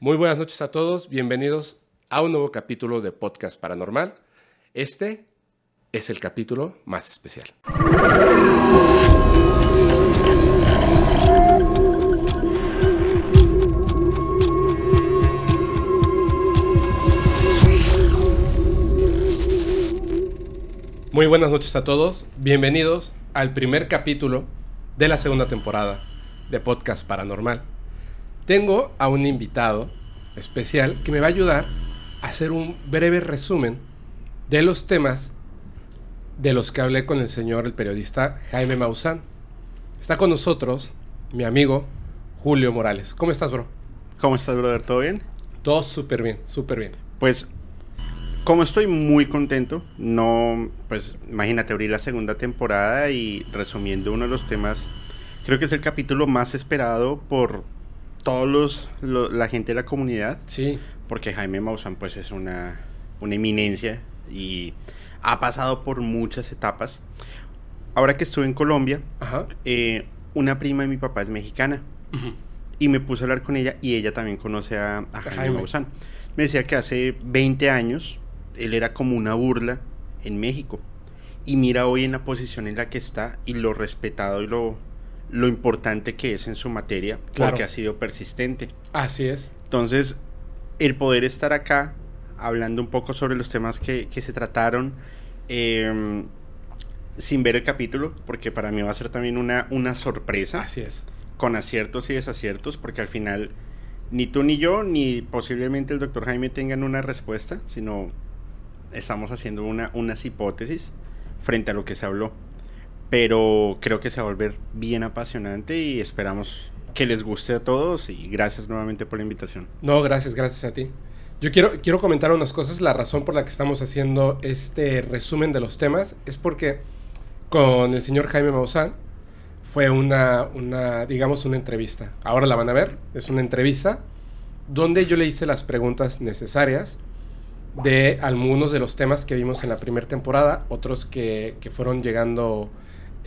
Muy buenas noches a todos, bienvenidos a un nuevo capítulo de Podcast Paranormal. Este es el capítulo más especial. Muy buenas noches a todos, bienvenidos al primer capítulo de la segunda temporada de Podcast Paranormal. Tengo a un invitado especial que me va a ayudar a hacer un breve resumen de los temas de los que hablé con el señor, el periodista Jaime Maussan. Está con nosotros mi amigo Julio Morales. ¿Cómo estás, bro? ¿Cómo estás, brother? ¿Todo bien? Todo súper bien, súper bien. Pues, como estoy muy contento, no, pues, imagínate abrir la segunda temporada y resumiendo uno de los temas, creo que es el capítulo más esperado por todos los, lo- la gente de la comunidad, Sí, porque Jaime Maussan, pues, es una, una eminencia y ha pasado por muchas etapas. Ahora que estuve en Colombia, ajá. eh, una prima de mi papá es mexicana. Y me puse a hablar con ella y ella también conoce a, a Jaime, Jaime. Maussan. Me decía que hace 20 años él era como una burla en México y mira hoy en la posición en la que está y lo respetado y lo, lo importante que es en su materia Claro. porque ha sido persistente. Así es. Entonces, el poder estar acá hablando un poco sobre los temas que, que se trataron eh, sin ver el capítulo, porque para mí va a ser también una, una sorpresa Así es. con aciertos y desaciertos, porque al final ni tú ni yo, ni posiblemente el doctor Jaime tengan una respuesta, sino estamos haciendo una, unas hipótesis frente a lo que se habló. Pero creo que se va a volver bien apasionante y esperamos que les guste a todos y gracias nuevamente por la invitación. No, gracias, gracias a ti. Yo quiero, quiero comentar unas cosas. La razón por la que estamos haciendo este resumen de los temas es porque con el señor Jaime Maussan fue una, una, digamos, una entrevista. Ahora la van a ver. Es una entrevista donde yo le hice las preguntas necesarias de algunos de los temas que vimos en la primera temporada, otros que, que fueron llegando,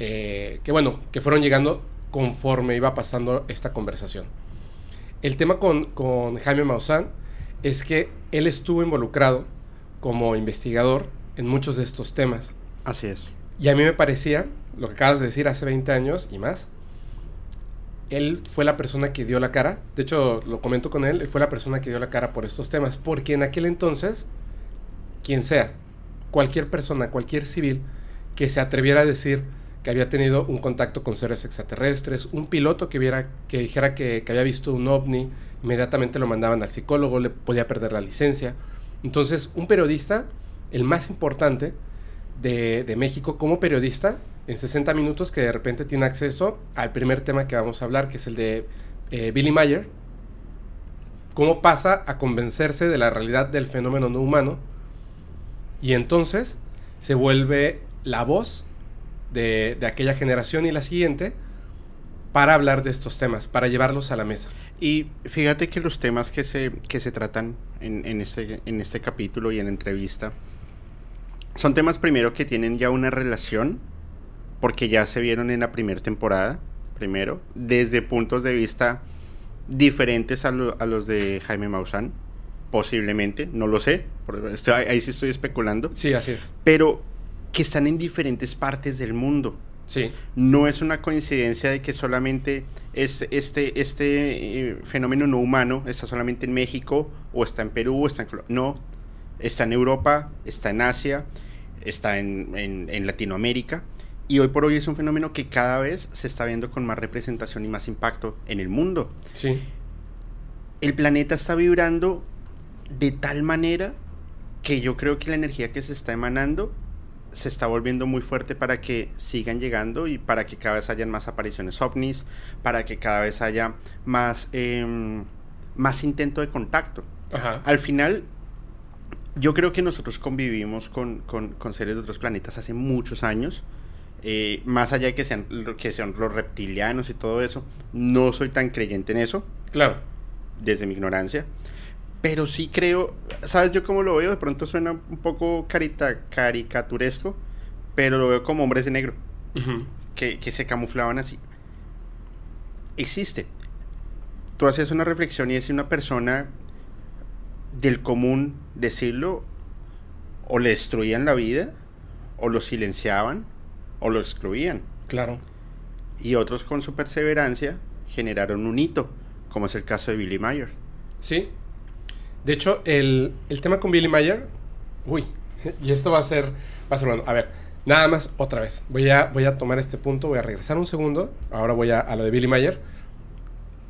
eh, que bueno, que fueron llegando conforme iba pasando esta conversación. El tema con, con Jaime Maussan es que él estuvo involucrado como investigador en muchos de estos temas. Así es. Y a mí me parecía, lo que acabas de decir hace 20 años y más, él fue la persona que dio la cara, de hecho lo comento con él, él fue la persona que dio la cara por estos temas, porque en aquel entonces, quien sea, cualquier persona, cualquier civil que se atreviera a decir que había tenido un contacto con seres extraterrestres, un piloto que, dijera que, había visto un ovni, inmediatamente lo mandaban al psicólogo, le podía perder la licencia. Entonces, un periodista, el más importante de, de México como periodista, en 60 minutos que de repente tiene acceso al primer tema que vamos a hablar, que es el de eh, Billy Mayer, cómo pasa a convencerse de la realidad del fenómeno no humano y entonces se vuelve la voz de, de aquella generación y la siguiente para hablar de estos temas, para llevarlos a la mesa. Y fíjate que los temas que se, que se tratan en, en este, en este capítulo y en la entrevista son temas primero que tienen ya una relación, porque ya se vieron en la primera temporada, primero, desde puntos de vista diferentes a, lo- a los de Jaime Maussan, posiblemente, no lo sé, estoy- ahí sí estoy especulando, Sí, así es. pero que están en diferentes partes del mundo. Sí, no es una coincidencia de que solamente es este, este eh, fenómeno no humano está solamente en México o está en Perú o está en Colo- no. Está en Europa está en Asia está en, en- en Latinoamérica. Y hoy por hoy es un fenómeno que cada vez se está viendo con más representación y más impacto en el mundo. Sí, el planeta está vibrando de tal manera que yo creo que la energía que se está emanando se está volviendo muy fuerte para que sigan llegando y para que cada vez hayan más apariciones ovnis, para que cada vez haya más, em, más intento de contacto. ajá, Al final, yo creo que nosotros convivimos con, con- con seres de otros planetas hace muchos años. eh, más allá de que sean, que sean los reptilianos y todo eso, no soy tan creyente en eso claro, desde mi ignorancia. Pero sí creo, ¿sabes yo cómo lo veo? De pronto suena un poco carita, caricaturesco, pero lo veo como hombres de negro, que, que se camuflaban así. Existe. Tú haces una reflexión y es una persona del común decirlo, o le destruían la vida, o lo silenciaban, o lo excluían. Claro. Y otros con su perseverancia generaron un hito, como es el caso de Billy Mayer. Sí. De hecho, el, el tema con Billy Mayer, uy, y esto va a ser, va a ser bueno. A ver, nada más otra vez. Voy a, voy a tomar este punto, voy a regresar un segundo. Ahora voy a, a lo de Billy Mayer.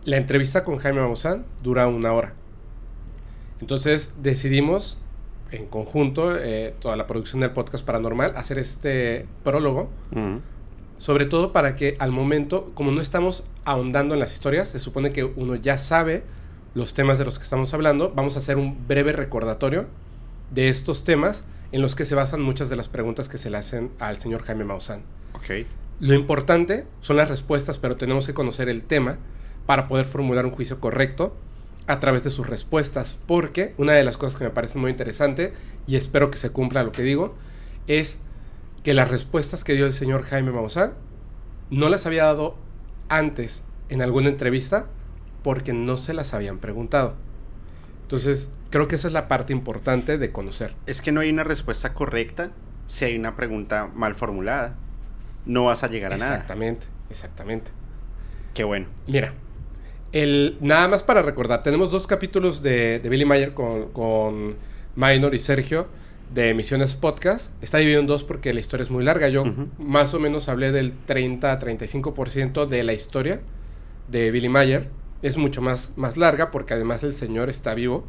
La entrevista con Jaime Maussan dura una hora. Entonces decidimos en conjunto, eh, toda la producción del podcast paranormal, hacer este prólogo. Mm. Sobre todo para que al momento, como no estamos ahondando en las historias, se supone que uno ya sabe los temas de los que estamos hablando, vamos a hacer un breve recordatorio de estos temas en los que se basan muchas de las preguntas que se le hacen al señor Jaime Maussan. Lo importante son las respuestas, pero tenemos que conocer el tema para poder formular un juicio correcto a través de sus respuestas, porque una de las cosas que me parece muy interesante, y espero que se cumpla lo que digo, es que las respuestas que dio el señor Jaime Maussan no las había dado antes en alguna entrevista porque no se las habían preguntado. Entonces, creo que esa es la parte importante de conocer. Es que no hay una respuesta correcta si hay una pregunta mal formulada. No vas a llegar a nada. Exactamente, exactamente. Qué bueno. Mira, el, nada más para recordar, tenemos dos capítulos de, de Billy Mayer con, con Minor y Sergio de Misiones Podcast. Está dividido en dos porque la historia es muy larga. Yo más o menos hablé del 30 a 35% de la historia de Billy Mayer. Es mucho más, más larga porque además el señor está vivo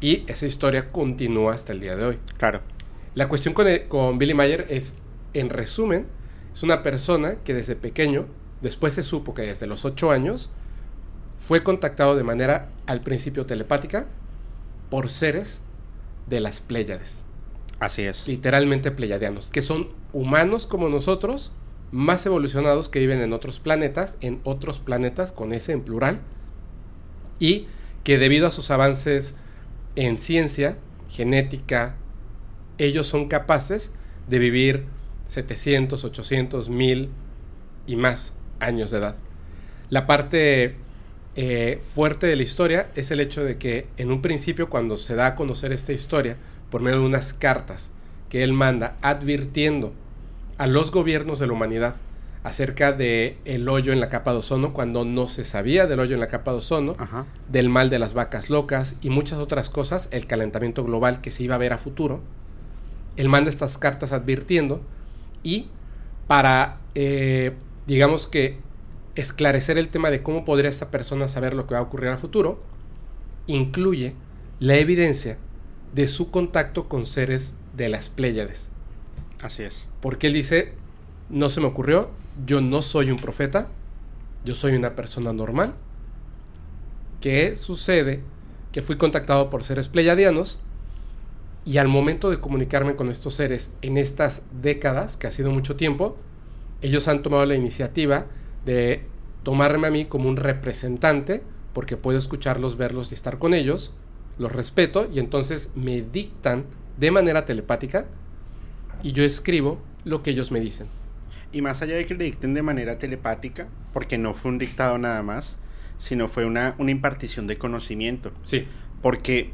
y esa historia continúa hasta el día de hoy. Claro. La cuestión con, el- con Billy Mayer es, en resumen, es una persona que desde pequeño, después se supo que desde los 8 años, fue contactado de manera al principio telepática por seres de las Pléyades, Así es. literalmente pleyadianos, que son humanos como nosotros, más evolucionados que viven en otros planetas, en otros planetas con ese en plural, y que debido a sus avances en ciencia, genética, ellos son capaces de vivir 700, 800, 1000 y más años de edad. La parte eh, fuerte de la historia es el hecho de que en un principio cuando se da a conocer esta historia por medio de unas cartas que él manda advirtiendo a los gobiernos de la humanidad acerca de el hoyo en la capa de ozono cuando no se sabía del hoyo en la capa de ozono, Ajá. del mal de las vacas locas y muchas otras cosas, el calentamiento global que se iba a ver a futuro. Él manda estas cartas advirtiendo y para, eh, digamos que, esclarecer el tema de cómo podría esta persona saber lo que va a ocurrir a futuro, incluye la evidencia de su contacto con seres de las Pléyades. Así es. Porque él dice, no se me ocurrió, yo no soy un profeta, yo soy una persona normal. ¿Qué sucede? Que fui contactado por seres pleyadianos y al momento de comunicarme con estos seres en estas décadas, que ha sido mucho tiempo, ellos han tomado la iniciativa de tomarme a mí como un representante, porque puedo escucharlos, verlos y estar con ellos, los respeto y entonces me dictan de manera telepática y yo escribo lo que ellos me dicen. Y más allá de que le dicten de manera telepática, porque no fue un dictado nada más, sino fue una, una impartición de conocimiento. Sí, Porque eh,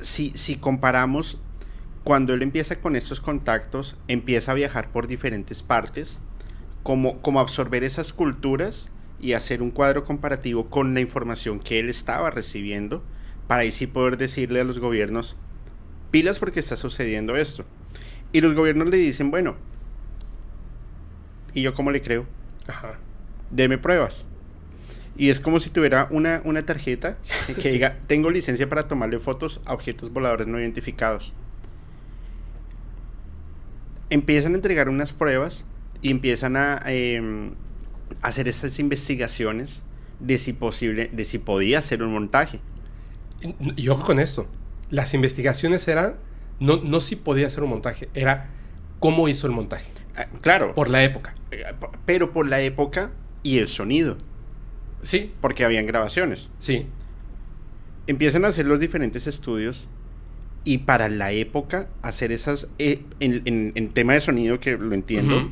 si, si comparamos, cuando él empieza con estos contactos, empieza a viajar por diferentes partes, como, como absorber esas culturas y hacer un cuadro comparativo con la información que él estaba recibiendo, para ahí sí poder decirle a los gobiernos, pilas porque está sucediendo esto. Y los gobiernos le dicen, bueno, ¿y yo cómo le creo? ajá. deme pruebas. Y es como si tuviera una, una tarjeta que Sí. diga, tengo licencia para tomarle fotos a objetos voladores no identificados. Empiezan a entregar unas pruebas y empiezan a em, hacer esas investigaciones de si posible, de si podía ser un montaje. Y, ojo con esto, las investigaciones eran, no, no si podía ser un montaje, era cómo hizo el montaje, claro, por la época. eh, pero por la época y el sonido, Sí, porque habían grabaciones. sí, empiezan a hacer los diferentes estudios y para la época hacer esas eh, en, en- en tema de sonido que lo entiendo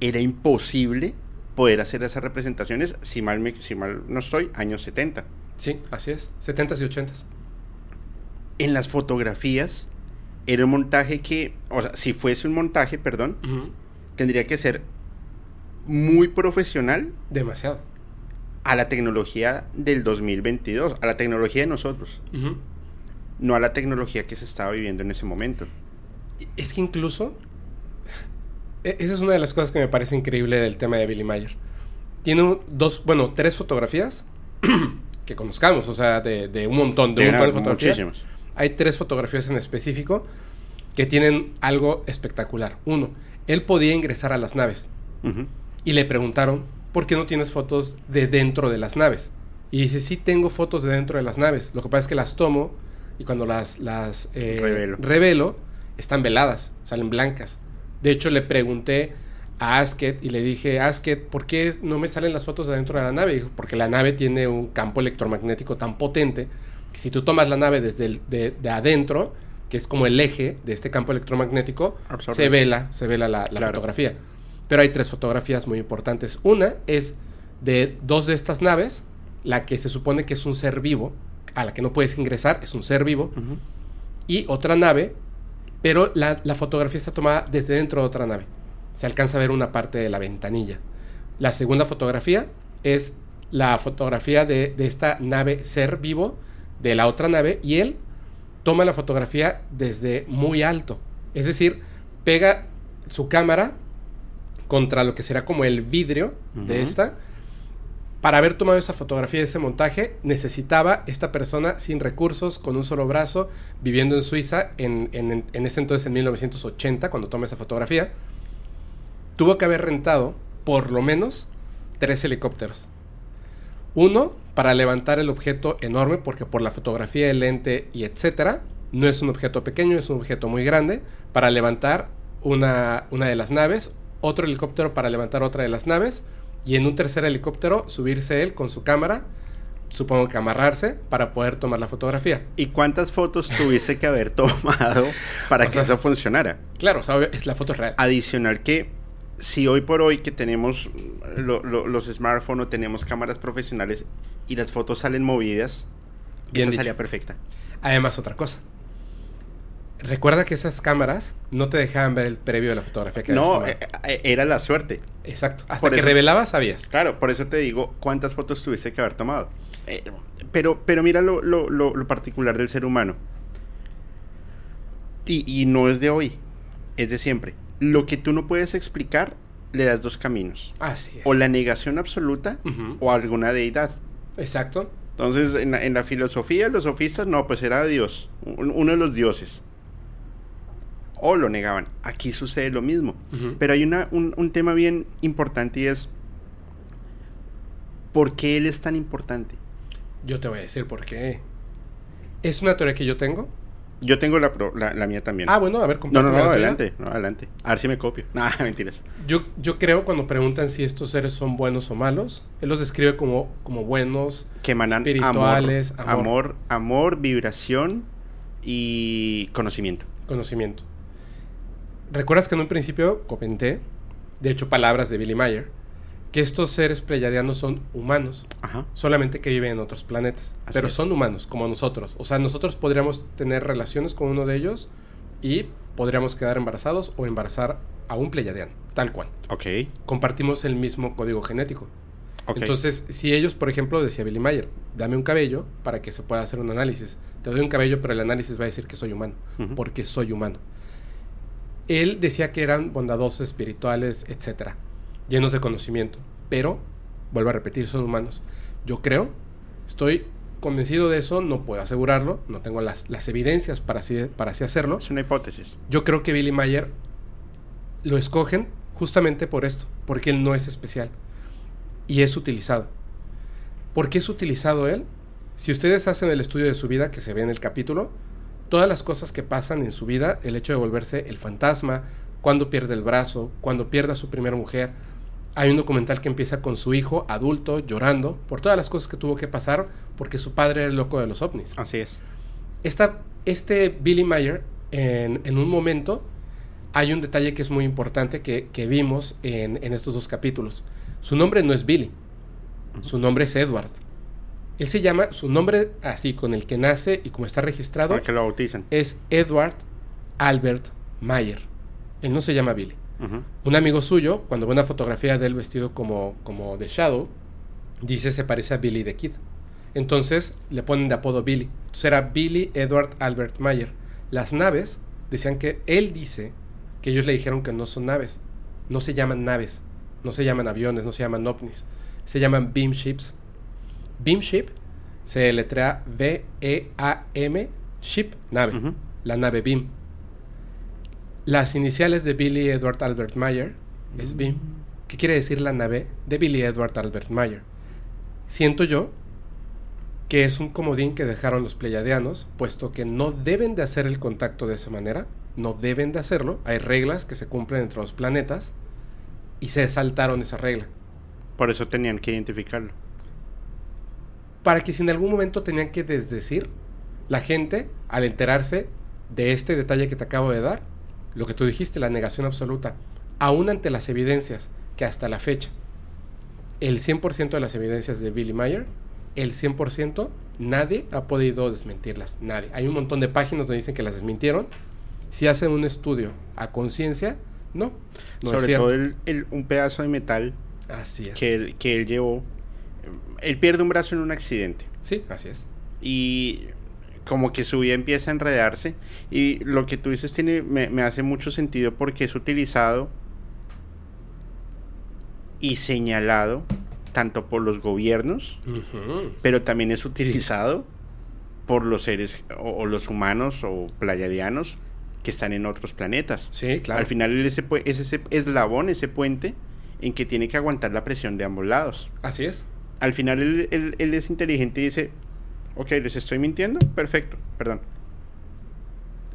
era imposible poder hacer esas representaciones si mal me- si mal no estoy años 70 sí, así es, 70s y 80s. en las fotografías era un montaje que, o sea, si fuese un montaje, perdón. Tendría que ser muy profesional Demasiado. a la tecnología del 2022, a la tecnología de nosotros, no a la tecnología que se estaba viviendo en ese momento. Es que incluso. e- Esa es una de las cosas que me parece increíble del tema de Billy Mayer. Tiene dos, bueno, tres fotografías que conozcamos, o sea, de, de un montón, de un montón de fotografías. Hay tres fotografías en específico que tienen algo espectacular. Uno, él podía ingresar a las naves y le preguntaron, ¿por qué no tienes fotos de dentro de las naves? Y dice, sí tengo fotos de dentro de las naves. Lo que pasa es que las tomo y cuando las, las eh, Revelo. revelo, están veladas, salen blancas. De hecho, le pregunté a Asket y le dije, Asket, ¿por qué no me salen las fotos de dentro de la nave? Y dijo, porque la nave tiene un campo electromagnético tan potente que si tú tomas la nave desde el- de, de adentro, que es como el eje de este campo electromagnético, Absorbe. se vela, se vela la, la Claro. fotografía. Pero hay tres fotografías muy importantes. Una es de dos de estas naves, la que se supone que es un ser vivo, a la que no puedes ingresar, es un ser vivo, y otra nave, pero la, la fotografía está tomada desde dentro de otra nave. Se alcanza a ver una parte de la ventanilla. La segunda fotografía es la fotografía de, de esta nave ser vivo de la otra nave y él toma la fotografía desde muy alto. Es decir, pega su cámara contra lo que será como el vidrio de esta. Para haber tomado esa fotografía, ese montaje, necesitaba esta persona sin recursos, con un solo brazo, viviendo en Suiza en, en, en ese entonces, en 1980, cuando toma esa fotografía. Tuvo que haber rentado por lo menos tres helicópteros. Uno para levantar el objeto enorme, porque por la fotografía, el lente y etcétera, no es un objeto pequeño, es un objeto muy grande, para levantar una, una de las naves, otro helicóptero para levantar otra de las naves, y en un tercer helicóptero subirse él con su cámara, supongo que amarrarse, para poder tomar la fotografía. ¿Y cuántas fotos tuviste que haber tomado para O que sea- eso funcionara? Claro, o sea, es la foto real. Adicional que si hoy por hoy que tenemos lo- lo- los smartphones o tenemos cámaras profesionales y las fotos salen movidas, Bien esa salía perfecta. Además, otra cosa. Recuerda que esas cámaras no te dejaban ver el previo de la fotografía que No, eh, eh, era la suerte. Exacto. Hasta por que eso- revelabas, sabías. Claro, por eso te digo cuántas fotos tuviste que haber tomado. Eh, pero, pero mira lo, lo- lo- lo particular del ser humano. Y, y no es de hoy, es de siempre. Lo que tú no puedes explicar, le das dos caminos. Así es. O la negación absoluta o alguna deidad. Exacto. Entonces, en la, en la filosofía, los sofistas, no, pues era Dios, un- uno de los dioses. O lo negaban. Aquí sucede lo mismo. Pero hay una, un, un tema bien importante y es, ¿por qué él es tan importante? Yo te voy a decir por qué. Es una teoría que yo tengo. Yo tengo la, pro- la, la mía también. Ah, bueno, a ver, no, no, no, adelante, no, adelante. A ver si me copio. No, mentiras. Yo, yo creo cuando preguntan si estos seres son buenos o malos, él los describe como, como buenos, Que emanan espirituales, amor, amor, amor, amor, vibración y conocimiento. conocimiento. ¿Recuerdas que en un principio comenté, de hecho palabras de Billy Mayer, que estos seres pleyadianos son humanos? Ajá. solamente que viven en otros planetas. Así pero es. son humanos, como nosotros. O sea, nosotros podríamos tener relaciones con uno de ellos y podríamos quedar embarazados o embarazar a un pleyadiano, tal cual. Ok. Compartimos el mismo código genético. ok. Entonces, si ellos, por ejemplo, decía Billy Mayer, dame un cabello para que se pueda hacer un análisis. Te doy un cabello, pero el análisis va a decir que soy humano, porque soy humano. Él decía que eran bondadosos, espirituales, etcétera, llenos de conocimiento, pero, vuelvo a repetir, son humanos. Yo creo, estoy convencido de eso, no puedo asegurarlo, no tengo las, las evidencias para así, para así hacerlo. Es una hipótesis. Yo creo que Billy Mayer lo escogen justamente por esto, porque él no es especial y es utilizado. ¿Por qué es utilizado él? Si ustedes hacen el estudio de su vida que se ve en el capítulo, todas las cosas que pasan en su vida, el hecho de volverse el fantasma, cuando pierde el brazo, cuando pierde a su primera mujer, hay un documental que empieza con su hijo adulto llorando por todas las cosas que tuvo que pasar porque su padre era el loco de los ovnis. Así es. Esta, este Billy Mayer, en, en un momento, hay un detalle que es muy importante que, que vimos en, en estos dos capítulos. Su nombre no es Billy, su nombre es Edward. Él se llama, su nombre así, con el que nace y como está registrado, que lo bautizan. es Edward Albert Mayer. Él no se llama Billy. Un amigo suyo, cuando ve una fotografía de él vestido como, como de Shadow, dice se parece a Billy the Kid. Entonces le ponen de apodo Billy. Entonces era Billy Edward Albert Mayer. Las naves decían que él dice que ellos le dijeron que no son naves. No se llaman naves. No se llaman aviones, no se llaman ovnis. Se llaman beam ships. Beam ship se letrea B-E-A-M, ship, nave. La nave Beam. Las iniciales de Billy Edward Albert Mayer es Beam. ¿Qué quiere decir la nave de Billy Edward Albert Mayer? Siento yo que es un comodín que dejaron los pleiadianos, puesto que no deben de hacer el contacto de esa manera, no deben de hacerlo, hay reglas que se cumplen entre los planetas y se saltaron esa regla. Por eso tenían que identificarlo. Para que si en algún momento tenían que desdecir, la gente, al enterarse de este detalle que te acabo de dar, lo que tú dijiste, la negación absoluta, aún ante las evidencias que hasta la fecha, el 100% de las evidencias de Billy Mayer, el 100%, nadie ha podido desmentirlas, nadie. Hay un montón de páginas donde dicen que las desmintieron. Si hacen un estudio a conciencia, no. Sobre todo el- el- un pedazo de metal Así es. que él, que él llevó. Él pierde un brazo en un accidente. Sí, así es. y como que su vida empieza a enredarse y lo que tú dices tiene me, me hace mucho sentido porque es utilizado y señalado tanto por los gobiernos pero también es utilizado por los seres o, o los humanos o playadianos que están en otros planetas Sí, claro. al final ese es ese eslabón ese puente en que tiene que aguantar la presión de ambos lados Así es. al final él, él- él es inteligente y dice, ok, les estoy mintiendo, perfecto, perdón.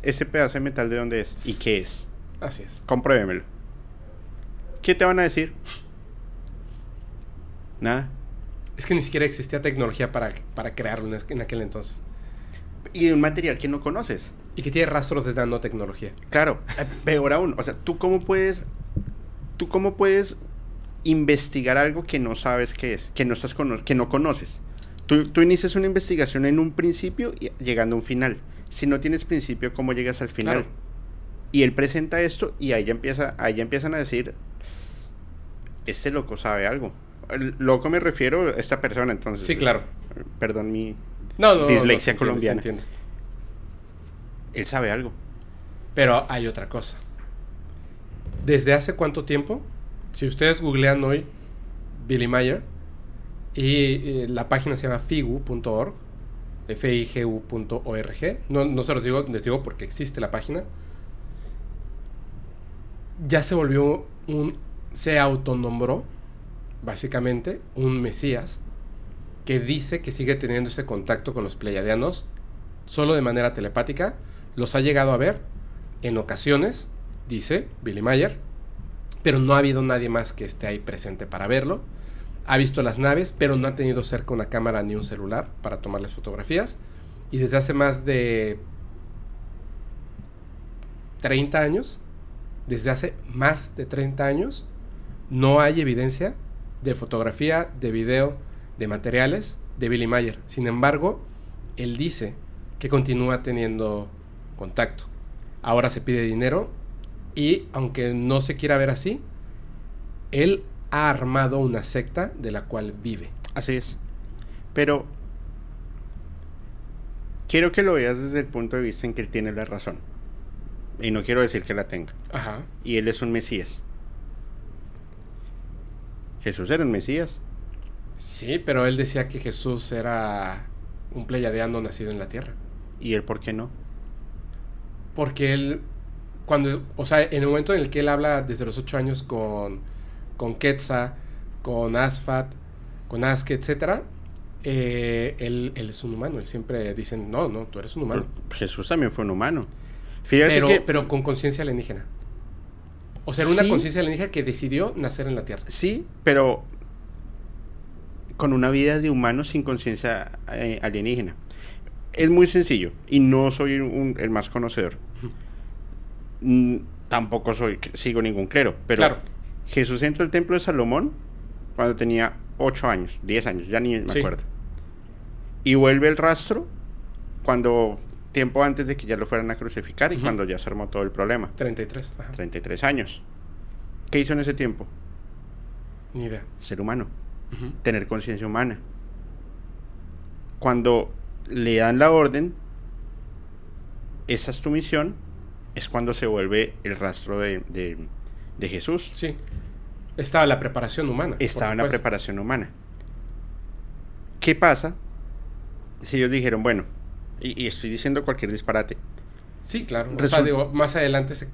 ¿Ese pedazo de metal de dónde es? ¿Y qué es? Así es. Compruébemelo. ¿Qué te van a decir? Nada. Es que ni siquiera existía tecnología para, para crearlo en, aquel entonces. Y un material que no conoces. Y que tiene rastros de nanotecnología. Claro, eh, peor aún. O sea, ¿tú cómo puedes, tú cómo puedes investigar algo que no sabes qué es, que no, estás que no conoces? Tú, tú inicias una investigación en un principio y llegando a un final. Si no tienes principio, ¿cómo llegas al final? Claro. Y él presenta esto y ahí ya, empieza, ahí ya empiezan a decir, este loco sabe algo. El loco me refiero a esta persona, entonces. Sí, claro. Perdón mi... No, no, Dislexia no, colombiana. entiende. Él sabe algo. Pero hay otra cosa. ¿Desde hace cuánto tiempo? Si ustedes googlean hoy Billy Mayer y eh, la página se llama figu.org, figu.org, no, no se los digo, les digo porque existe la página, ya se volvió un, se autonombró, básicamente, un mesías que dice que sigue teniendo ese contacto con los pleiadianos solo de manera telepática, los ha llegado a ver en ocasiones, dice Billy Mayer, pero no ha habido nadie más que esté ahí presente para verlo. Ha visto las naves, pero no ha tenido cerca una cámara ni un celular para tomarles fotografías. Y desde hace más de 30 años, desde hace más de 30 años, no hay evidencia de fotografía, de video, de materiales de Billy Mayer. Sin embargo, él dice que continúa teniendo contacto. Ahora se pide dinero y aunque no se quiera ver así, él ha armado una secta de la cual vive. Así es. Pero quiero que lo veas desde el punto de vista en que él tiene la razón. Y no quiero decir que la tenga. Ajá. Y él es un Mesías. Jesús era un Mesías. Sí, pero él decía que Jesús era un pleiadiano nacido en la tierra. ¿Y él por qué no? Porque él, cuando, o sea, en el momento en el que él habla desde los ocho años con, con Quetzal, con Asfat, con Aske, etcétera, eh, él, él es un humano. Él siempre dicen, no, no, tú eres un humano. Pero Jesús también fue un humano. Fíjate Pero, que pero con conciencia alienígena. O sea, era una Sí. conciencia alienígena que decidió nacer en la Tierra. sí, pero con una vida de humano sin conciencia eh, alienígena. Es muy sencillo y no soy un- el más conocedor. Mm, tampoco soy sigo ningún clero, pero Claro. Jesús entró al templo de Salomón cuando tenía 8 años, 10 años, ya ni me Sí. acuerdo. Y vuelve el rastro cuando tiempo antes de que ya lo fueran a crucificar y cuando ya se armó todo el problema. 33. Ajá. 33 años. ¿Qué hizo en ese tiempo? Ni idea. Ser humano, tener conciencia humana. Cuando le dan la orden, esa es tu misión, es cuando se vuelve el rastro de, de- de Jesús. Sí. Estaba la preparación humana. Estaba en la preparación humana. ¿Qué pasa si ellos dijeron, bueno, y, y estoy diciendo cualquier disparate? Sí, claro. O sea, Resulta- digo, más adelante se,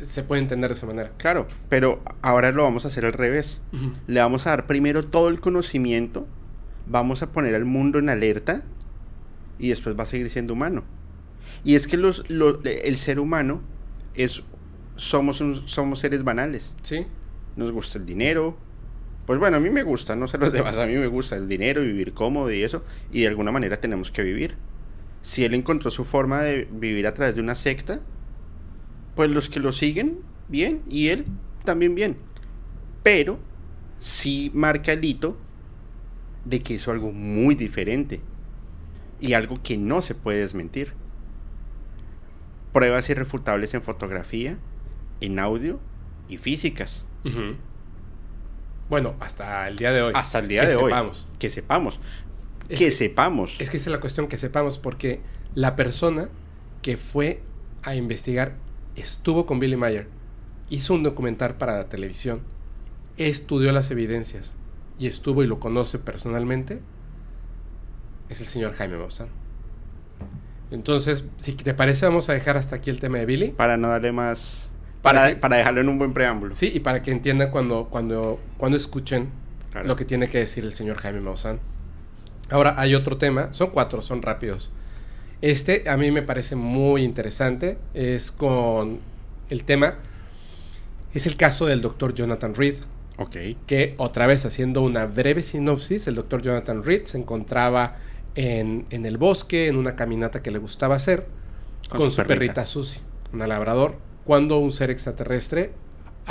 se puede entender de esa manera. Claro, pero ahora lo vamos a hacer al revés. Le vamos a dar primero todo el conocimiento, vamos a poner al mundo en alerta y después va a seguir siendo humano. Y es que los, lo- el ser humano es somos un- somos seres banales. Sí. Nos gusta el dinero. Pues bueno, a mí me gusta, no sé los demás, a mí me gusta el dinero, vivir cómodo y eso, y de alguna manera tenemos que vivir. Si él encontró su forma de vivir a través de una secta, pues los que lo siguen, bien, y él también bien. Pero sí marca el hito de que hizo algo muy diferente y algo que no se puede desmentir. Pruebas irrefutables en fotografía, en audio y físicas. Bueno, hasta el día de hoy. Hasta el día Que de hoy. sepamos. Que sepamos. Es que, que- sepamos. Es que esa es la cuestión que sepamos, porque la persona que fue a investigar estuvo con Billy Mayer, hizo un documental para la televisión, estudió las evidencias y estuvo y lo conoce personalmente, es el señor Jaime Maussan. Entonces, si te parece, vamos a dejar hasta aquí el tema de Billy. Para no darle más. Para Para, que- para dejarlo en un buen preámbulo. Sí, y para que entiendan cuando, cuando, cuando escuchen Claro. lo que tiene que decir el señor Jaime Maussan. Ahora hay otro tema, son cuatro, son rápidos. Este a mí me parece muy interesante, es con el tema, es el caso del doctor Jonathan Reed, Ok. que otra vez haciendo una breve sinopsis, el doctor Jonathan Reed se encontraba en, en el bosque, en una caminata que le gustaba hacer, Con con, su su perrita. perrita Susie, una labrador, cuando un ser extraterrestre,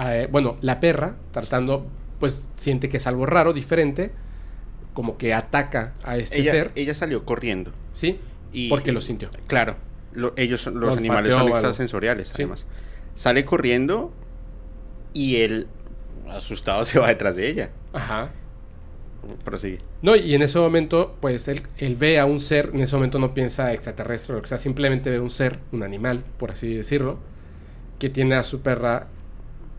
eh, bueno, la perra, tratando, pues siente que es algo raro, diferente, como que ataca a este Ella, ser, ella salió corriendo. ¿sí? Y, Porque lo sintió. Claro. lo- ellos, los animales son extrasensoriales, Sí. además. Sale corriendo y él, asustado, se va detrás de ella. Ajá. Prosigue. No, y en ese momento, pues él, él ve a un ser, en ese momento no piensa extraterrestre o sea, simplemente ve un ser, un animal, por así decirlo, que tiene a su perra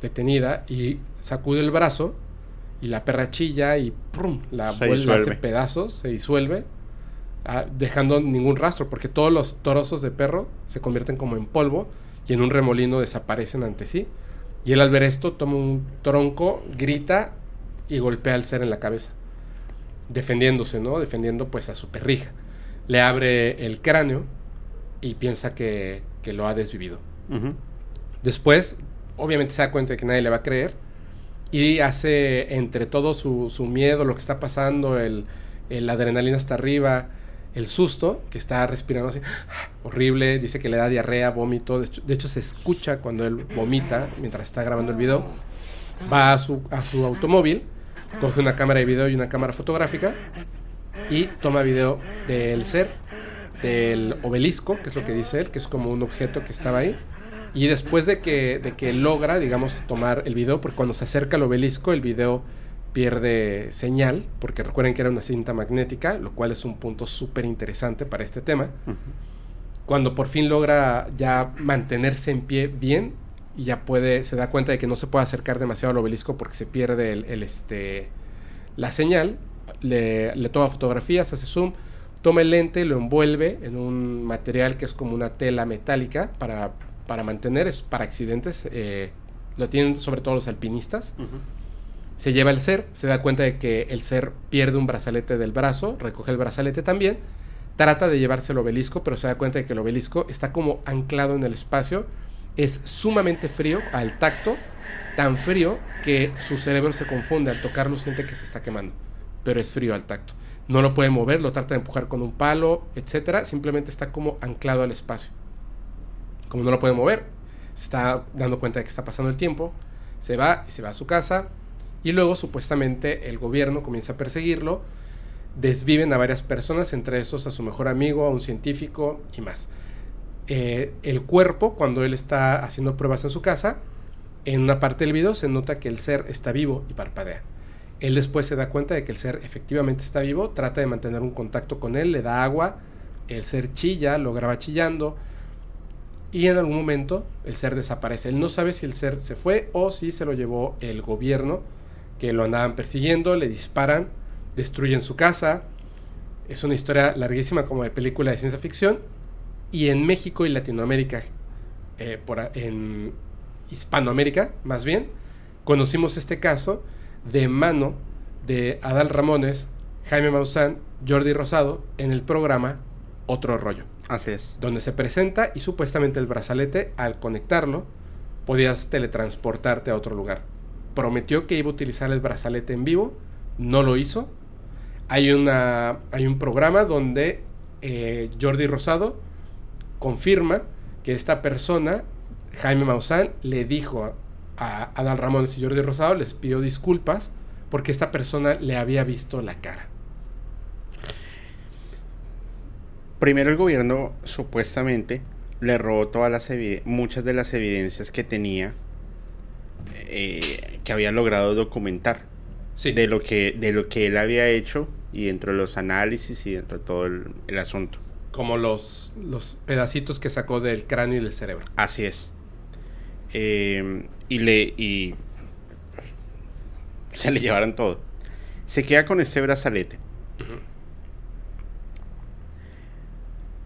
detenida y sacude el brazo y la perra chilla y ¡prum! la Se vuelve, hace pedazos, se disuelve, ah, dejando ningún rastro, porque todos los trozos de perro se convierten como en polvo y en un remolino desaparecen ante sí. Y él al ver esto toma un tronco, grita y golpea al ser en la cabeza defendiéndose, ¿no? Defendiendo pues a su perrija. Le abre el cráneo y piensa que, que lo ha desvivido. Después, obviamente se da cuenta de que nadie le va a creer y hace entre todo su, su miedo, lo que está pasando, el, adrenalina hasta arriba, el susto, que está respirando así, horrible, dice que le da diarrea, vómito, de hecho, de hecho se escucha cuando él vomita mientras está grabando el video, va a su, a su automóvil, coge una cámara de video y una cámara fotográfica y toma video del ser, del obelisco, que es lo que dice él, que es como un objeto que estaba ahí. Y después de que, de que logra, digamos, tomar el video, porque cuando se acerca al obelisco, el video pierde señal, porque recuerden que era una cinta magnética, lo cual es un punto súper interesante para este tema. Cuando por fin logra ya mantenerse en pie bien y ya puede, se da cuenta de que no se puede acercar demasiado al obelisco porque se pierde el, el, este, la señal, le, le toma fotografías, hace zoom, toma el lente, lo envuelve en un material que es como una tela metálica para, para mantener, es para accidentes, eh, lo tienen sobre todo los alpinistas. Se lleva el ser, se da cuenta de que el ser pierde un brazalete del brazo, recoge el brazalete también, trata de llevarse el obelisco, pero se da cuenta de que el obelisco está como anclado en el espacio, es sumamente frío al tacto, tan frío que su cerebro se confunde, al tocarlo siente que se está quemando, pero es frío al tacto. No lo puede mover, lo trata de empujar con un palo, etcétera, simplemente está como anclado al espacio. Como no lo puede mover, se está dando cuenta de que está pasando el tiempo, se va y se va a su casa, y luego supuestamente el gobierno comienza a perseguirlo, desviven a varias personas, entre esos a su mejor amigo, a un científico y más. Eh, el cuerpo, cuando él está haciendo pruebas en su casa, en una parte del video se nota que el ser está vivo y parpadea. Él después se da cuenta de que el ser efectivamente está vivo, trata de mantener un contacto con él, le da agua, el ser chilla, lo graba chillando y en algún momento el ser desaparece. Él no sabe si el ser se fue o si se lo llevó el gobierno, que lo andaban persiguiendo, le disparan, destruyen su casa. Es una historia larguísima como de película de ciencia ficción. Y en México y Latinoamérica, eh, por, en Hispanoamérica más bien, conocimos este caso de mano de Adal Ramones, Jaime Maussan, Jordi Rosado en el programa Otro Rollo. Así es. Donde se presenta y supuestamente el brazalete, al conectarlo, podías teletransportarte a otro lugar. Prometió que iba a utilizar el brazalete en vivo, no lo hizo. Hay, una, hay un programa donde eh, Jordi Rosado confirma que esta persona, Jaime Maussan, le dijo a Adal Ramones y Jordi Rosado les pidió disculpas porque esta persona le había visto la cara. Primero el gobierno supuestamente le robó todas las muchas de las evidencias que tenía eh, que había logrado documentar de lo que de lo que él había hecho y dentro de los análisis y dentro de todo el, asunto. Como los los pedacitos que sacó del cráneo y del cerebro. Así es. Eh, y le y se le llevaron todo. Se queda con ese brazalete.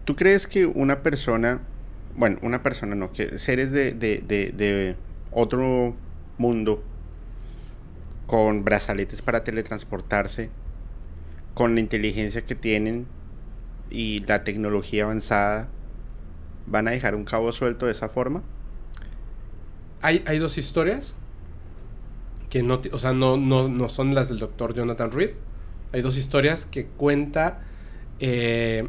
¿Tú crees que una persona, bueno, una persona no, seres de, de, de otro mundo con brazaletes para teletransportarse, con la inteligencia que tienen y la tecnología avanzada, van a dejar un cabo suelto de esa forma? hay, dos historias que no, o sea, no, no, son las del doctor Jonathan Reed. Hay dos historias que cuenta eh,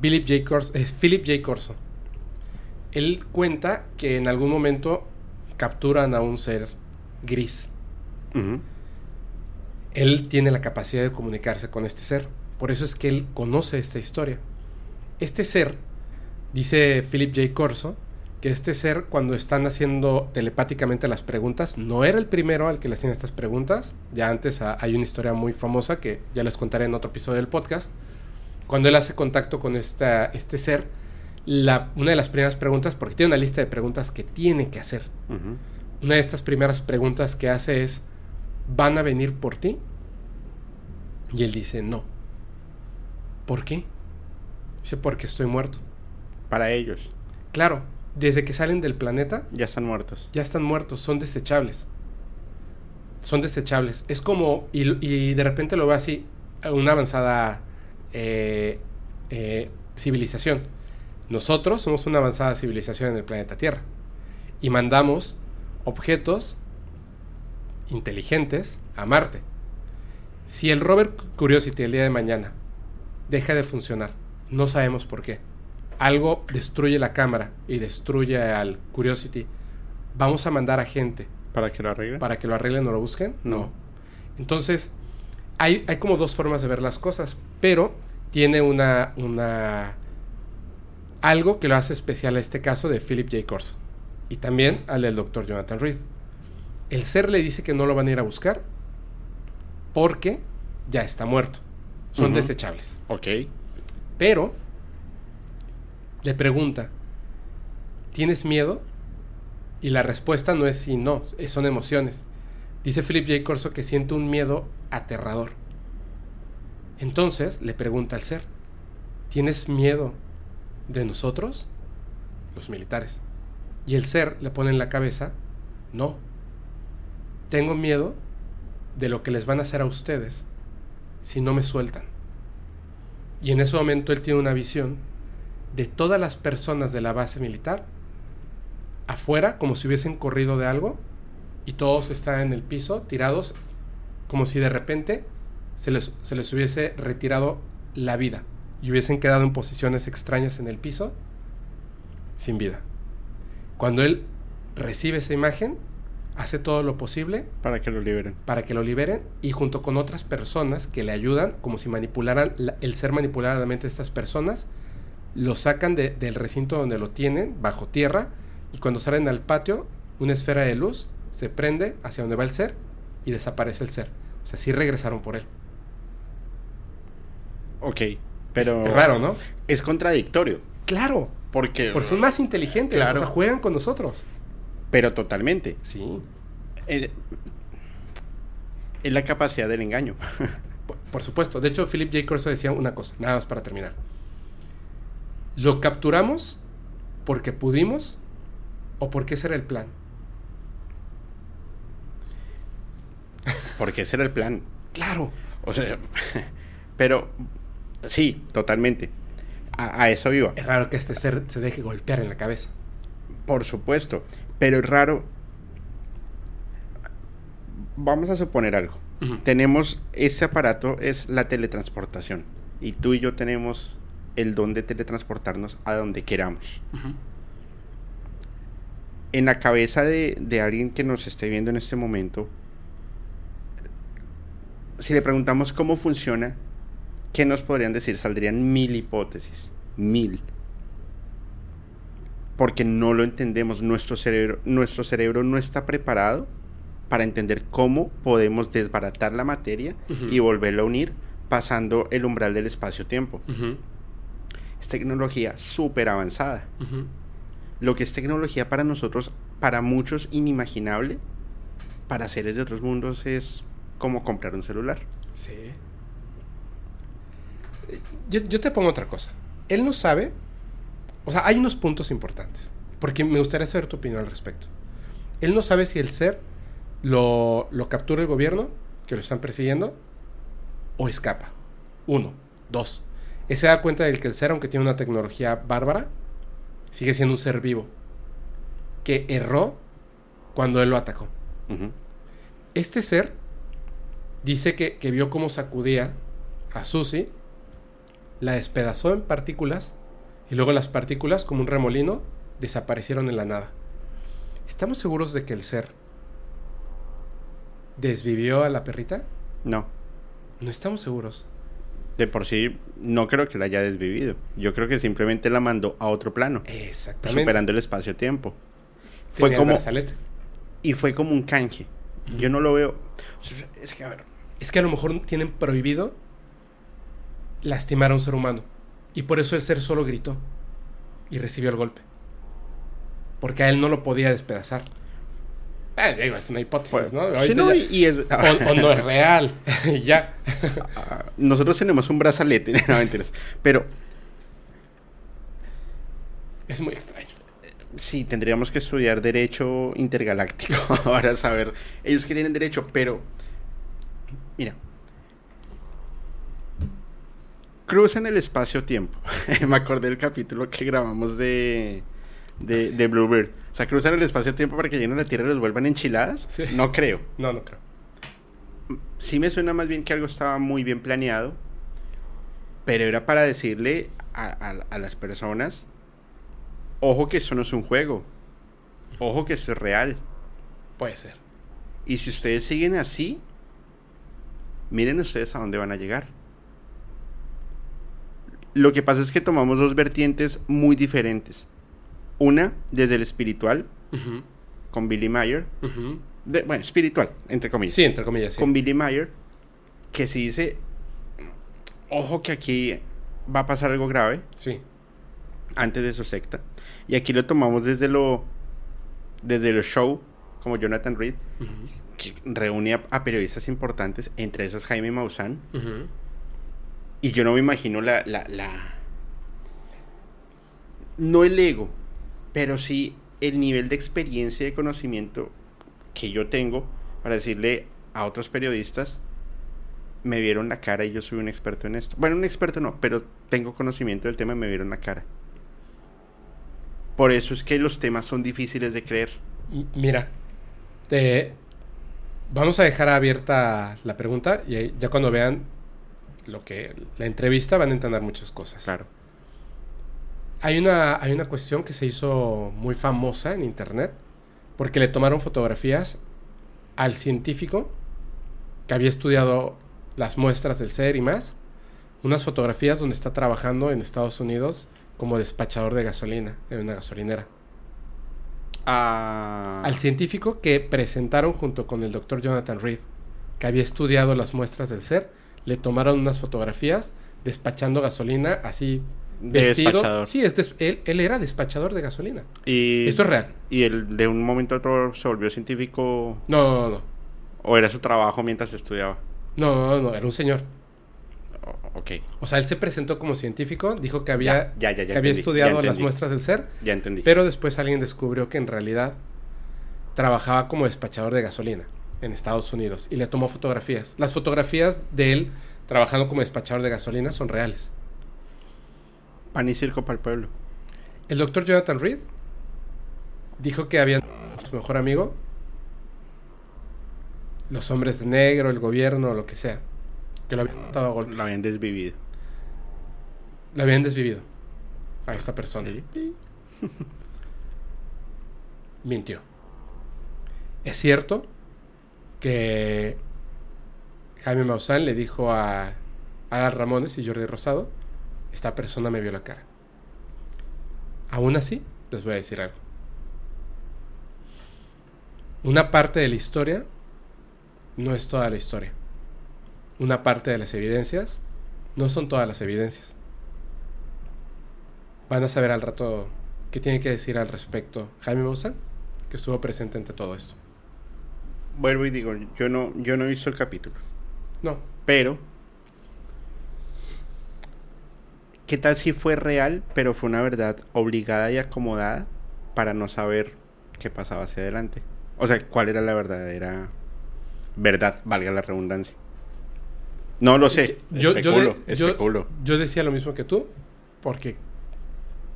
Philip J. Corso, eh, Philip J. Corso. Él cuenta que en algún momento capturan a un ser gris. Él tiene la capacidad de comunicarse con este ser. Por eso es que él conoce esta historia. Este ser, dice Philip J. Corso, que este ser, cuando están haciendo telepáticamente las preguntas, no era el primero al que le hacían estas preguntas. Ya antes hay una historia muy famosa que ya les contaré en otro episodio del podcast. Cuando él hace contacto con esta, este ser, la, una de las primeras preguntas, porque tiene una lista de preguntas que tiene que hacer. Una de estas primeras preguntas que hace es, ¿van a venir por ti? Y él dice, no. ¿Por qué? Dice, porque estoy muerto. Para ellos. Claro, desde que salen del planeta. Ya están muertos. Ya están muertos, son desechables. Son desechables. Es como, y, de repente lo ve así, una avanzada eh, eh, civilización. Nosotros somos una avanzada civilización en el planeta Tierra. Y mandamos objetos inteligentes a Marte. Si el rover Curiosity el día de mañana deja de funcionar, no sabemos por qué algo destruye la cámara y destruye al Curiosity, vamos a mandar a gente. ¿Para que lo arreglen? ¿Para que lo arreglen o lo busquen? No. Entonces, hay, hay, como dos formas de ver las cosas, pero tiene una, una... algo que lo hace especial a este caso de Philip J. Corso y también al del doctor Jonathan Reed. El ser le dice que no lo van a ir a buscar porque ya está muerto. Son desechables. Ok. Pero le pregunta, ¿tienes miedo? Y la respuesta no es sí, no, son emociones. Dice Philip J. Corso que siente un miedo aterrador. Entonces le pregunta al ser, ¿tienes miedo de nosotros? Los militares. Y el ser le pone en la cabeza, no, tengo miedo de lo que les van a hacer a ustedes si no me sueltan. Y en ese momento él tiene una visión de todas las personas de la base militar afuera como si hubiesen corrido de algo y todos están en el piso tirados como si de repente se les, se les hubiese retirado la vida y hubiesen quedado en posiciones extrañas en el piso sin vida. Cuando él recibe esa imagen, hace todo lo posible Para que lo liberen. para que lo liberen y junto con otras personas que le ayudan, como si manipularan, la- el ser manipulara la mente de estas personas, lo sacan de- del recinto donde lo tienen, bajo tierra, y cuando salen al patio, una esfera de luz se prende hacia donde va el ser y desaparece el ser. O sea, sí regresaron por él. Ok, pero... Es raro, ¿no? Es contradictorio. Claro, Porque... porque son más inteligentes, Claro. o sea, juegan con nosotros. Pero totalmente. Sí, Eh, es la capacidad del engaño. por, por supuesto. De hecho, Philip J. Corso decía una cosa, nada más para terminar. Lo capturamos porque pudimos o porque ese era el plan. Porque ese era el plan. Claro. O sea, pero sí, totalmente. A, a eso iba. Es raro que este ser se deje golpear en la cabeza. Por supuesto. Pero es raro. Vamos a suponer algo. Tenemos ese aparato, es la teletransportación. Y tú y yo tenemos el don de teletransportarnos a donde queramos. En la cabeza de, de alguien que nos esté viendo en este momento, si le preguntamos cómo funciona, ¿qué nos podrían decir? Saldrían mil hipótesis. Mil. Porque no lo entendemos. Nuestro cerebro, nuestro cerebro no está preparado para entender cómo podemos desbaratar la materia y volverla a unir pasando el umbral del espacio-tiempo. Es tecnología súper avanzada. Lo que es tecnología para nosotros, para muchos inimaginable, para seres de otros mundos es como comprar un celular. Sí. Eh, Yo, yo te pongo otra cosa. Él no sabe. O sea, hay unos puntos importantes. Porque me gustaría saber tu opinión al respecto. Él no sabe si el ser lo, lo captura el gobierno, que lo están persiguiendo, o escapa. Uno. Dos. Él se da cuenta de que el ser, aunque tiene una tecnología bárbara, sigue siendo un ser vivo. Que erró cuando él lo atacó. Este ser dice que, que vio cómo sacudía a Susie, la despedazó en partículas y luego las partículas, como un remolino, desaparecieron en la nada. ¿Estamos seguros de que el ser desvivió a la perrita? No, No estamos seguros. de por sí no creo que la haya desvivido. Yo creo que simplemente la mandó a otro plano, Exactamente. superando el espacio-tiempo. Fue como brazalete. y fue como un canje. Yo no lo veo. Es que a ver, Es que a lo mejor tienen prohibido lastimar a un ser humano. Y por eso el ser solo gritó y recibió el golpe. Porque a él no lo podía despedazar. Eh, digo, es una hipótesis, pues, ¿no? sí, Ahorita no, ya- y, y es, o, o no es real. ya. Ah, nosotros tenemos un brazalete, no mentiras. Pero es muy extraño. sí, tendríamos que estudiar derecho intergaláctico para saber ellos que tienen derecho, pero mira, cruzan el espacio-tiempo. Me acordé del capítulo que grabamos de, de, de Bluebird. O sea, cruzan el espacio-tiempo para que lleguen a la Tierra y los vuelvan enchiladas. Sí. No creo. No, no creo. sí me suena más bien que algo estaba muy bien planeado, pero era para decirle a, a- a las personas, ojo que esto no es un juego, ojo que esto es real, Puede ser. y si ustedes siguen así, miren ustedes a dónde van a llegar. Lo que pasa es que tomamos dos vertientes muy diferentes. Una desde el espiritual, con Billy Mayer, de- bueno, espiritual, entre comillas. Sí, entre comillas, sí. con Billy Mayer, que si dice, ojo que aquí va a pasar algo grave Sí. antes de su secta. Y aquí lo tomamos desde lo, desde el show, como Jonathan Reed, Ujú, que reúne a, a periodistas importantes, entre esos Jaime Maussan. Y yo no me imagino la, la, la... No el ego, pero sí el nivel de experiencia y de conocimiento que yo tengo para decirle a otros periodistas, me vieron la cara y yo soy un experto en esto. Bueno, un experto no, pero tengo conocimiento del tema y me vieron la cara. Por eso es que los temas son difíciles de creer. Mira, te- vamos a dejar abierta la pregunta y ahí- ya cuando vean lo que la entrevista van a entender muchas cosas. Claro. Hay una, hay una cuestión que se hizo muy famosa en internet porque le tomaron fotografías al científico que había estudiado las muestras del ser y más. Unas fotografías donde está trabajando en Estados Unidos como despachador de gasolina en una gasolinera. Al científico que presentaron junto con el doctor Jonathan Reed, que había estudiado las muestras del ser, le tomaron unas fotografías despachando gasolina así vestido. despachador. Sí, es des- él, él era despachador de gasolina. Y, Esto es real. y el, de un momento a otro se volvió científico No, no, no, o era su trabajo mientras estudiaba. no, no, no, era un señor. O- ok, O sea, él se presentó como científico, dijo que había, Ya, ya, ya, ya que había entendí, estudiado ya las muestras del ser, ya entendí. pero después alguien descubrió que en realidad trabajaba como despachador de gasolina en Estados Unidos y le tomó fotografías. Las fotografías de él trabajando como despachador de gasolina son reales. Pan y circo para el pueblo. El doctor Jonathan Reed dijo que había su mejor amigo, los hombres de negro, el gobierno, lo que sea, que lo habían matado a golpes. Lo habían desvivido. Lo habían desvivido a esta persona. Mintió. Es cierto que Jaime Maussan le dijo a Adal Ramones y Jordi Rosado, esta persona me vio la cara. Aún así, les voy a decir algo. Una parte de la historia no es toda la historia. Una parte de las evidencias no son todas las evidencias. Van a saber al rato qué tiene que decir al respecto Jaime Maussan, que estuvo presente ante todo esto. Vuelvo y digo, yo no, yo no he visto el capítulo. No, Pero, ¿qué tal si fue real, pero fue una verdad obligada y acomodada para no saber qué pasaba hacia adelante? O sea, ¿cuál era la verdadera verdad, valga la redundancia? No lo sé. yo, yo, especulo, de- yo- especulo. yo decía lo mismo que tú, porque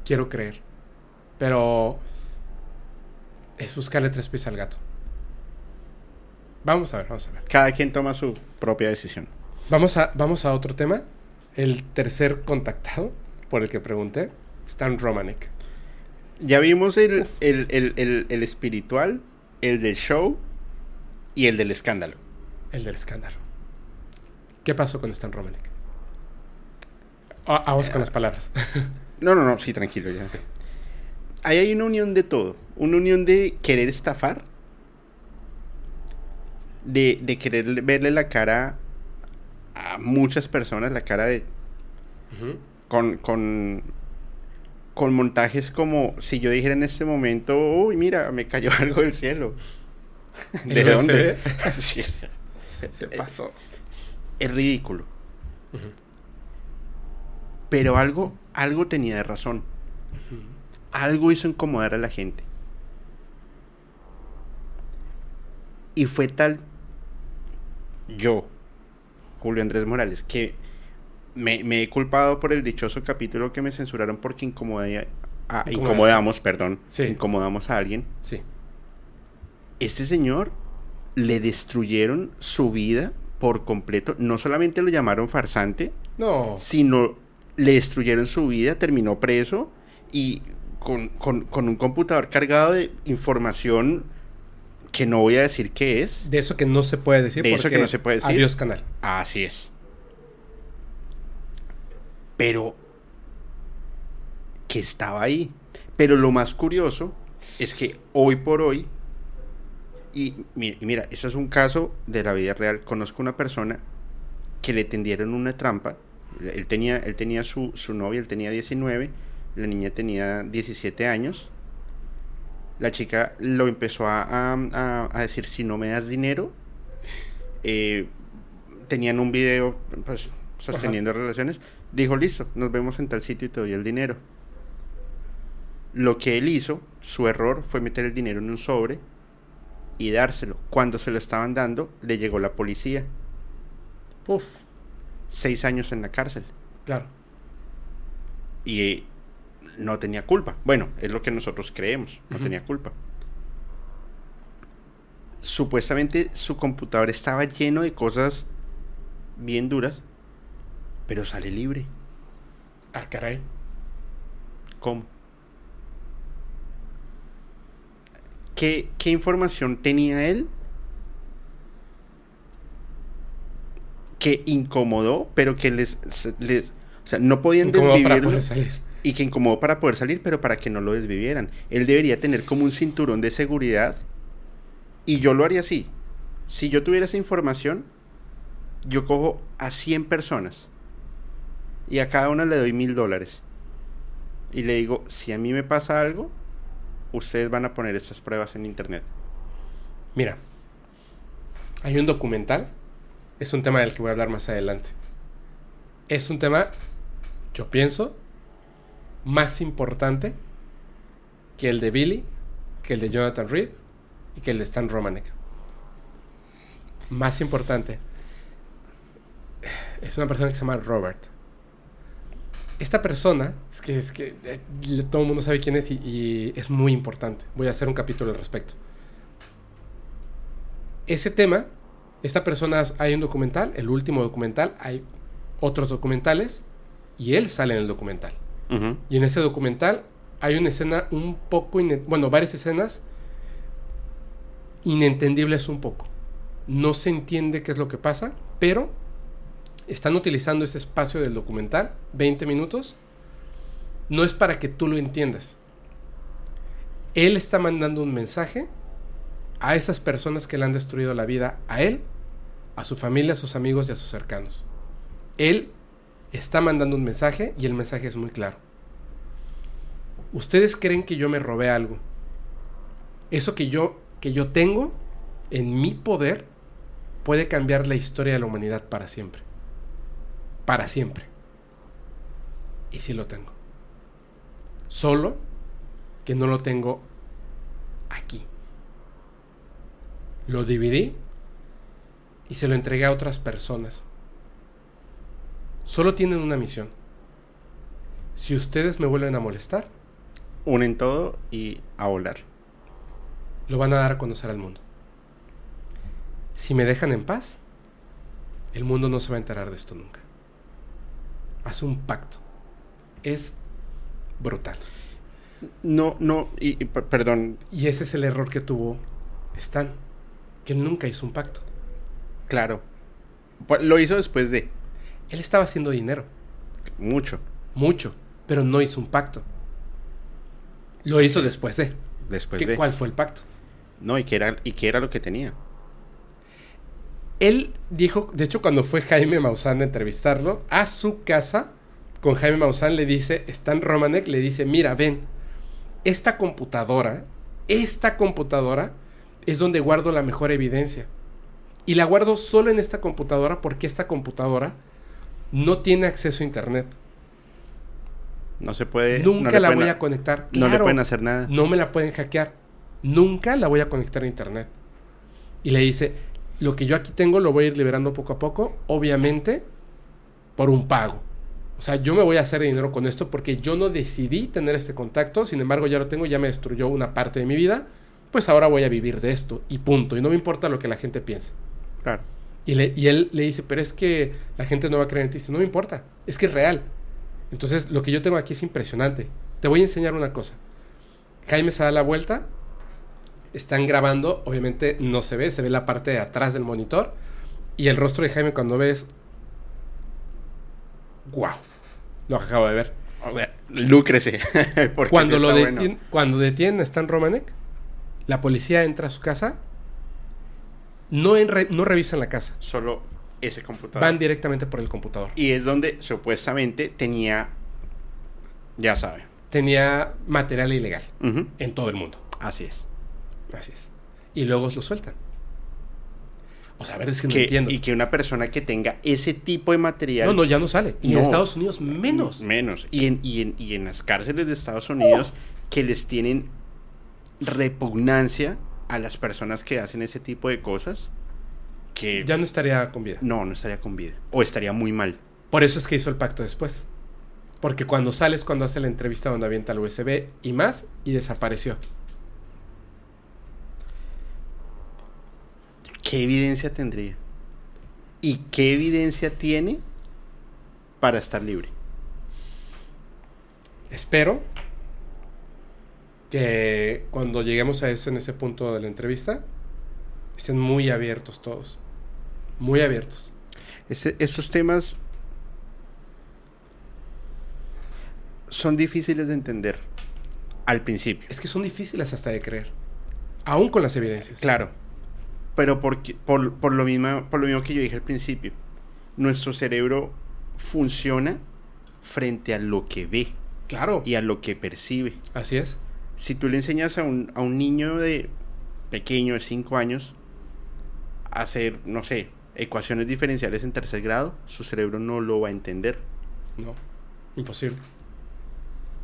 quiero creer. Pero es buscarle tres pies al gato. Vamos a ver, vamos a ver. Cada quien toma su propia decisión. Vamos a, vamos a otro tema. El tercer contactado por el que pregunté, Stan Romanek. Ya vimos el, el, el, el- el espiritual, el del show y el del escándalo. El del escándalo. ¿Qué pasó con Stan Romanek? Ah, vamos con las palabras. No, no, no, sí, tranquilo, ya. Ahí hay una unión de todo. Una unión de querer estafar. De, de querer verle la cara a muchas personas, la cara de... Con, con, con montajes como si yo dijera en este momento, uy, mira, me cayó algo del cielo. ¿De ¿El dónde? Sí, Se pasó. Es ridículo. Pero algo, algo tenía de razón. Algo hizo incomodar a la gente. Y fue tal yo, Julio Andrés Morales, que me, me he culpado por el dichoso capítulo que me censuraron porque incomodé a- incomodamos, perdón, Sí. incomodamos a alguien. Sí. Este señor le destruyeron su vida por completo. No solamente lo llamaron farsante, No. sino le destruyeron su vida, terminó preso y con, con- con un computador cargado de información que no voy a decir qué es. De eso que no se puede decir. De eso que no se puede decir. Adiós, canal. Así es. Pero que estaba ahí. Pero lo más curioso es que hoy por hoy, y, mi- y mira, eso es un caso de la vida real. Conozco una persona que le tendieron una trampa. Él tenía, él tenía su, su novia, él tenía 19, la niña tenía 17 años. La chica lo empezó a, a- a- a decir, si no me das dinero, eh, tenían un video pues, sosteniendo relaciones. Dijo, listo, nos vemos en tal sitio y te doy el dinero. Lo que él hizo, su error, fue meter el dinero en un sobre y dárselo. Cuando se lo estaban dando, le llegó la policía. Uf. Seis años en la cárcel. Claro. Y no tenía culpa. Bueno, es lo que nosotros creemos. No tenía culpa. Supuestamente su computador estaba lleno de cosas bien duras, pero sale libre. Ah, caray. ¿Cómo? ¿Qué, qué información tenía él que incomodó, pero que les, les o sea, no podían desvivirlo y que incomodó para poder salir, pero para que no lo desvivieran. Él debería tener como un cinturón de seguridad y yo lo haría así. Si yo tuviera esa información, yo cojo a 100 personas y a cada una le doy mil dólares. Y le digo, si a mí me pasa algo, ustedes van a poner estas pruebas en internet. Mira, hay un documental. Es un tema del que voy a hablar más adelante. Es un tema, yo pienso, más importante que el de Billy, que el de Jonathan Reed y que el de Stan Romanek. Más importante. Es una persona que se llama Robert. Esta persona, es que, es que eh, todo el mundo sabe quién es y, y es muy importante. Voy a hacer un capítulo al respecto. Ese tema, esta persona, hay un documental, el último documental, hay otros documentales y él sale en el documental. Y en ese documental hay una escena un poco, bueno, varias escenas inentendibles un poco. No se entiende qué es lo que pasa, pero están utilizando ese espacio del documental, 20 minutos, no es para que tú lo entiendas. Él está mandando un mensaje a esas personas que le han destruido la vida a él, a su familia, a sus amigos y a sus cercanos. Él está mandando un mensaje y el mensaje es muy claro. Ustedes creen que yo me robé algo. Eso que yo que yo tengo en mi poder puede cambiar la historia de la humanidad para siempre. Para siempre. Y sí lo tengo. Solo que no lo tengo aquí. Lo dividí y se lo entregué a otras personas. Solo tienen una misión. Si ustedes me vuelven a molestar, Unen todo y a volar. lo van a dar a conocer al mundo. Si me dejan en paz, el mundo no se va a enterar de esto nunca. Haz un pacto. Es brutal. No, no, y, y per- perdón, Y ese es el error que tuvo Stan, que él nunca hizo un pacto. claro. Pues, Lo hizo después de Él estaba haciendo dinero, mucho. mucho, pero no hizo un pacto. Lo hizo después de. Después ¿Qué- de. ¿Cuál fue el pacto? No, y que era, y que era lo que tenía. Él dijo, de hecho, cuando fue Jaime Maussan a entrevistarlo, a su casa, con Jaime Maussan le dice, Stan Romanek le dice, mira, ven, esta computadora, esta computadora es donde guardo la mejor evidencia. Y la guardo solo en esta computadora porque esta computadora no tiene acceso a internet. No se puede. Nunca no la pueden voy a- conectar. No le pueden hacer nada. no me la pueden hackear. Nunca la voy a conectar a internet. Y le dice, lo que yo aquí tengo lo voy a ir liberando poco a poco, obviamente por un pago. O sea, yo me voy a hacer dinero con esto porque yo no decidí tener este contacto, sin embargo ya lo tengo, ya me destruyó una parte de mi vida, pues ahora voy a vivir de esto y punto. Y no me importa lo que la gente piense. Claro. Y, le- y él le dice, pero es que la gente no va a creer en ti. Dice, no me importa, es que es real. Entonces, lo que yo tengo aquí es impresionante. Te voy a enseñar una cosa. Jaime se da la vuelta, están grabando, obviamente no se ve, se ve la parte de atrás del monitor. Y el rostro de Jaime cuando ves... ¡Wow! Lo acabo de ver. Lúcrese. Cuando, lo bueno. cuando detienen a Stan Romanek, la policía entra a su casa, no, en re- no revisan la casa, Solo ese computador. van directamente por el computador. Y es donde supuestamente tenía. Ya sabe. tenía material ilegal en todo el mundo. Así es. Así es. Y luego lo sueltan. O sea, a ver, es que no entiendo. y que una persona que tenga ese tipo de material. No, no, ya no sale. Y en. Estados Unidos menos. Menos. Y en, y en, y en las cárceles de Estados Unidos que les tienen repugnancia a las personas que hacen ese tipo de cosas. Que Ya no estaría con vida. no, no estaría con vida. O estaría muy mal. Por eso es que hizo el pacto después. Porque cuando sales, cuando hace la entrevista donde avienta el USB y más, y desapareció. ¿Qué evidencia tendría? ¿Y qué evidencia tiene para estar libre? Espero que cuando lleguemos a eso en ese punto de la entrevista, estén muy abiertos todos. Muy abiertos. Estos temas son difíciles de entender al principio. Es que son difíciles hasta de creer. Aún con las evidencias. Claro. Pero porque, por, por, lo mismo, por lo mismo que yo dije al principio, nuestro cerebro funciona frente a lo que ve Claro. y a lo que percibe. Así es. Si tú le enseñas a un, a un niño de pequeño, de 5 años, a hacer, no sé, ecuaciones diferenciales en tercer grado, su cerebro no lo va a entender. No. Imposible.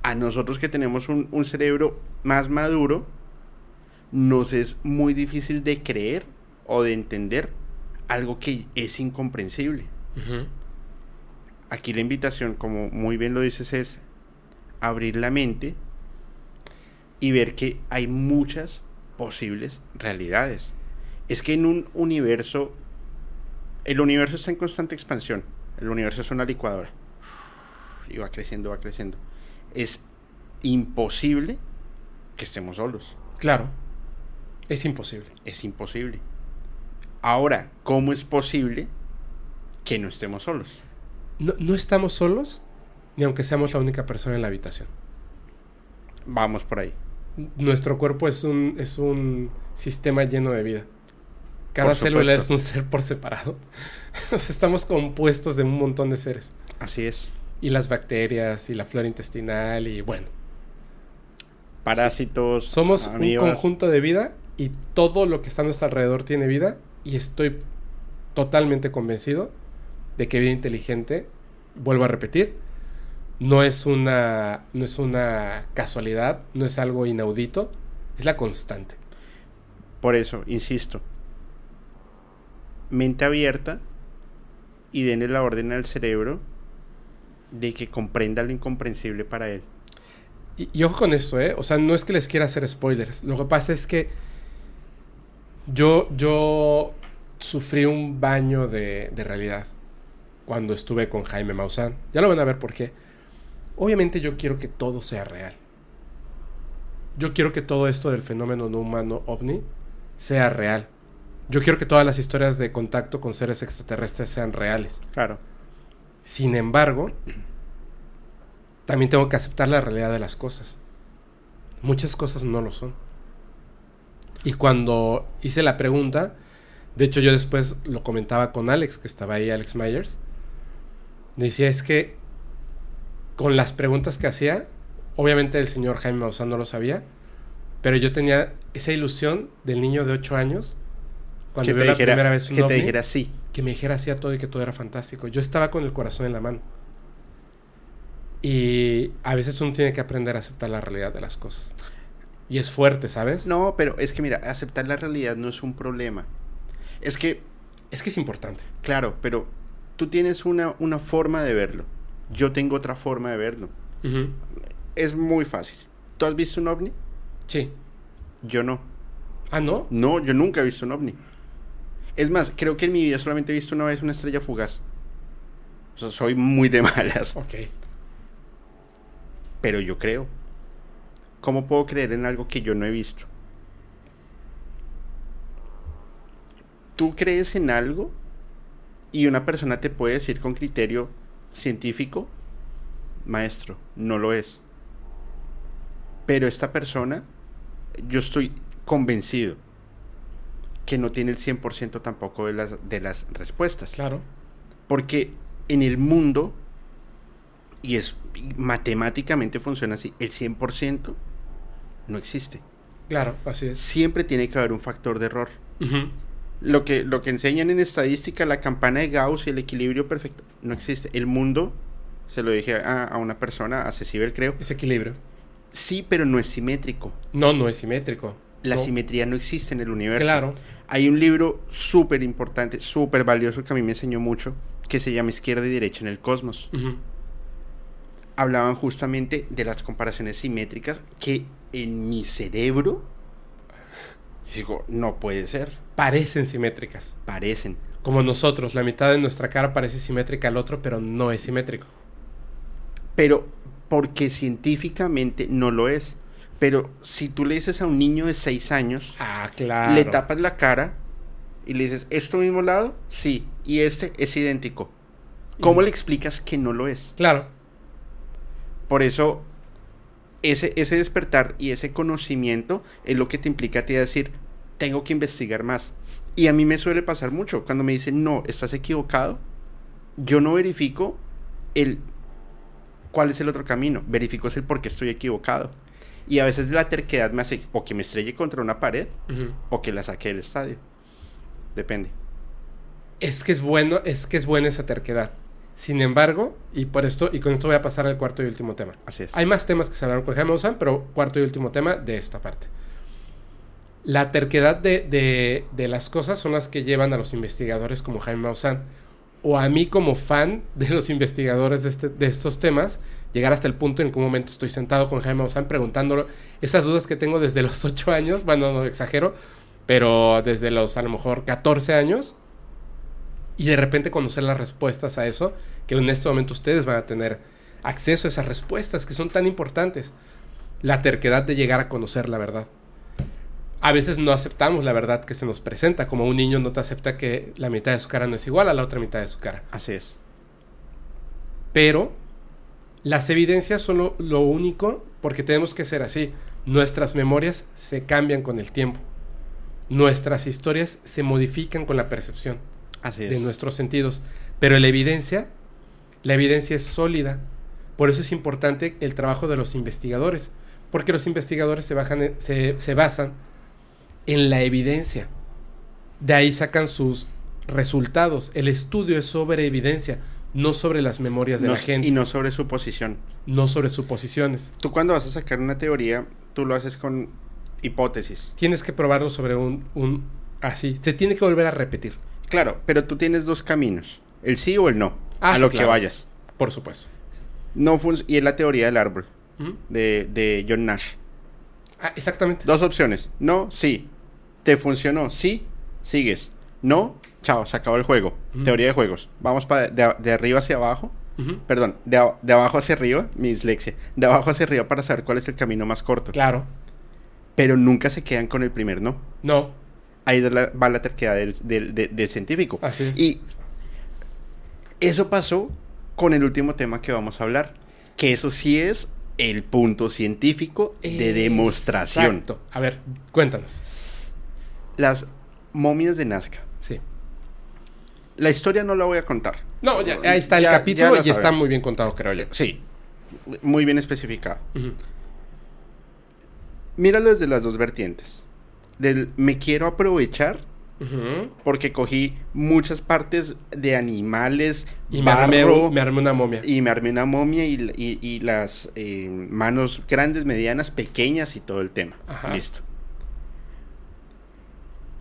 A nosotros que tenemos un, un cerebro más maduro, nos es muy difícil de creer o de entender algo que es incomprensible. Aquí la invitación, como muy bien lo dices, es abrir la mente y ver que hay muchas posibles realidades. Es que en un universo, el universo está en constante expansión. El universo es una licuadora. Y va creciendo, va creciendo. Es imposible que estemos solos. Claro. Es imposible. Es imposible. Ahora, ¿cómo es posible que no estemos solos? No, no estamos solos, ni aunque seamos la única persona en la habitación. Vamos por ahí. Nuestro cuerpo es un, es un sistema lleno de vida. Cada célula es un ser por separado. Sea, Estamos compuestos de un montón de seres. Así es. Y las bacterias, y la flora intestinal, y bueno. Parásitos. Somos un conjunto de vida y todo lo que está a nuestro alrededor tiene vida. Y estoy totalmente convencido de que vida inteligente, vuelvo a repetir, no es una, no es una casualidad, no es algo inaudito, es la constante. Por eso, insisto. Mente abierta y denle la orden al cerebro de que comprenda lo incomprensible para él. Y, y ojo con esto, ¿eh? O sea, no es que les quiera hacer spoilers. Lo que pasa es que yo, yo sufrí un baño de, de realidad cuando estuve con Jaime Maussan. Ya lo van a ver por qué. Obviamente yo quiero que todo sea real. Yo quiero que todo esto del fenómeno no humano ovni sea real. Yo quiero que todas las historias de contacto con seres extraterrestres sean reales. Claro. Sin embargo, también tengo que aceptar la realidad de las cosas. Muchas cosas no lo son. Y cuando hice la pregunta, de hecho yo después lo comentaba con Alex, que estaba ahí, Alex Myers, decía es que con las preguntas que hacía, obviamente el señor Jaime Maussan no lo sabía, pero yo tenía esa ilusión del niño de 8 años, cuando vio la dijera, primera vez un que te dijera sí. que me dijera así a todo y que todo era fantástico. Yo estaba con el corazón en la mano. Y a veces uno tiene que aprender a aceptar la realidad de las cosas. Y es fuerte, ¿sabes? No, pero es que mira, aceptar la realidad no es un problema. Es que, Es que es importante. claro, pero tú tienes una, una forma de verlo. Yo tengo otra forma de verlo. Es muy fácil. ¿Tú has visto un ovni? Sí. Yo no. Ah, ¿no? No, yo nunca he visto un ovni. Es más, creo que en mi vida solamente he visto una vez una estrella fugaz. O sea, soy muy de malas. Ok. Pero yo creo. ¿Cómo puedo creer en algo que yo no he visto? Tú crees en algo y una persona te puede decir con criterio científico, maestro, no lo es. Pero esta persona, yo estoy convencido que no tiene el 100% tampoco de las, de las respuestas. Claro. Porque en el mundo, y es matemáticamente funciona así, el 100% no existe. Claro, así es. Siempre tiene que haber un factor de error. Lo que, lo que enseñan en estadística, la campana de Gauss y el equilibrio perfecto, no existe. El mundo, se lo dije a, a una persona, a creo, Es equilibrio. sí, pero no es simétrico. No, no es simétrico. La No. simetría no existe en el universo. Claro. Hay un libro súper importante, súper valioso que a mí me enseñó mucho, que se llama Izquierda y Derecha en el Cosmos. Hablaban justamente de las comparaciones simétricas que en mi cerebro digo, no puede ser, Parecen simétricas. parecen. Como nosotros, la mitad de nuestra cara parece simétrica al otro, pero no es simétrico. Pero porque científicamente no lo es. Pero si tú le dices a un niño de 6 años, Ah, claro. le tapas la cara y le dices, ¿es tu mismo lado? Sí. Y este es idéntico. ¿Cómo Y- le explicas que no lo es? Claro. Por eso, ese, ese despertar y ese conocimiento es lo que te implica a ti decir, tengo que investigar más. Y a mí me suele pasar mucho. Cuando me dicen, no, estás equivocado, yo no verifico el cuál es el otro camino. Verifico es el por qué estoy equivocado. Y a veces la terquedad me hace o que me estrelle contra una pared o que la saque del estadio. Depende. Es que es bueno, es que es buena esa terquedad. Sin embargo, y por esto, y con esto voy a pasar al cuarto y último tema. Así es. Hay más temas que se hablaron con Jaime Maussan, pero cuarto y último tema de esta parte. La terquedad de, de- de las cosas son las que llevan a los investigadores como Jaime Maussan, o a mí como fan de los investigadores de, este- de estos temas, llegar hasta el punto en que un momento estoy sentado con Jaime Maussan preguntándolo esas dudas que tengo desde los 8 años, bueno, no exagero, pero desde los a lo mejor 14 años, y de repente conocer las respuestas a eso, que en este momento ustedes van a tener acceso a esas respuestas que son tan importantes. La terquedad de llegar a conocer la verdad. A veces no aceptamos la verdad que se nos presenta, como un niño no te acepta que la mitad de su cara no es igual a la otra mitad de su cara. Así es. Pero las evidencias son lo, lo único porque tenemos que ser así. Nuestras memorias se cambian con el tiempo. Nuestras historias se modifican con la percepción Así de es. nuestros sentidos. Pero la evidencia, la evidencia es sólida. Por eso es importante el trabajo de los investigadores. Porque los investigadores se, bajan se, se basan en la evidencia. De ahí sacan sus resultados. El estudio es sobre evidencia, no sobre las memorias de No- la gente, y no sobre su posición. no sobre suposiciones. Tú cuando vas a sacar una teoría, tú lo haces con hipótesis. Tienes que probarlo sobre un, un así. Se tiene que volver a repetir. Claro, pero tú tienes dos caminos, el sí o el no, Ah, a sí, lo claro. que vayas. Por supuesto. No y es la teoría del árbol de, de John Nash. Ah, exactamente. Dos opciones, no, sí. ¿Te funcionó? Sí, sigues. No, chao, se acabó el juego. Teoría de juegos. Vamos pa- de, de arriba hacia abajo. Perdón, de, abajo hacia arriba, mi dislexia. De abajo hacia arriba para saber cuál es el camino más corto. Claro. Pero nunca se quedan con el primer no. No. Ahí va la terquedad del, del- de- del científico. Así es. Y eso pasó con el último tema que vamos a hablar, que eso sí es el punto científico de demostración. Exacto. A ver, cuéntanos. Las momias de Nazca. Sí. La historia no la voy a contar. No, ya, ahí está el Ya- capítulo ya y está muy bien contado, creo yo. Sí, muy bien especificado. Míralo desde las dos vertientes. Del me quiero aprovechar Porque cogí muchas partes de animales, Y me armé, barro, me armé una momia. y me armé una momia y, y- y las eh, manos grandes, medianas, pequeñas y todo el tema. Ajá. Listo.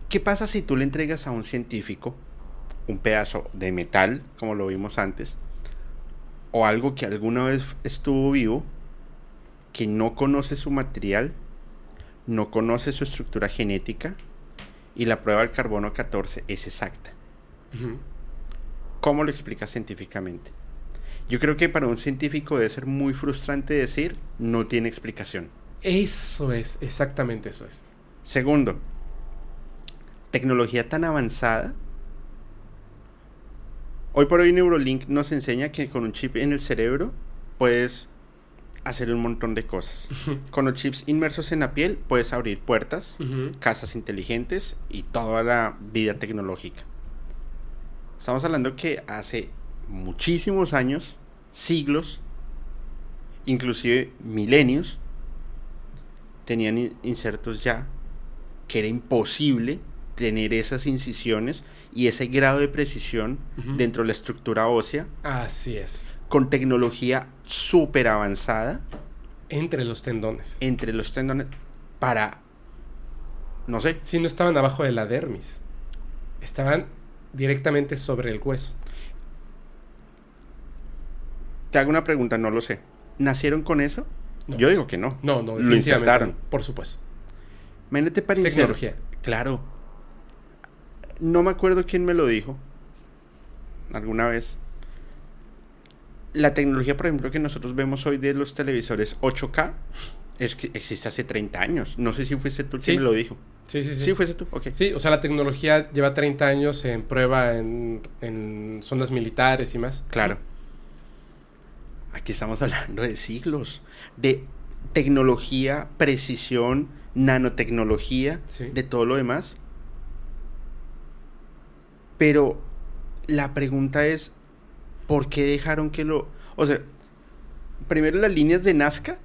¿Qué pasa si tú le entregas a un científico un pedazo de metal, como lo vimos antes, o algo que alguna vez estuvo vivo, que no conoce su material, no conoce su estructura genética, y la prueba del carbono 14 es exacta? ¿Cómo lo explicas científicamente? Yo creo que para un científico debe ser muy frustrante decir no tiene explicación. Eso es, exactamente eso es. Segundo, tecnología tan avanzada. Hoy por hoy Neurolink nos enseña que con un chip en el cerebro puedes hacer un montón de cosas. Con los chips inmersos en la piel puedes abrir puertas, casas inteligentes y toda la vida tecnológica. Estamos hablando que hace muchísimos años, siglos, inclusive milenios, tenían in- insertos ya que era imposible tener esas incisiones y ese grado de precisión dentro de la estructura ósea Así es. Con tecnología súper avanzada Entre los tendones. entre los tendones para, no sé, Si no estaban abajo de la dermis. Estaban directamente sobre el hueso. Te hago una pregunta, no lo sé. ¿Nacieron con eso? No. Yo digo que no. No, no, Lo insertaron. Por supuesto. Imagínate para tecnología. Claro. No me acuerdo quién me lo dijo. Alguna vez. La tecnología, por ejemplo, que nosotros vemos hoy de los televisores 8K Es que existe hace 30 años. No sé si fuiste tú Sí. me lo dijo. Sí, sí, sí. Sí, fuiste tú. Ok. Sí, o sea, la tecnología lleva 30 años en prueba en, en zonas militares y más. Claro. Aquí estamos hablando de siglos. De tecnología, precisión, nanotecnología, Sí. de todo lo demás. Pero la pregunta es, ¿por qué dejaron que lo... O sea, primero las líneas de Nazca,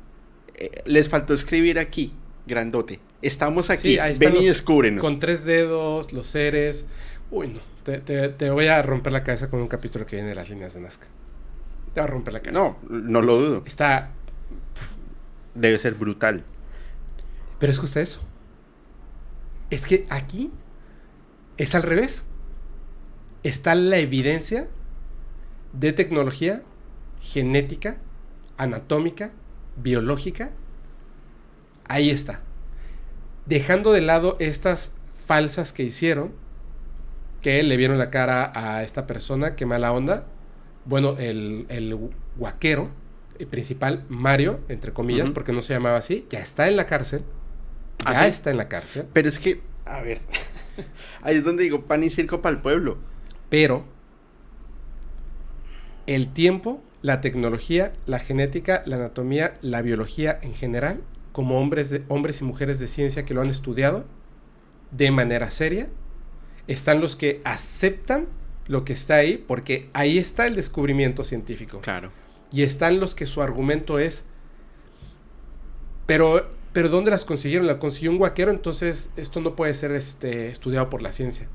eh, les faltó escribir aquí, grandote. Estamos aquí, Sí, ahí están ven y descúbrenos. Con tres dedos, los seres. Uy, no. Te, te- te voy a romper la cabeza con un capítulo que viene de las líneas de Nazca. Te va a romper la cabeza. No, no lo dudo. Está. Debe ser brutal. Pero es justo eso. Es que aquí es al revés. Está la evidencia de tecnología genética, anatómica, biológica. Ahí está. Dejando de lado estas falsas que hicieron, que le vieron la cara a esta persona, que mala onda. Bueno, el, el guaquero el principal, Mario, entre comillas, porque no se llamaba así, ya está en la cárcel. ¿Ah, Ya sí? está en la cárcel. Pero es que, a ver, ahí es donde digo pan y circo para el pueblo. Pero el tiempo, la tecnología, la genética, la anatomía, la biología en general, como hombres, de, hombres y mujeres de ciencia que lo han estudiado de manera seria, están los que aceptan lo que está ahí, porque ahí está el descubrimiento científico. Claro. Y están los que su argumento es, pero, pero ¿dónde las consiguieron? La consiguió un guaquero, entonces esto no puede ser este, estudiado por la ciencia.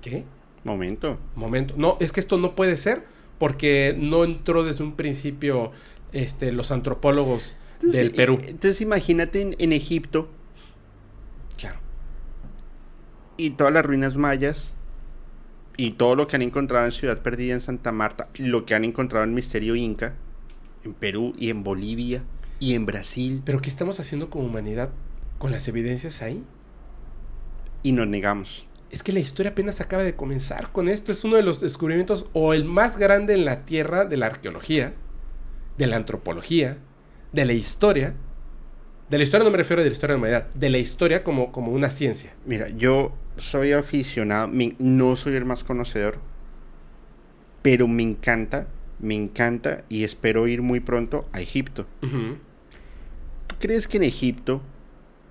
¿Qué? Momento. Momento. No, es que esto no puede ser porque no entró desde un principio este, los antropólogos del Entonces, Perú. eh, Entonces imagínate en, en Egipto Claro. y todas las ruinas mayas y todo lo que han encontrado en Ciudad Perdida en Santa Marta, lo que han encontrado en Misterio Inca, en Perú y en Bolivia y en Brasil, Pero ¿qué estamos haciendo como humanidad con las evidencias ahí? y nos negamos. Es que la historia apenas acaba de comenzar con esto. Es uno de los descubrimientos o el más grande en la Tierra de la arqueología, de la antropología, de la historia. De la historia no me refiero de la historia de la humanidad, de la historia como, como una ciencia. Mira, yo soy aficionado, no soy el más conocedor, pero me encanta, me encanta y espero ir muy pronto a Egipto. ¿Tú crees que en Egipto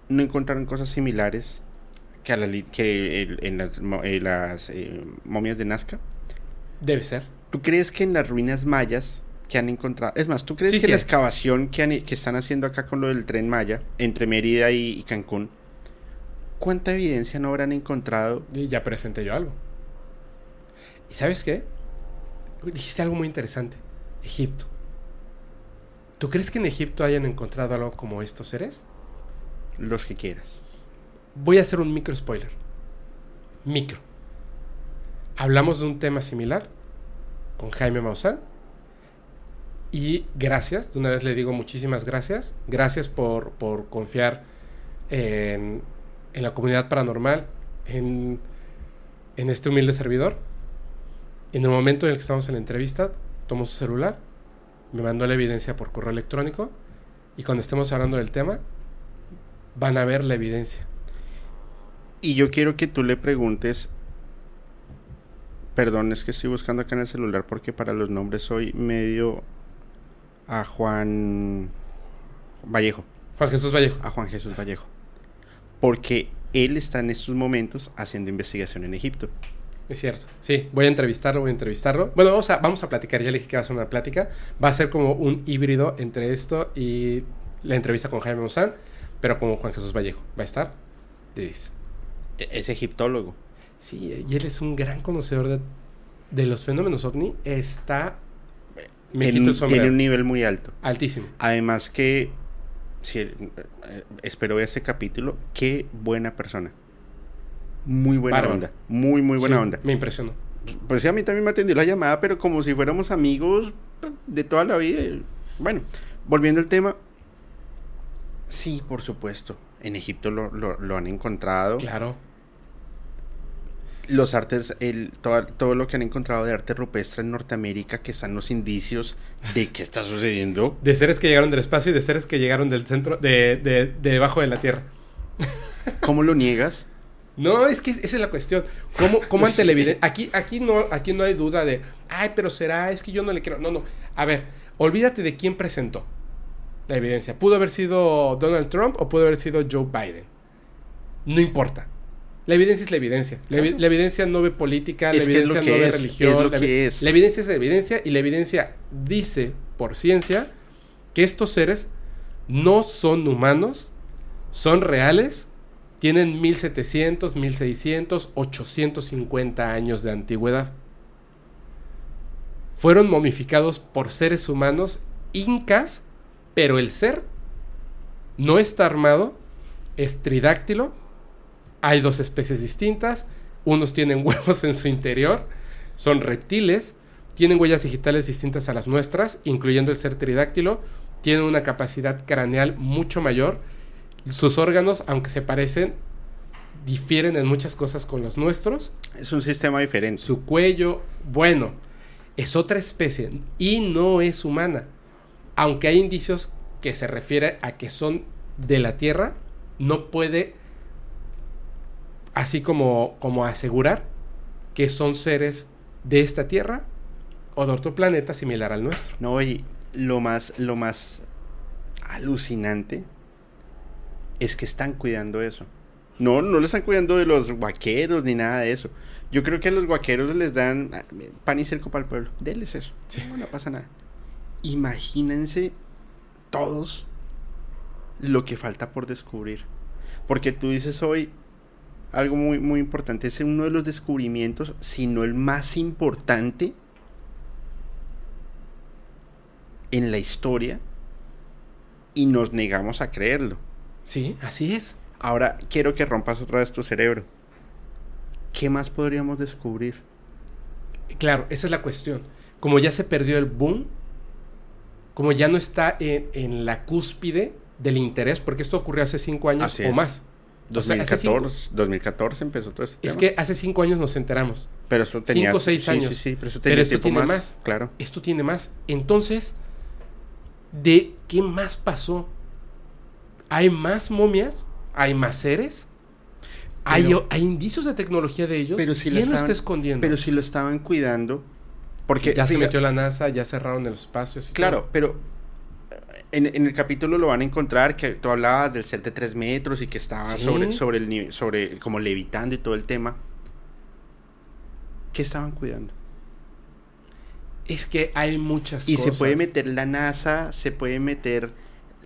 no encontraron cosas similares que, a la li- que el- en las, eh, las, eh, momias de Nazca? Debe ser. ¿Tú crees que en las ruinas mayas que han encontrado... Es más, ¿tú crees Sí, que sí la excavación que, han- que están haciendo acá con lo del tren maya, entre Mérida y, y Cancún, cuánta evidencia no habrán encontrado? Y ya presenté yo algo. ¿Y sabes qué? Dijiste algo muy interesante. Egipto. ¿Tú crees que en Egipto hayan encontrado algo como estos seres? Los que quieras. Voy a hacer un micro spoiler. Micro. Hablamos de un tema similar con Jaime Maussan. Y gracias, de una vez le digo muchísimas gracias. Gracias por, por confiar en, en la comunidad paranormal, en, en este humilde servidor. En el momento en el que estamos en la entrevista, tomó su celular, me mandó la evidencia por correo electrónico y cuando estemos hablando del tema, van a ver la evidencia. Y yo quiero que tú le preguntes. Perdón, es que estoy buscando acá en el celular porque para los nombres soy medio a Juan Vallejo. Juan Jesús Vallejo. A Juan Jesús Vallejo. Porque él está en estos momentos haciendo investigación en Egipto. Es cierto. Sí, voy a entrevistarlo, voy a entrevistarlo. Bueno, vamos a, vamos a platicar. Ya le dije que va a ser una plática. Va a ser como un híbrido entre esto y la entrevista con Jaime Maussan, pero como Juan Jesús Vallejo. Va a estar. Dices. E- Es egiptólogo. Sí, y él es un gran conocedor de, de los fenómenos ovni. Está. Me Tiene un- tiene nivel muy alto. Altísimo. Además que, si, eh, espero ver este capítulo, qué buena persona. Muy buena Bárbaro. onda. Muy, muy buena Sí, onda. Me impresionó. Pues sí, a mí también me atendió la llamada, pero como si fuéramos amigos de toda la vida. y- Bueno, volviendo al tema. Sí, por supuesto. En Egipto lo, lo- lo han encontrado. Claro. Los artes, el, todo, todo lo que han encontrado de arte rupestre en Norteamérica, que están los indicios de qué está sucediendo. De seres que llegaron del espacio y de seres que llegaron del centro, de, de, de debajo de la Tierra. ¿Cómo lo niegas? No, es que esa es la cuestión. ¿Cómo, cómo ante la evidencia? Aquí, aquí, no, aquí no hay duda de, ay, pero será, es que yo no le creo. No, no. A ver, olvídate de quién presentó la evidencia. ¿Pudo haber sido Donald Trump o pudo haber sido Joe Biden? No importa. La evidencia es la evidencia. La, evi- la evidencia no ve política, la Es que es lo evidencia que no ve es, religión. es lo la, que evi- es. la evidencia es la evidencia y la evidencia dice por ciencia que estos seres no son humanos, son reales, tienen 1700, 1600, 850 años de antigüedad. Fueron momificados por seres humanos incas, pero el ser no está armado, es tridáctilo, hay dos especies distintas, unos tienen huevos en su interior, son reptiles, tienen huellas digitales distintas a las nuestras, incluyendo el ser tridáctilo, tienen una capacidad craneal mucho mayor, sus órganos, aunque se parecen, difieren en muchas cosas con los nuestros, Es un sistema diferente. su cuello, bueno, es otra especie y no es humana. Aunque hay indicios que se refiere a que son de la Tierra, no puede así como, como asegurar que son seres de esta Tierra o de otro planeta similar al nuestro. No, y lo más, lo más alucinante es que están cuidando eso. No, no lo están cuidando de los guaqueros ni nada de eso. Yo creo que a los guaqueros les dan ah, pan y cerco para el pueblo. Denles eso. No, no pasa nada. Imagínense todos lo que falta por descubrir. Porque tú dices hoy algo muy, muy importante. Es uno de los descubrimientos, si no el más importante en la historia y nos negamos a creerlo. Sí, así es. Ahora quiero que rompas otra vez tu cerebro. ¿Qué más podríamos descubrir? Claro, esa es la cuestión. Como ya se perdió el boom, como ya no está en, en la cúspide del interés, porque esto ocurrió hace cinco años Así o es. más. O sea, hace 2014, 2014 empezó todo este Es tema. que hace cinco años nos enteramos. pero eso tenía cinco o seis sí, años. Sí, sí, pero eso Pero tenía esto tiempo tiene más, más. Claro. Esto tiene más. Entonces, ¿de qué más pasó? ¿Hay más momias? ¿Hay más seres? ¿Hay, Pero- hay indicios de tecnología de ellos? Pero si ¿Quién lo estaban- está escondiendo? Pero si lo estaban cuidando, porque ya se metió la NASA, ya cerraron los espacios. y Claro, todo. pero en, en el capítulo lo van a encontrar que tú hablabas del ser de 3 metros y que estaba Sí. sobre, sobre el sobre como levitando y todo el tema. ¿Qué estaban cuidando? Es que hay muchas Y cosas. se puede meter la NASA, se puede meter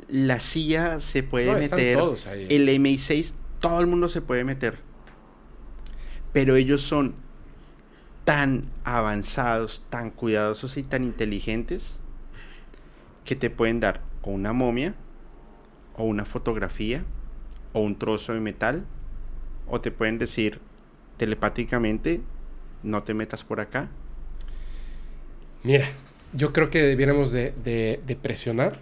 la CIA, se puede No, meter el MI6, todo el mundo se puede meter. Pero ellos son tan avanzados, tan cuidadosos y tan inteligentes que te pueden dar o una momia, o una fotografía, o un trozo de metal, o te pueden decir telepáticamente, no te metas por acá. Mira, yo creo que debiéramos de, de- de presionar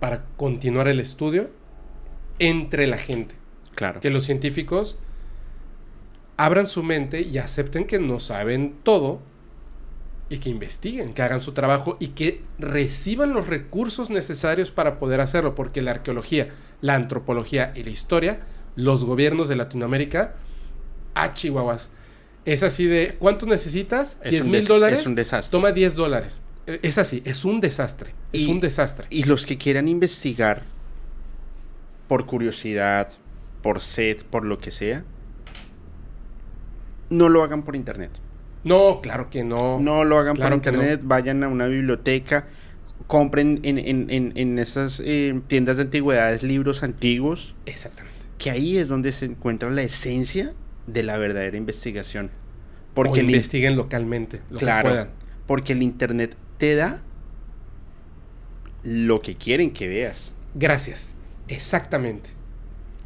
para continuar el estudio entre la gente. Claro. Que los científicos abran su mente y acepten que no saben todo y que investiguen, que hagan su trabajo y que reciban los recursos necesarios para poder hacerlo, porque la arqueología, la antropología y la historia, los gobiernos de Latinoamérica, a Chihuahuas, es así de, ¿cuánto necesitas? Es 10 un mil dólares. es un desastre. Toma 10 dólares. E- Es así, es un desastre. Es un desastre. Y los que quieran investigar por curiosidad, por sed, por lo que sea, no lo hagan por internet. No, claro que no. No lo hagan claro por no. internet, vayan a una biblioteca, compren en, en- en- en esas eh, tiendas de antigüedades libros antiguos, Exactamente. que ahí es donde se encuentra la esencia de la verdadera investigación. Porque investiguen localmente, lo Claro. que puedan. porque el internet te da lo que quieren que veas. Gracias. Exactamente.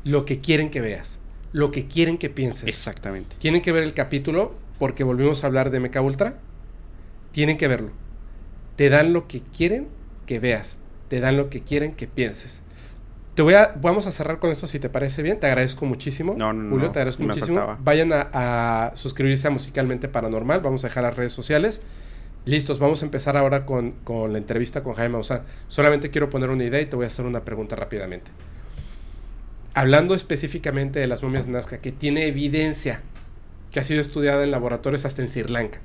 Lo que quieren que veas. Lo que quieren que pienses. Exactamente. Tienen que ver el capítulo porque volvimos a hablar de Mecha Ultra. Tienen que verlo. Te dan lo que quieren que veas. Te dan lo que quieren que pienses. Te voy a, vamos a cerrar con esto si te parece bien. Te agradezco muchísimo. No, no, Julio, no, te agradezco muchísimo. faltaba. Vayan a, a suscribirse a Musicalmente Paranormal. Vamos a dejar las redes sociales. Listos, vamos a empezar ahora con, con la entrevista con Jaime Maussan. Solamente quiero poner una idea y te voy a hacer una pregunta rápidamente. Hablando específicamente de las momias de Nazca, que tiene evidencia que ha sido estudiada en laboratorios hasta en Sri Lanka.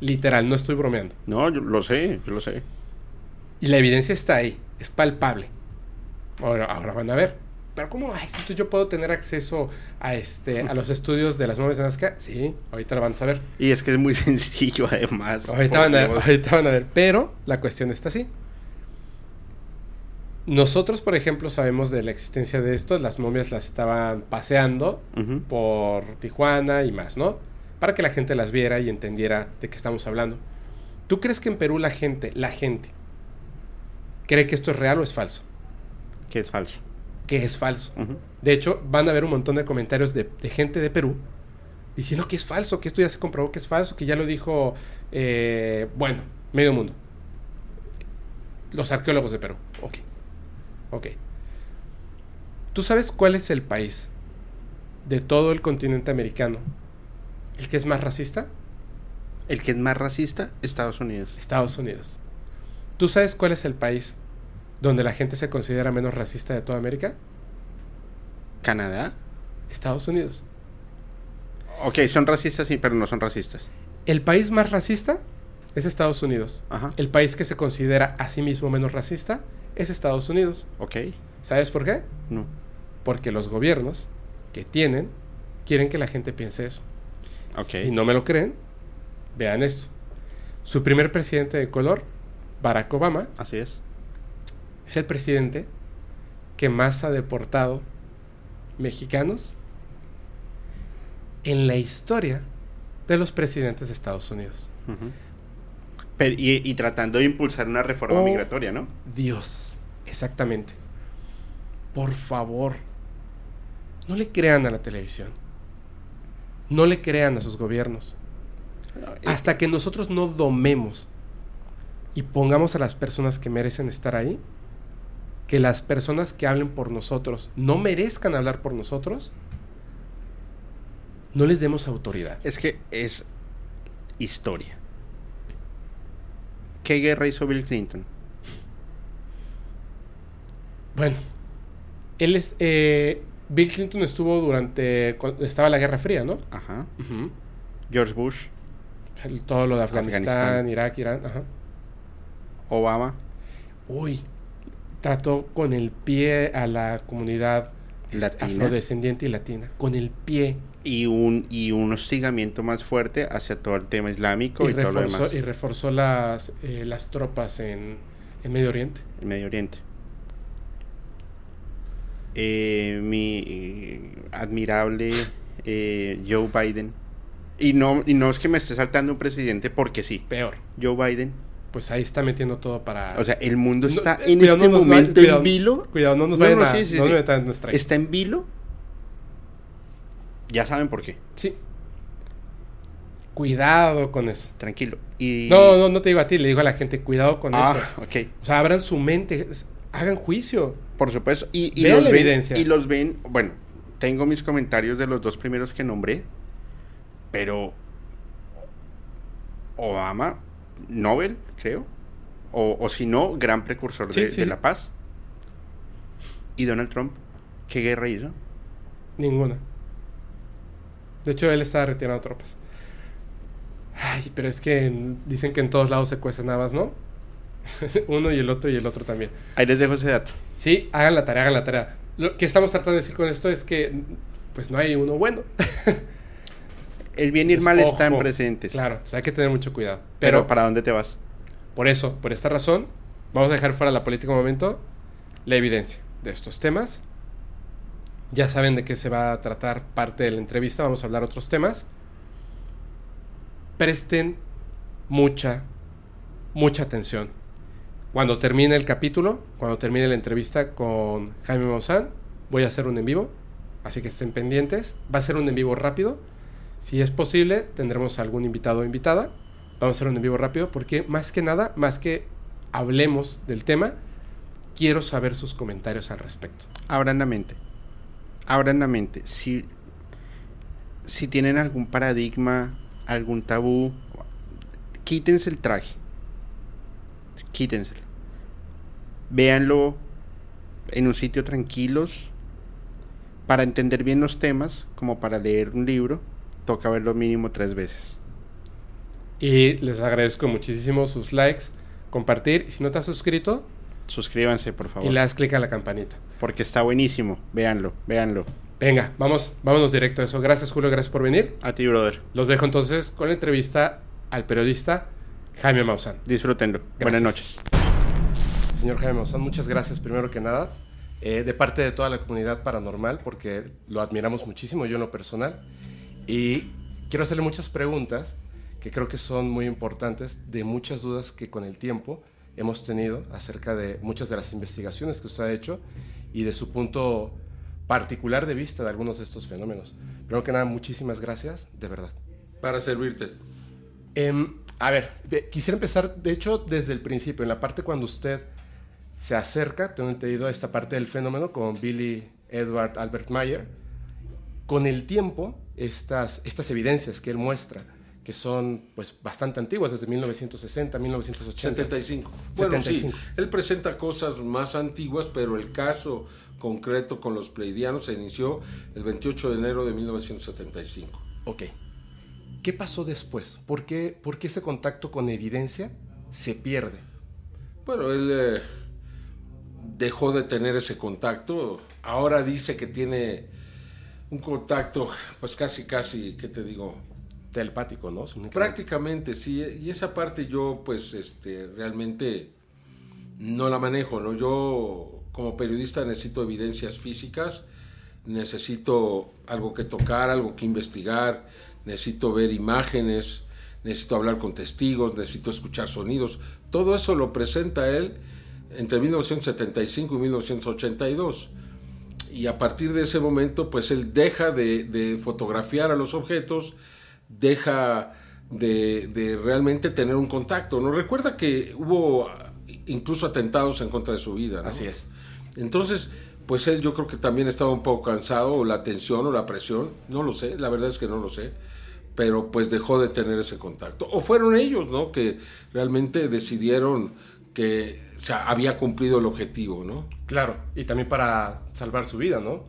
Literal, no estoy bromeando. No, yo lo sé, yo lo sé. Y la evidencia está ahí, es palpable. Ahora, ahora van a ver. Pero ¿cómo? Ay, entonces yo puedo tener acceso a este a los estudios de las momias de Nazca. Sí, ahorita lo van a saber. Y es que es muy sencillo, además. Ahorita van, a, Dios. ahorita van a ver. Pero la cuestión está así. Nosotros, por ejemplo, sabemos de la existencia de esto. Las momias las estaban paseando por Tijuana y más, ¿no? Para que la gente las viera y entendiera de qué estamos hablando. ¿Tú crees que en Perú la gente, la gente, cree que esto es real o es falso? Que es falso. Que es falso. De hecho, van a ver un montón de comentarios de, de gente de Perú diciendo que es falso, que esto ya se comprobó que es falso, que ya lo dijo, eh, bueno, medio mundo. Los arqueólogos de Perú. Ok. Ok. ¿Tú sabes cuál es el país de todo el continente americano el que es más racista? El que es más racista, Estados Unidos. Estados Unidos. ¿Tú sabes cuál es el país donde la gente se considera menos racista de toda América? Canadá. Estados Unidos. Ok, son racistas, sí, pero no son racistas. El país más racista es Estados Unidos. Ajá. El país que se considera a sí mismo menos racista es Estados Unidos. Ok. ¿Sabes por qué? No. Porque los gobiernos que tienen quieren que la gente piense eso. Ok. Y no me lo creen, vean esto. Su primer presidente de color, Barack Obama, Así es. es el presidente que más ha deportado mexicanos en la historia de los presidentes de Estados Unidos. Pero- y, y tratando de impulsar una reforma Oh. migratoria, ¿no? Dios, exactamente. Por favor, no le crean a la televisión. No le crean a sus gobiernos. Hasta que nosotros no domemos y pongamos a las personas que merecen estar ahí, que las personas que hablen por nosotros no merezcan hablar por nosotros, no les demos autoridad. Es que es historia. ¿Qué guerra hizo Bill Clinton? Bueno, él es, eh, Bill Clinton estuvo durante, estaba la Guerra Fría, ¿no? Ajá. George Bush, Todo lo de Afganistán, Afganistán. Irak, Irán, ajá. Obama, Uy, trató con el pie a la comunidad Latina. afrodescendiente y latina. Con el pie. Y un, y un hostigamiento más fuerte hacia todo el tema islámico y, Y todo lo demás y reforzó las, eh, las tropas en, en Medio Oriente. en Medio Oriente. Eh, mi eh, admirable eh, Joe Biden. Y no, y no es que me esté saltando un presidente porque sí. Peor. Joe Biden. Pues ahí está metiendo todo para... O sea, el mundo está eh, en este no momento cuidado, en vilo. Cuidado, no nos No, vayan no, a... sí, sí, sí. Está en vilo. Ya saben por qué. Sí. Cuidado con eso. Tranquilo. Y... No, no, no te digo a ti, le digo a la gente, cuidado con Ah, eso. ok. O sea, abran su mente, hagan juicio. Por supuesto. Y, los la ven, evidencia. y los ven. Bueno, tengo mis comentarios de los dos primeros que nombré. Pero. Obama, Nobel, creo. O, o si no, gran precursor Sí, de, sí. de la paz. Y Donald Trump, ¿qué guerra hizo? Ninguna. De hecho, él estaba retirando tropas. Ay, pero es que en- dicen que en todos lados se cuecen habas, ¿no? Uno y el otro y el otro también. Ahí les dejo ese dato. Sí, hagan la tarea, hagan la tarea. Lo que estamos tratando de decir con esto es que, pues no hay uno bueno. El bien y el Pues, mal están presentes. Claro, hay que tener mucho cuidado. Pero, Pero, ¿para dónde te vas? por eso, por esta razón, vamos a dejar fuera la política un momento, la evidencia de estos temas. Ya saben de qué se va a tratar parte de la entrevista, vamos a hablar otros temas. Presten mucha, mucha atención. Cuando termine el capítulo, cuando termine la entrevista con Jaime Maussan, voy a hacer un en vivo, así que estén pendientes. Va a ser un en vivo rápido. Si es posible, tendremos algún invitado o invitada. Vamos a hacer un en vivo rápido porque más que nada, más que hablemos del tema, quiero saber sus comentarios al respecto. Abran la mente. Abran la mente. Si, si tienen algún paradigma, algún tabú, quítense el traje. Quítenselo. Véanlo en un sitio tranquilos. Para entender bien los temas, como para leer un libro, toca verlo mínimo tres veces. Y les agradezco muchísimo sus likes, compartir. Si no te has suscrito, suscríbanse por favor. Y le das clic a la campanita. Porque está buenísimo. Véanlo, véanlo. Venga, vamos, vámonos directo a eso. Gracias Julio, gracias por venir. A ti, brother. Los dejo entonces con la entrevista al periodista Jaime Maussan. Disfrútenlo. Buenas noches. Señor Jaime Maussan, muchas gracias primero que nada. Eh, de parte de toda la comunidad paranormal, porque lo admiramos muchísimo, yo en lo personal. Y quiero hacerle muchas preguntas que creo que son muy importantes, de muchas dudas que con el tiempo hemos tenido acerca de muchas de las investigaciones que usted ha hecho y de su punto particular de vista de algunos de estos fenómenos. Primero que nada, muchísimas gracias, de verdad. Para servirte. Em, a ver, quisiera empezar, de hecho, desde el principio, en la parte cuando usted se acerca, tengo entendido, a esta parte del fenómeno con Billy Edward Albert Mayer. Con el tiempo, estas, estas evidencias que él muestra, que son pues bastante antiguas, desde 1960, 1980. 75. Bueno, sí, él presenta cosas más antiguas, pero el caso concreto con los pleidianos se inició el 28 de enero de 1975. Ok. ¿Qué pasó después? ¿Por qué, por qué ese contacto con evidencia se pierde? Bueno, él eh, dejó de tener ese contacto. Ahora dice que tiene un contacto, pues casi, casi, ¿qué te digo? Telepático, ¿no? Prácticamente, sí. Y esa parte yo, pues, este, realmente no la manejo, ¿no? Yo, como periodista, necesito evidencias físicas, necesito algo que tocar, algo que investigar, necesito ver imágenes, necesito hablar con testigos, necesito escuchar sonidos. Todo eso lo presenta él entre 1975 y 1982. Y a partir de ese momento, pues él deja de, de fotografiar a los objetos, deja de, realmente tener un contacto. ¿no? Recuerda que hubo incluso atentados en contra de su vida. Así es. Entonces, pues él yo creo que también estaba un poco cansado, o la tensión o la presión, no lo sé, la verdad es que no lo sé, pero pues dejó de tener ese contacto. O fueron ellos, ¿no? Que realmente decidieron que había cumplido el objetivo, ¿no? Claro, y también para salvar su vida, ¿no?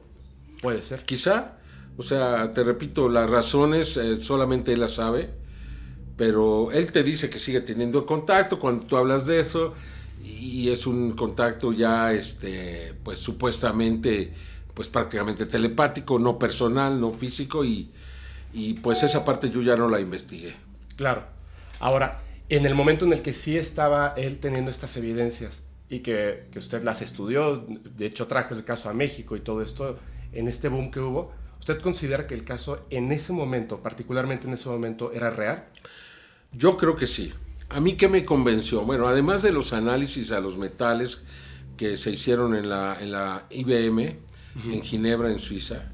Puede ser. Quizá, o sea, te repito, las razones eh, solamente él las sabe, pero él te dice que sigue teniendo contacto cuando tú hablas de eso y es un contacto ya, este, pues supuestamente, pues prácticamente telepático, no personal, no físico y, y pues esa parte yo ya no la investigué. Claro. Ahora, en el momento en el que sí estaba él teniendo estas evidencias y que, que usted las estudió, de hecho trajo el caso a México y todo esto, en este boom que hubo, ¿Usted considera que el caso en ese momento, particularmente en ese momento, era real? Yo creo que sí. ¿A mí qué me convenció? Bueno, además de los análisis a los metales que se hicieron en la, en la IBM, en Ginebra, en Suiza,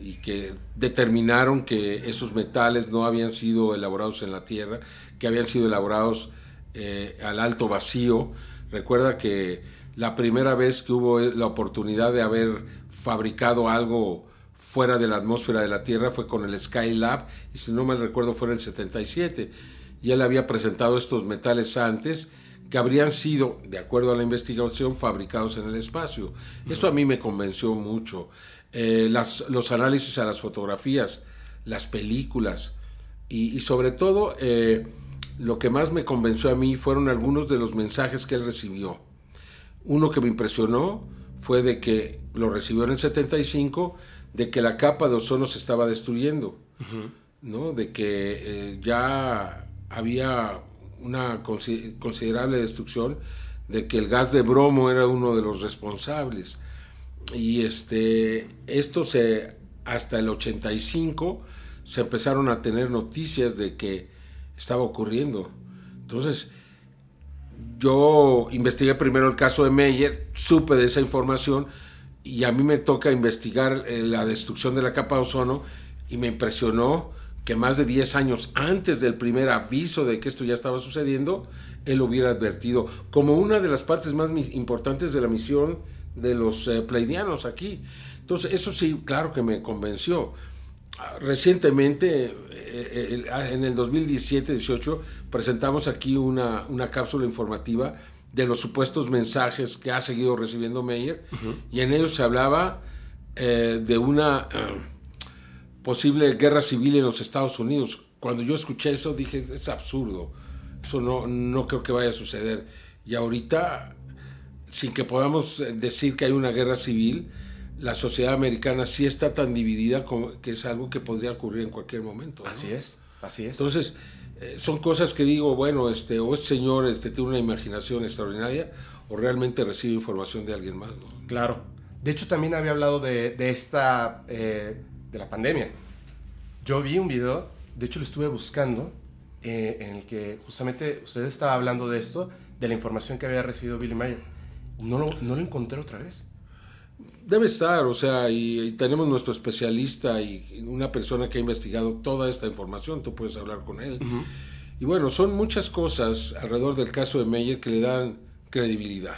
y que determinaron que esos metales no habían sido elaborados en la Tierra, que habían sido elaborados eh, al alto vacío. Recuerda que la primera vez que hubo la oportunidad de haber fabricado algo fuera de la atmósfera de la Tierra fue con el Skylab, y si no mal recuerdo fue en el 77. Y él había presentado estos metales antes que habrían sido, de acuerdo a la investigación, fabricados en el espacio. Eso a mí me convenció mucho. Eh, los análisis a las fotografías, las películas y, sobre todo eh, lo que más me convenció a mí fueron algunos de los mensajes que él recibió. Uno que me impresionó fue de que lo recibió en el 75 de que la capa de ozono se estaba destruyendo, ¿no? De que eh, ya había una considerable destrucción, de que el gas de bromo era uno de los responsables. Y este, esto se, hasta el 85 se empezaron a tener noticias de que estaba ocurriendo. Entonces, yo investigué primero el caso de Meyer, supe de esa información, y a mí me toca investigar eh, la destrucción de la capa de ozono y me impresionó que más de 10 años antes del primer aviso de que esto ya estaba sucediendo, él hubiera advertido como una de las partes más importantes de la misión de los eh, pleidianos aquí. Entonces, eso sí, claro que me convenció. Recientemente, eh, eh, en el 2017-18, presentamos aquí una, una, cápsula informativa de los supuestos mensajes que ha seguido recibiendo Meyer, y en ellos se hablaba de una posible guerra civil en los Estados Unidos. Cuando yo escuché eso dije, es absurdo, eso no, no creo que vaya a suceder. Y ahorita, sin que podamos decir que hay una guerra civil, la sociedad americana sí está tan dividida como que es algo que podría ocurrir en cualquier momento. Así es, así es. Entonces, eh, son cosas que digo, bueno, este, o este señor este, tiene una imaginación extraordinaria o realmente recibe información de alguien más. Claro. De hecho, también había hablado de, esta... Eh, de la pandemia. Yo vi un video, de hecho lo estuve buscando, eh, en el que justamente usted estaba hablando de esto, de la información que había recibido Billy Mayer. No lo, no lo encontré otra vez. Debe estar, o sea, y, tenemos nuestro especialista y una persona que ha investigado toda esta información, tú puedes hablar con él. Y bueno, son muchas cosas alrededor del caso de Meyer que le dan credibilidad.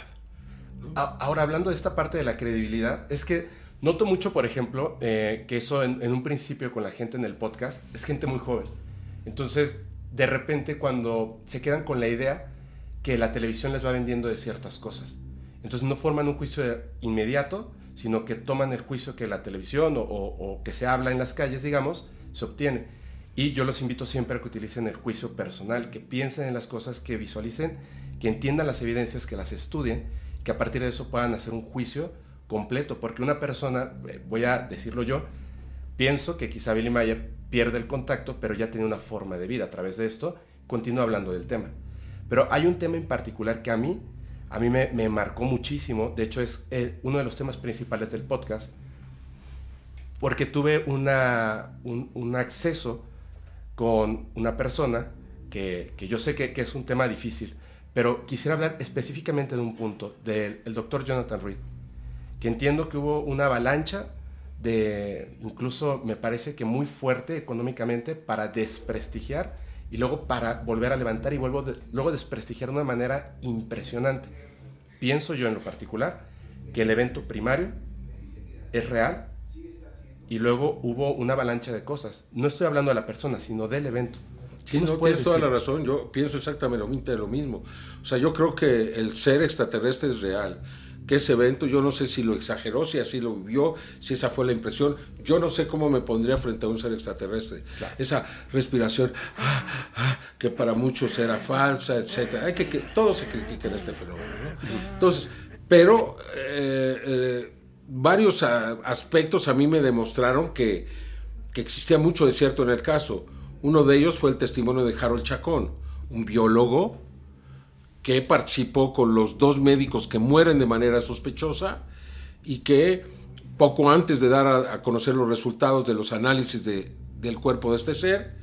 Ahora, hablando de esta parte de la credibilidad, es que Noto mucho, por ejemplo, eh, que eso en, un principio con la gente en el podcast es gente muy joven. Entonces, de repente cuando se quedan con la idea que la televisión les va vendiendo de ciertas cosas. Entonces no forman un juicio inmediato, sino que toman el juicio que la televisión o, que se habla en las calles, digamos, se obtiene. Y yo los invito siempre a que utilicen el juicio personal, que piensen en las cosas, que visualicen, que entiendan las evidencias, que las estudien, que a partir de eso puedan hacer un juicio completo, porque una persona, eh, voy a decirlo yo, pienso que quizá Billy Mayer pierde el contacto, pero ya tiene una forma de vida. A través de esto, continúa hablando del tema. Pero hay un tema en particular que a mí, a mí me, marcó muchísimo, de hecho es uno de los temas principales del podcast, porque tuve una, un, acceso con una persona que, yo sé que, que, es un tema difícil, pero quisiera hablar específicamente de un punto, del doctor Jonathan Reed que entiendo que hubo una avalancha de, incluso me parece que muy fuerte económicamente para desprestigiar y luego para volver a levantar y vuelvo luego desprestigiar de una manera impresionante. Pienso yo en lo particular que el evento primario es real y luego hubo una avalancha de cosas. No estoy hablando de la persona, sino del evento. Sí, no, tienes toda la razón. Yo pienso exactamente lo mismo. O sea, yo creo que el ser extraterrestre es real que ese evento, yo no sé si lo exageró, si así lo vio, si esa fue la impresión, yo no sé cómo me pondría frente a un ser extraterrestre. Esa respiración, ah, ah, que para muchos era falsa, etcétera. Hay que, que todo se critica en este fenómeno. Entonces, pero eh, eh, varios aspectos a mí me demostraron que, que existía mucho de cierto en el caso. Uno de ellos fue el testimonio de Harold Chacón, un biólogo que participó con los dos médicos que mueren de manera sospechosa y que poco antes de dar a, conocer los resultados de los análisis del cuerpo de este ser,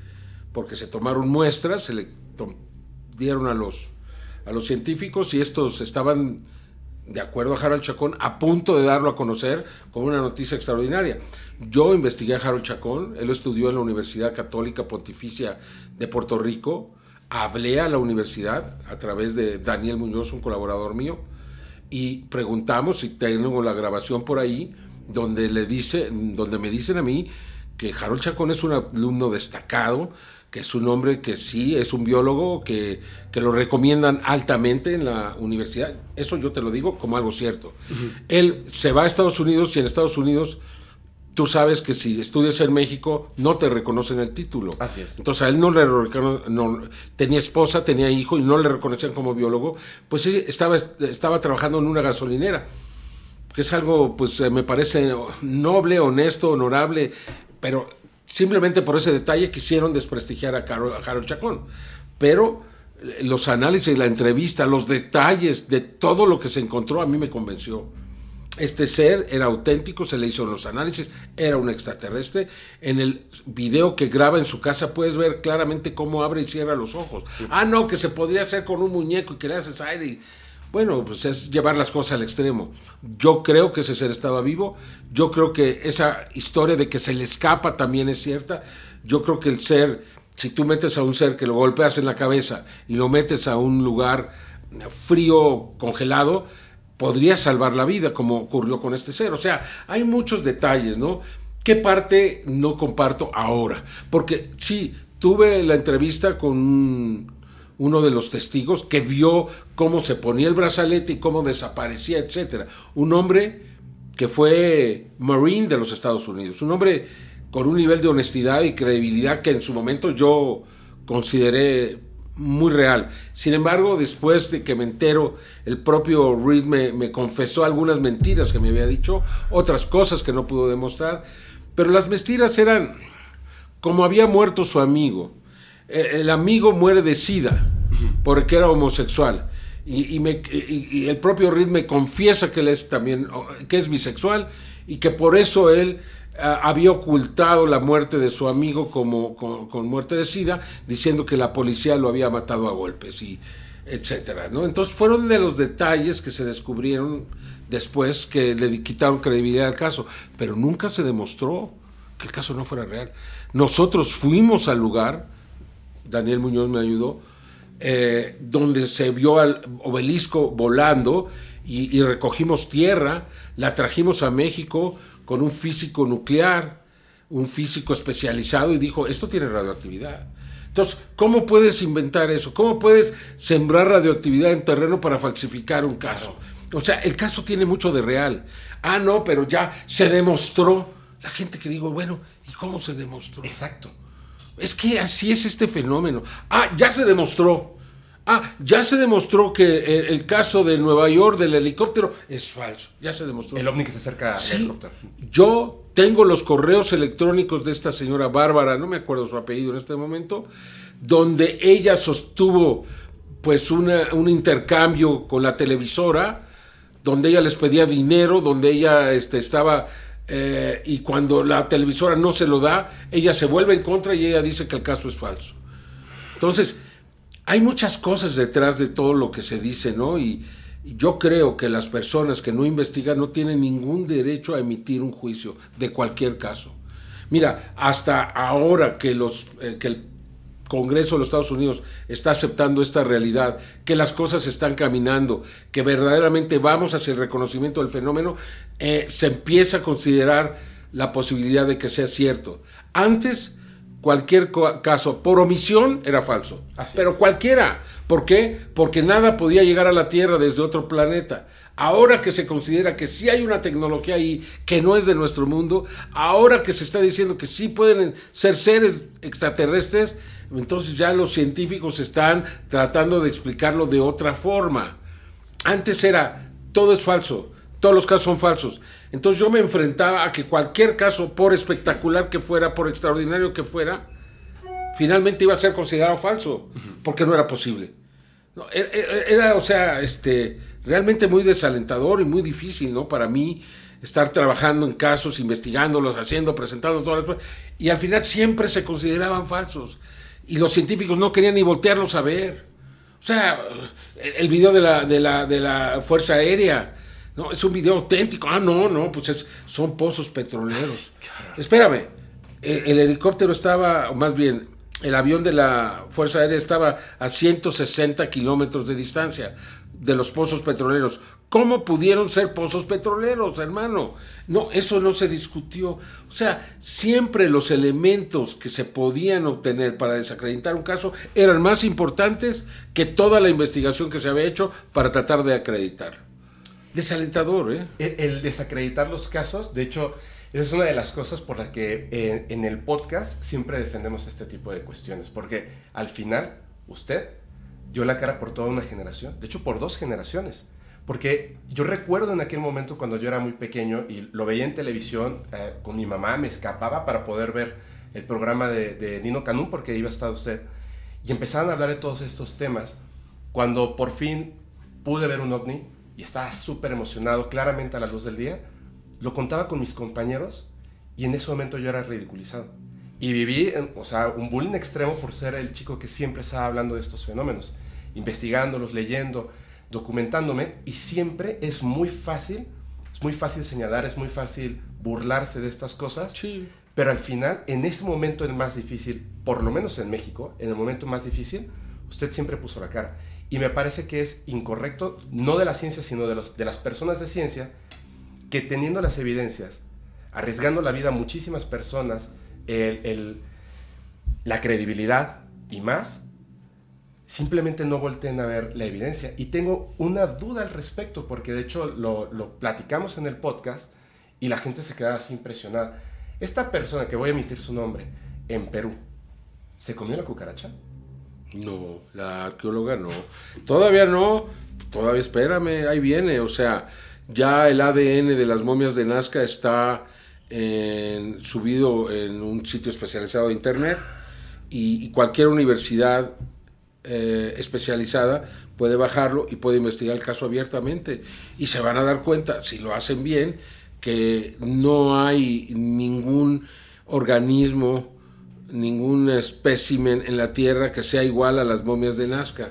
porque se tomaron muestras, se le dieron a los, a los científicos y estos estaban, de acuerdo a Harold Chacón, a punto de darlo a conocer como una noticia extraordinaria. Yo investigué a Harold Chacón, él estudió en la Universidad Católica Pontificia de Puerto Rico, hablé a la universidad a través de Daniel Muñoz, un colaborador mío, y preguntamos si tengo la grabación por ahí, donde, le dice, donde me dicen a mí que Harold Chacón es un alumno destacado, que es un hombre que sí es un biólogo, que, que lo recomiendan altamente en la universidad. Eso yo te lo digo como algo cierto. Él se va a Estados Unidos y en Estados Unidos tú sabes que si estudias en México no te reconocen el título. Así es. Entonces a él no le no, tenía esposa, tenía hijo y no le reconocían como biólogo, pues sí, estaba, estaba trabajando en una gasolinera, que es algo, pues eh, me parece noble, honesto, honorable, pero simplemente por ese detalle quisieron desprestigiar a, a Harold Chacón. Pero eh, los análisis, la entrevista, los detalles de todo lo que se encontró a mí me convenció. Este ser era auténtico, se le hizo los análisis, era un extraterrestre. En el video que graba en su casa puedes ver claramente cómo abre y cierra los ojos. Ah, no, que se podría hacer con un muñeco y que le haces aire. Bueno, pues es llevar las cosas al extremo. Yo creo que ese ser estaba vivo. Yo creo que esa historia de que se le escapa también es cierta. Yo creo que el ser, si tú metes a un ser que lo golpeas en la cabeza y lo metes a un lugar frío, congelado, podría salvar la vida, como ocurrió con este ser. O sea, hay muchos detalles, ¿no? ¿Qué parte no comparto ahora? Porque sí, tuve la entrevista con uno de los testigos que vio cómo se ponía el brazalete y cómo desaparecía, etcétera. Un hombre que fue Marine de los Estados Unidos, un hombre con un nivel de honestidad y credibilidad que en su momento yo consideré muy real. Sin embargo, después de que me entero, el propio Reed me, confesó algunas mentiras que me había dicho, otras cosas que no pudo demostrar, pero las mentiras eran como había muerto su amigo. E, el amigo muere de sida porque era homosexual. Y, el propio Reed me confiesa que él es también que es bisexual y que por eso él había ocultado la muerte de su amigo como con, muerte de sida, diciendo que la policía lo había matado a golpes y etcétera, ¿no? Entonces fueron de los detalles que se descubrieron después que le quitaron credibilidad al caso, pero nunca se demostró que el caso no fuera real. Nosotros fuimos al lugar, Daniel Muñoz me ayudó, eh, donde se vio al obelisco volando y recogimos tierra, la trajimos a México, con un físico nuclear, un físico especializado, y dijo, esto tiene radioactividad. Entonces, ¿cómo puedes inventar eso? ¿Cómo puedes sembrar radioactividad en terreno para falsificar un caso? O sea, el caso tiene mucho de real. Ah, no, pero ya se demostró. La gente que digo, bueno, ¿y cómo se demostró? Exacto. Es que así es este fenómeno. Ah, ya se demostró. Ah, ya se demostró que el, caso de Nueva York del helicóptero es falso. Ya se demostró. El ovni que se acerca al helicóptero. Yo tengo los correos electrónicos de esta señora Bárbara, no me acuerdo su apellido en este momento, donde ella sostuvo pues un intercambio con la televisora, donde ella les pedía dinero, donde ella este, estaba eh, y cuando la televisora no se lo da, ella se vuelve en contra y ella dice que el caso es falso. Entonces, hay muchas cosas detrás de todo lo que se dice, ¿no? Y, yo creo que las personas que no investigan no tienen ningún derecho a emitir un juicio de cualquier caso. Mira, hasta ahora que, los, eh, que el Congreso de los Estados Unidos está aceptando esta realidad, que las cosas están caminando, que verdaderamente vamos hacia el reconocimiento del fenómeno, eh, se empieza a considerar la posibilidad de que sea cierto. Antes cualquier caso por omisión era falso. pero cualquiera. ¿Por qué? Porque nada podía llegar a la Tierra desde otro planeta. Ahora que se considera que sí hay una tecnología ahí que no es de nuestro mundo, ahora que se está diciendo que sí pueden ser seres extraterrestres, entonces ya los científicos están tratando de explicarlo de otra forma. Antes era, todo es falso, todos los casos son falsos. Entonces yo me enfrentaba a que cualquier caso, por espectacular que fuera, por extraordinario que fuera, finalmente iba a ser considerado falso, porque no era posible. E, e, e, era, o sea, este, realmente muy desalentador y muy difícil, ¿no? Para mí estar trabajando en casos, investigándolos, haciendo, presentando todas las y al final siempre se consideraban falsos y los científicos no querían ni voltearlos a ver. O sea, el video de la, de la, de la Fuerza Aérea, no, es un video auténtico. Ah, no, no, pues es, son pozos petroleros. Espérame, el, el, helicóptero estaba, o más bien, el avión de la Fuerza Aérea estaba a 160 kilómetros de distancia de los pozos petroleros. ¿Cómo pudieron ser pozos petroleros, hermano? No, eso no se discutió. O sea, siempre los elementos que se podían obtener para desacreditar un caso eran más importantes que toda la investigación que se había hecho para tratar de acreditarlo. Desalentador, ¿eh? El, desacreditar los casos, de hecho, esa es una de las cosas por las que eh, en el podcast siempre defendemos este tipo de cuestiones, porque al final usted dio la cara por toda una generación, de hecho por dos generaciones, porque yo recuerdo en aquel momento cuando yo era muy pequeño y lo veía en televisión eh, con mi mamá, me escapaba para poder ver el programa de, de Nino Canún porque iba a estar usted, y empezaban a hablar de todos estos temas, cuando por fin pude ver un ovni, y estaba súper emocionado, claramente a la luz del día, lo contaba con mis compañeros y en ese momento yo era ridiculizado. Y viví, o sea, un bullying extremo por ser el chico que siempre estaba hablando de estos fenómenos, investigándolos, leyendo, documentándome, y siempre es muy fácil es muy fácil señalar, es muy fácil burlarse de estas cosas. Sí. Pero al final, en ese momento el más difícil, por lo menos en México, en el momento más difícil, usted siempre puso la cara. Y me parece que es incorrecto, no de la ciencia, sino de, los, de las personas de ciencia, que teniendo las evidencias, arriesgando la vida a muchísimas personas, el, la credibilidad y más, simplemente no volteen a ver la evidencia. Y tengo una duda al respecto, porque de hecho lo, lo platicamos en el podcast y la gente se queda así impresionada. Esta persona que voy a emitir su nombre en Perú, ¿se comió la cucaracha? No, la arqueóloga no. Todavía no, todavía espérame, ahí viene. O sea, ya el ADN de las momias de Nazca está en, subido en un sitio especializado de internet y, cualquier universidad eh, especializada puede bajarlo y puede investigar el caso abiertamente y se van a dar cuenta, si lo hacen bien, que no hay ningún organismo, ningún espécimen en la Tierra que sea igual a las momias de Nazca.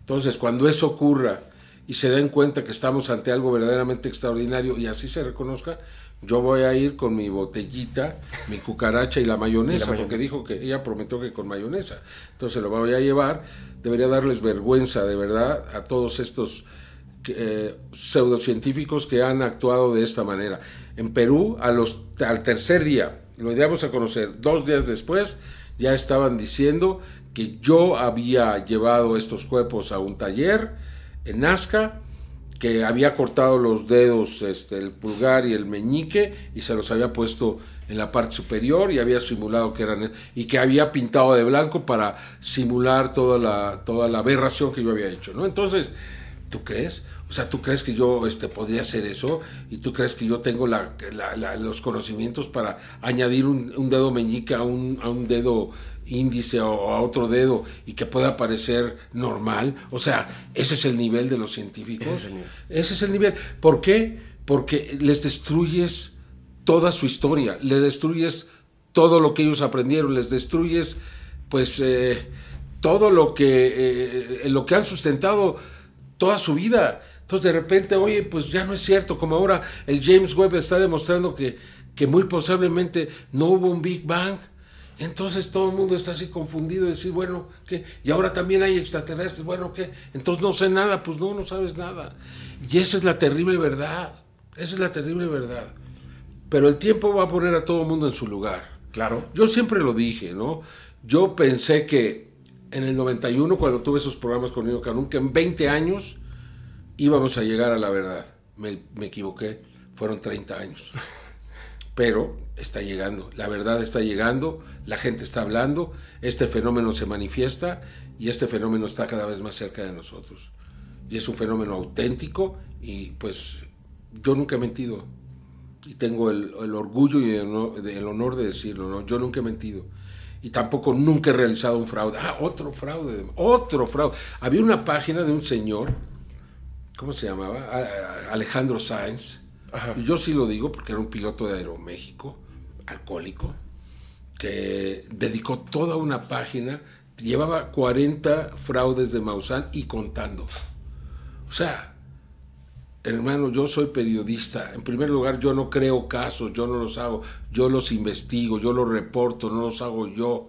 Entonces, cuando eso ocurra y se den cuenta que estamos ante algo verdaderamente extraordinario y así se reconozca, yo voy a ir con mi botellita, mi cucaracha y la mayonesa, Y la mayonesa. porque dijo que ella prometió que con mayonesa. Entonces lo voy a llevar. Debería darles vergüenza, de verdad, a todos estos eh, pseudocientíficos que han actuado de esta manera. En Perú, a los, al tercer día, lo íbamos a conocer dos días después, ya estaban diciendo que yo había llevado estos cuerpos a un taller en Nazca, que había cortado los dedos, este, el pulgar y el meñique, y se los había puesto en la parte superior y había simulado que eran y que había pintado de blanco para simular toda la toda la aberración que yo había hecho, ¿no? Entonces, ¿tú crees? O sea, ¿tú crees que yo este, podría hacer eso? ¿Y tú crees que yo tengo la, la- la- los conocimientos para añadir un, un dedo meñique a un, a un dedo índice o a otro dedo y que pueda parecer normal? O sea, ese es el nivel de los científicos. Ese es el nivel. Ese es el nivel. ¿Por qué? Porque les destruyes toda su historia, le destruyes todo lo que ellos aprendieron, les destruyes pues eh, todo lo que, eh, en lo que han sustentado toda su vida. Entonces de repente, oye, pues ya no es cierto, como ahora el James Webb está demostrando que, que muy posiblemente no hubo un Big Bang. Entonces todo el mundo está así confundido, decir, bueno, ¿qué? Y ahora también hay extraterrestres, bueno, ¿qué? Entonces no sé nada, pues no, no sabes nada. Y esa es la terrible verdad, esa es la terrible verdad. Pero el tiempo va a poner a todo el mundo en su lugar. Claro. Yo siempre lo dije, ¿no? Yo pensé que en el 91, cuando tuve esos programas con Nino Canún, que en 20 años íbamos a llegar a la verdad. Me, me equivoqué, fueron 30 años. Pero está llegando, la verdad está llegando, la gente está hablando, este fenómeno se manifiesta y este fenómeno está cada vez más cerca de nosotros. Y es un fenómeno auténtico y pues yo nunca he mentido y tengo el, el orgullo y el honor, el honor de decirlo, ¿no? Yo nunca he mentido. Y tampoco nunca he realizado un fraude. Ah, otro fraude, otro fraude. Había una página de un señor, ¿cómo se llamaba? A- a- Alejandro Sáenz. Ajá. Y yo sí lo digo porque era un piloto de Aeroméxico, alcohólico, que dedicó toda una página, llevaba 40 fraudes de Maussan y contando. O sea, hermano, yo soy periodista. En primer lugar, yo no creo casos, yo no los hago, yo los investigo, yo los reporto, no los hago yo.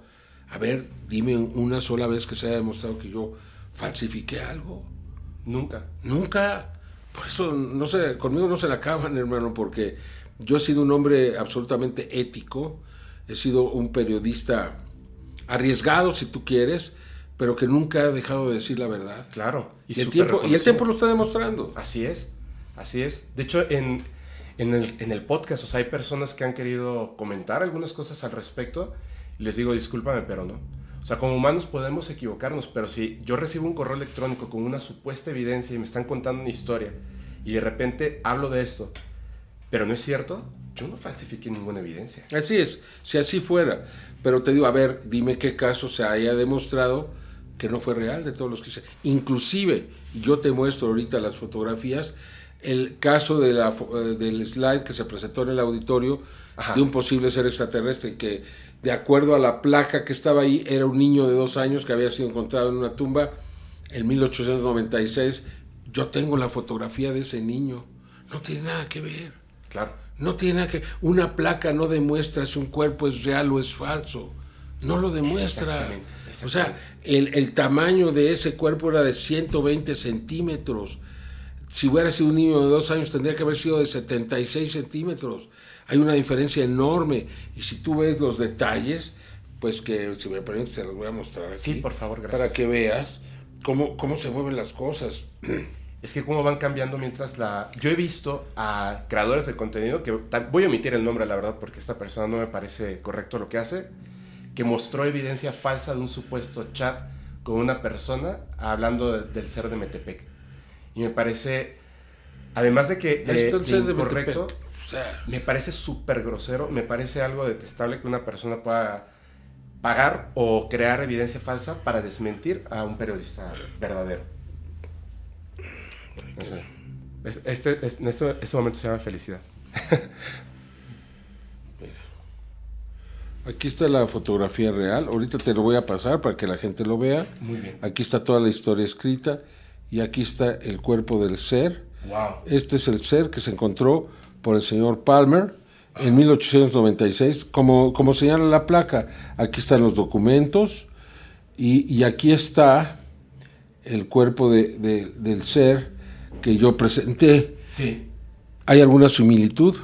A ver, dime una sola vez que se haya demostrado que yo falsifiqué algo. Nunca. Nunca. Por eso, no sé, conmigo no se la acaban, hermano, porque yo he sido un hombre absolutamente ético, he sido un periodista arriesgado, si tú quieres, pero que nunca ha dejado de decir la verdad. Claro. Y, el súper tiempo, y el tiempo lo está demostrando. Así es, así es. De hecho, en, en, el, en el podcast, o sea, hay personas que han querido comentar algunas cosas al respecto. Y les digo, discúlpame, pero no. O sea, como humanos podemos equivocarnos, pero si yo recibo un correo electrónico con una supuesta evidencia y me están contando una historia y de repente hablo de esto, pero no es cierto, yo no falsifiqué ninguna evidencia. Así es, si así fuera. Pero te digo, a ver, dime qué caso se haya demostrado que no fue real de todos los que se... Inclusive, yo te muestro ahorita las fotografías, el caso de la, eh, del slide que se presentó en el auditorio Ajá. de un posible ser extraterrestre que de acuerdo a la placa que estaba ahí era un niño de dos años que había sido encontrado en una tumba en 1896. Yo tengo la fotografía de ese niño. no tiene nada que ver. Claro. No tiene nada que Una placa no demuestra si un cuerpo es real o es falso. No lo demuestra. Exactamente, O sea, el, el tamaño de ese cuerpo era de 120 centímetros. Si hubiera sido un niño de dos años, tendría que haber sido de 76 centímetros. Hay una diferencia enorme. Y si tú ves los detalles, pues que si me permites, se los voy a mostrar aquí. Sí, por favor, gracias. Para que veas cómo, cómo se mueven las cosas. Es que cómo van cambiando mientras la... Yo he visto a creadores de contenido, que voy a omitir el nombre, la verdad, porque esta persona no me parece correcto lo que hace, que mostró evidencia falsa de un supuesto chat con una persona hablando de- del ser de Metepec. Y me parece, además de que está el ser de Metepec. O sea, me parece súper grosero, me parece algo detestable que una persona pueda pagar o crear evidencia falsa para desmentir a un periodista verdadero. No sé. Es- Este, es- en este, este momento se llama felicidad. aquí está la fotografía real. Ahorita te lo voy a pasar para que la gente lo vea. Muy bien. Aquí está toda la historia escrita y aquí está el cuerpo del ser. Wow. Este es el ser que se encontró por el señor Palmer en 1896. Como, como señala la placa, aquí están los documentos y, y aquí está el cuerpo de- de- del ser que yo presenté. Sí, ¿Hay alguna similitud?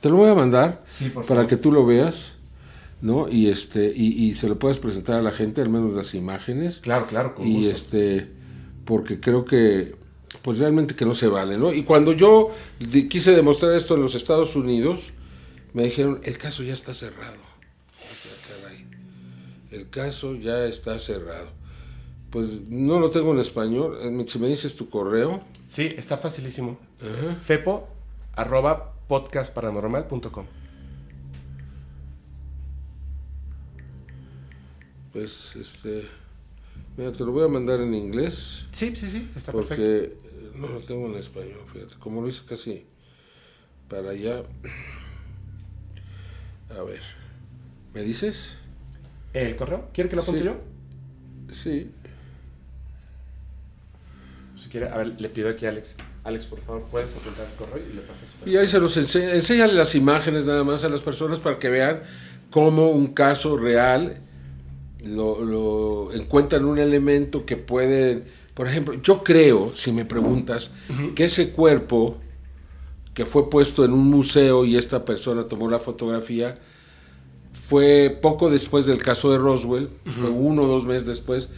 Te lo voy a mandar sí, por para favor. que tú lo veas, ¿no? Y este y, y se lo puedas presentar a la gente, al menos las imágenes. Claro, claro, con y gusto. este porque creo que pues realmente que no se vale, ¿no? Y cuando yo quise demostrar esto en los Estados Unidos, me dijeron, el caso ya está cerrado. Dije, "Ah, caray, El caso ya está cerrado. Pues no lo tengo en español. Eh, Si me dices tu correo, Sí, está facilísimo. Fepo, arroba podcastparanormal.com. pues este, mira, te lo voy a mandar en inglés. Sí, sí, sí, está perfecto. Porque eh, no lo tengo en español, fíjate, como lo hice casi para allá. A ver, ¿me dices? ¿El correo? ¿Quiere que lo apunte Sí. yo? Sí. Si quiere, a ver, le pido aquí a Alex. Alex, por favor, puedes apuntar el correo y le pasas su Y ahí se los enseña, enséñale las imágenes nada más a las personas para que vean cómo un caso real lo, lo encuentran un elemento que pueden, por ejemplo, yo creo, si me preguntas, que ese cuerpo que fue puesto en un museo y esta persona tomó la fotografía, fue poco después del caso de Roswell, fue uno o dos meses después.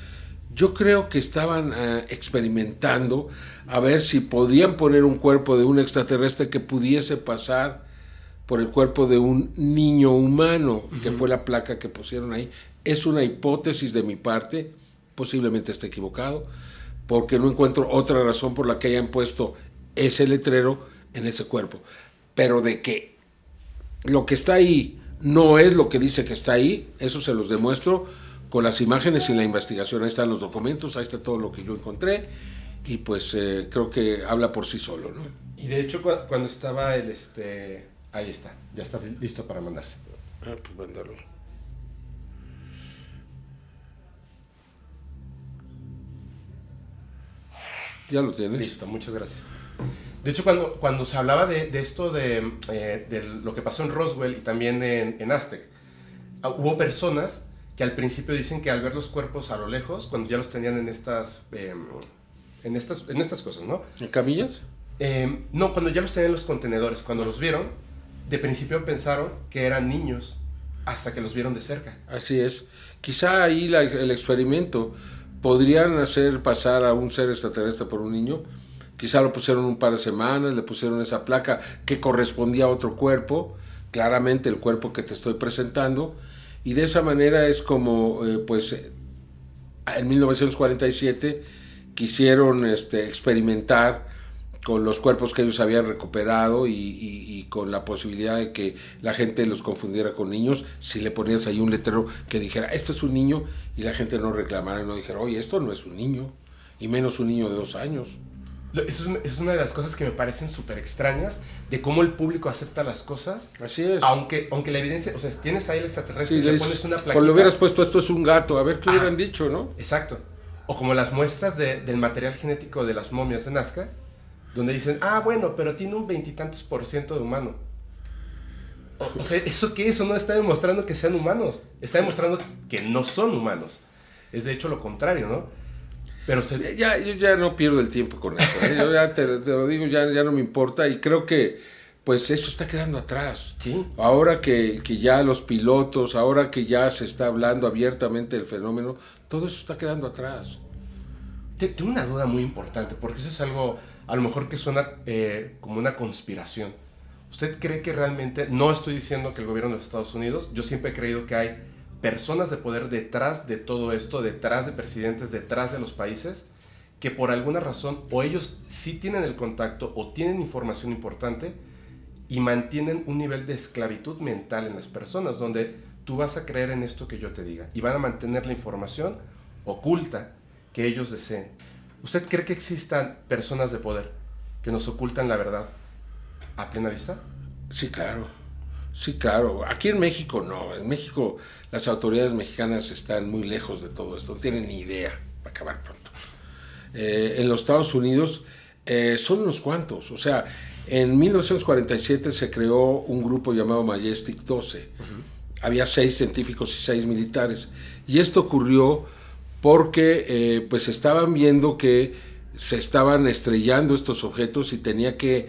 Yo creo que estaban eh, experimentando a ver si podían poner un cuerpo de un extraterrestre que pudiese pasar por el cuerpo de un niño humano, que fue la placa que pusieron ahí. Es una hipótesis de mi parte, posiblemente esté equivocado, porque no encuentro otra razón por la que hayan puesto ese letrero en ese cuerpo. Pero de que lo que está ahí no es lo que dice que está ahí, eso se los demuestro con las imágenes y la investigación. Ahí están los documentos, ahí está todo lo que yo encontré y pues eh, creo que habla por sí solo, ¿no? Y de hecho, cu- cuando estaba el este. Ahí está, ya está listo para mandarse. Ah, pues mándalo. ¿Ya lo tienes? Listo, muchas gracias. De hecho, cuando, cuando se hablaba de, de esto de, eh, de lo que pasó en Roswell y también en, en Aztec, ah, hubo personas que al principio dicen que al ver los cuerpos a lo lejos, cuando ya los tenían en estas, eh, en estas, en estas cosas, ¿no? ¿En camillas? Eh, no, cuando ya los tenían en los contenedores, cuando los vieron, de principio pensaron que eran niños, hasta que los vieron de cerca. Así es. Quizá ahí la- el experimento podrían hacer pasar a un ser extraterrestre por un niño. Quizá lo pusieron un par de semanas, le pusieron esa placa que correspondía a otro cuerpo, claramente el cuerpo que te estoy presentando, y de esa manera es como, eh, pues, en 1947 quisieron este, experimentar con los cuerpos que ellos habían recuperado y, y- y con la posibilidad de que la gente los confundiera con niños, si le ponías ahí un letrero que dijera, esto es un niño, y la gente no reclamara y no dijera, oye, esto no es un niño, y menos un niño de dos años. Eso es, una- es una de las cosas que me parecen súper extrañas, de cómo el público acepta las cosas, Así es. aunque, aunque la evidencia, o sea, tienes ahí el extraterrestre Si y le pones una plaquita. le hubieras puesto esto es un gato, a ver qué Ah. hubieran dicho, ¿no? Exacto. O como las muestras de- del material genético de las momias de Nazca, donde dicen, ah, bueno, pero tiene un veintitantos por ciento de humano. O, sea, ¿eso qué? Eso no está demostrando que sean humanos. Está demostrando que no son humanos. Es de hecho lo contrario, ¿no? Pero ya, yo ya no pierdo el tiempo con eso. ¿eh? Yo ya te, lo digo, ya, ya no me importa y creo que pues eso está quedando atrás. Sí. Ahora que, que, ya los pilotos, ahora que ya se está hablando abiertamente del fenómeno, todo eso está quedando atrás. Tengo una duda muy importante, porque eso es algo a lo mejor que suena eh, como una conspiración. ¿Usted cree que realmente, no estoy diciendo que el gobierno de Estados Unidos, yo siempre he creído que hay personas de poder detrás de todo esto, detrás de presidentes, detrás de los países, que por alguna razón o ellos sí tienen el contacto o tienen información importante y mantienen un nivel de esclavitud mental en las personas, donde tú vas a creer en esto que yo te diga y van a mantener la información oculta que ellos deseen. ¿Usted cree que existan personas de poder que nos ocultan la verdad a plena vista? Sí, claro. Sí, claro. Aquí en México no. En México las autoridades mexicanas están muy lejos de todo esto. No tienen ni idea. para acabar pronto. Eh, en los Estados Unidos eh, son unos cuantos. O sea, en 1947 se creó un grupo llamado Majestic 12. Había seis científicos y seis militares. Y esto ocurrió porque eh, pues estaban viendo que se estaban estrellando estos objetos y tenía que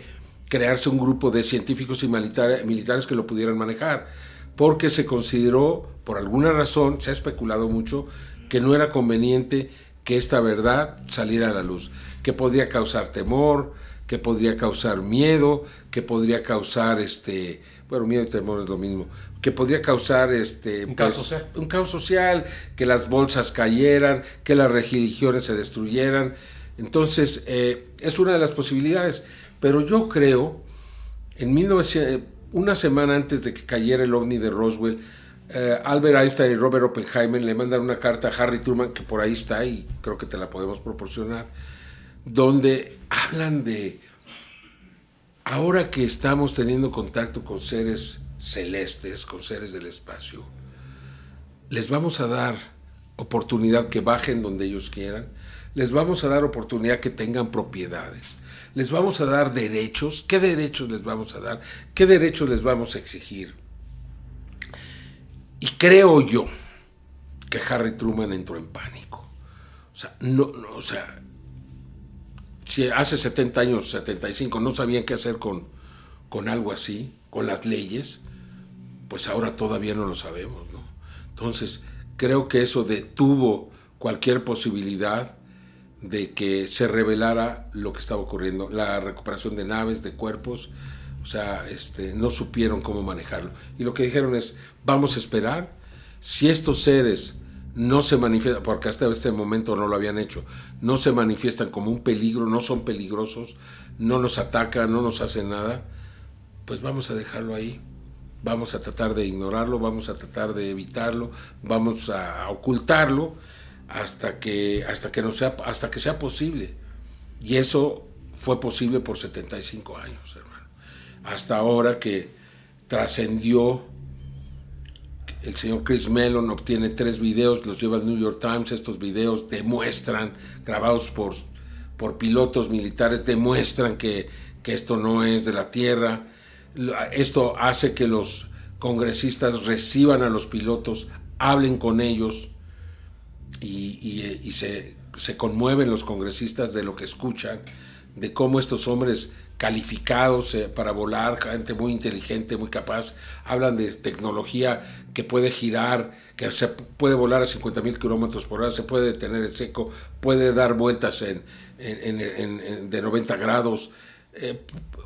crearse un grupo de científicos y militares que lo pudieran manejar, porque se consideró, por alguna razón, se ha especulado mucho, que no era conveniente que esta verdad saliera a la luz, que podría causar temor, que podría causar miedo, que podría causar este, bueno, miedo y temor es lo mismo, que podría causar este, un, caos pues, social. un caos social, que las bolsas cayeran, que las religiones se destruyeran. Entonces, eh, es una de las posibilidades. Pero yo creo, en 1900, una semana antes de que cayera el ovni de Roswell, eh, Albert Einstein y Robert Oppenheimer le mandan una carta a Harry Truman, que por ahí está y creo que te la podemos proporcionar, donde hablan de, ahora que estamos teniendo contacto con seres celestes, con seres del espacio, les vamos a dar oportunidad que bajen donde ellos quieran, les vamos a dar oportunidad que tengan propiedades, les vamos a dar derechos, ¿qué derechos les vamos a dar? ¿Qué derechos les vamos a exigir? Y creo yo que Harry Truman entró en pánico. O sea, no, o sea, si hace 70 años, 75, no sabían qué hacer con, con algo así, con las leyes, pues ahora todavía no lo sabemos, ¿no? Entonces, creo que eso detuvo cualquier posibilidad de que se revelara lo que estaba ocurriendo, la recuperación de naves, de cuerpos, o sea, este, no supieron cómo manejarlo. Y lo que dijeron es, vamos a esperar, si estos seres no se manifiestan, porque hasta este momento no lo habían hecho, no se manifiestan como un peligro, no son peligrosos, no nos atacan, no nos hacen nada, pues vamos a dejarlo ahí vamos a tratar de ignorarlo, vamos a tratar de evitarlo, vamos a ocultarlo hasta que, hasta que, no sea, hasta que sea posible. Y eso fue posible por 75 años, hermano. Hasta ahora que trascendió, el señor Chris Mellon obtiene tres videos, los lleva al New York Times, estos videos demuestran, grabados por, por pilotos militares, demuestran que, que esto no es de la Tierra, esto hace que los congresistas reciban a los pilotos, hablen con ellos y, se, conmueven los congresistas de lo que escuchan, de cómo estos hombres calificados eh, para volar, gente muy inteligente, muy capaz, hablan de tecnología que puede girar, que se puede volar a 50 mil kilómetros por hora, se puede detener en seco, puede dar vueltas en, de 90 grados, eh,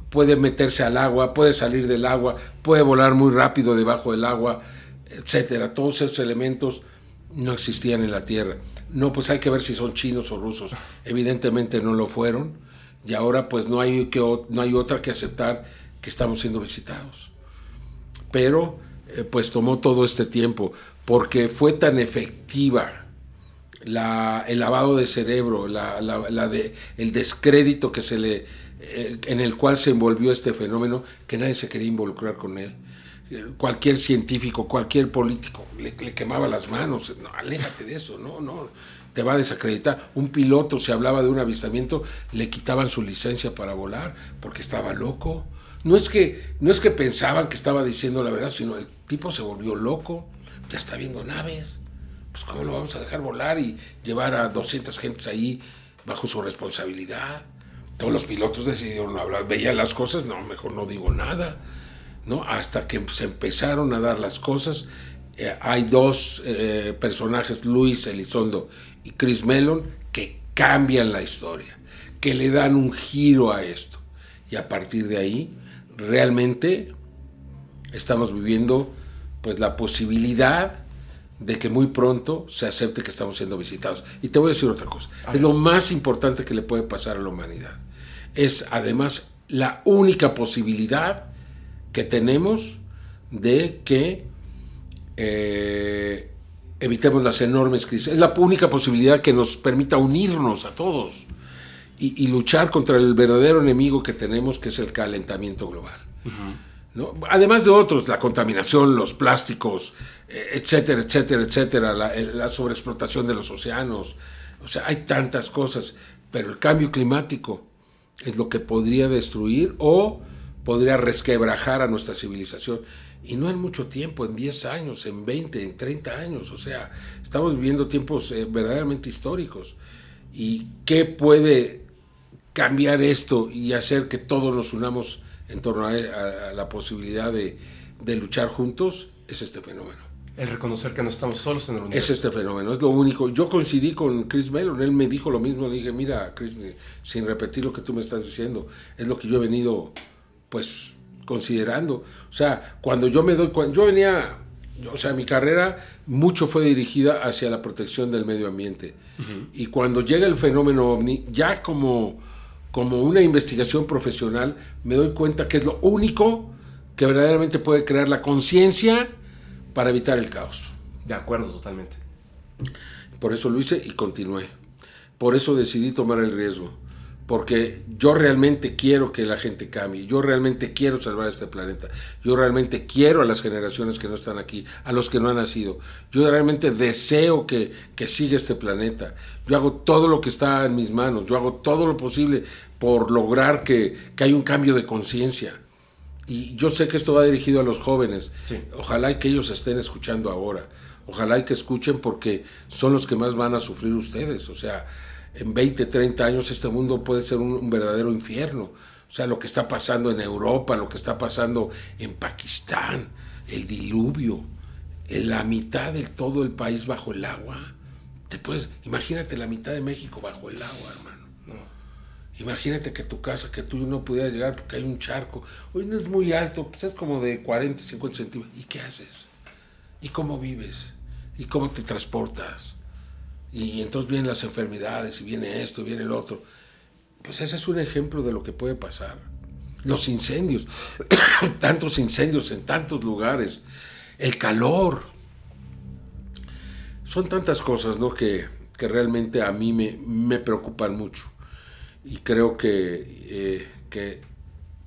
puede meterse al agua, puede salir del agua, puede volar muy rápido debajo del agua, etcétera. Todos esos elementos no existían en la Tierra. No, pues hay que ver si son chinos o rusos. Evidentemente no lo fueron y ahora pues no hay, que, no hay otra que aceptar que estamos siendo visitados. Pero eh, pues tomó todo este tiempo porque fue tan efectiva la, el lavado de cerebro, el descrédito que se le en el cual se envolvió este fenómeno, que nadie se quería involucrar con él. cualquier científico, cualquier político, le, quemaba las manos. No, aléjate de eso, no, no, te va a desacreditar. Un piloto, si hablaba de un avistamiento, le quitaban su licencia para volar porque estaba loco. No es que, no es que pensaban que estaba diciendo la verdad, sino el tipo se volvió loco, ya está viendo naves. Pues cómo lo vamos a dejar volar y llevar a 200 gentes ahí bajo su responsabilidad. Todos los pilotos decidieron hablar, veían las cosas, no, mejor no digo nada. ¿no? Hasta que se empezaron a dar las cosas, eh, hay dos eh, personajes, Luis Elizondo y Chris Mellon, que cambian la historia, que le dan un giro a esto. Y a partir de ahí, realmente estamos viviendo pues la posibilidad de que muy pronto se acepte que estamos siendo visitados. Y te voy a decir otra cosa, es lo más importante que le puede pasar a la humanidad. Es además la única posibilidad que tenemos de que eh, evitemos las enormes crisis. Es la única posibilidad que nos permita unirnos a todos y, luchar contra el verdadero enemigo que tenemos, que es el calentamiento global. ¿no? Además de otros, la contaminación, los plásticos, eh, etcétera, etcétera, etcétera, la, la sobreexplotación de los océanos. O sea, hay tantas cosas, pero el cambio climático es lo que podría destruir o podría resquebrajar a nuestra civilización. Y no en mucho tiempo, en 10 años, en 20, en 30 años. O sea, estamos viviendo tiempos eh, verdaderamente históricos. ¿Y qué puede cambiar esto y hacer que todos nos unamos en torno a, la posibilidad de, de, luchar juntos? Es este fenómeno. El reconocer que no estamos solos en el universo. Es este fenómeno, es lo único. Yo coincidí con Chris Mellon, él me dijo lo mismo. Dije, mira, Chris, sin repetir lo que tú me estás diciendo, es lo que yo he venido pues considerando. O sea, cuando yo me doy cuando yo venía, o sea, mi carrera mucho fue dirigida hacia la protección del medio ambiente. Y cuando llega el fenómeno ovni, ya como, como una investigación profesional, me doy cuenta que es lo único que verdaderamente puede crear la conciencia para evitar el caos. De acuerdo, totalmente. Por eso lo hice y continué. Por eso decidí tomar el riesgo porque yo realmente quiero que la gente cambie, yo realmente quiero salvar este planeta, yo realmente quiero a las generaciones que no están aquí, a los que no han nacido, yo realmente deseo que, que siga este planeta, yo hago todo lo que está en mis manos, yo hago todo lo posible por lograr que, que haya un cambio de conciencia. Y yo sé que esto va dirigido a los jóvenes, ojalá y que ellos estén escuchando ahora, ojalá y que escuchen porque son los que más van a sufrir ustedes, o sea, en 20, 30 años este mundo puede ser un, verdadero infierno. O sea, lo que está pasando en Europa, lo que está pasando en Pakistán, el diluvio, en la mitad de todo el país bajo el agua. Te puedes, imagínate la mitad de México bajo el agua, hermano. Imagínate que tu casa, que tú no pudieras llegar porque hay un charco. Hoy no es muy alto, pues es como de 40, 50 centímetros. ¿Y qué haces? ¿Y cómo vives? ¿Y cómo te transportas? y entonces vienen las enfermedades y viene esto y viene el otro. Pues ese es un ejemplo de lo que puede pasar. Los incendios, tantos incendios en tantos lugares, el calor. Son tantas cosas ¿no? que, que realmente a mí me, me, preocupan mucho. Y creo que, eh, que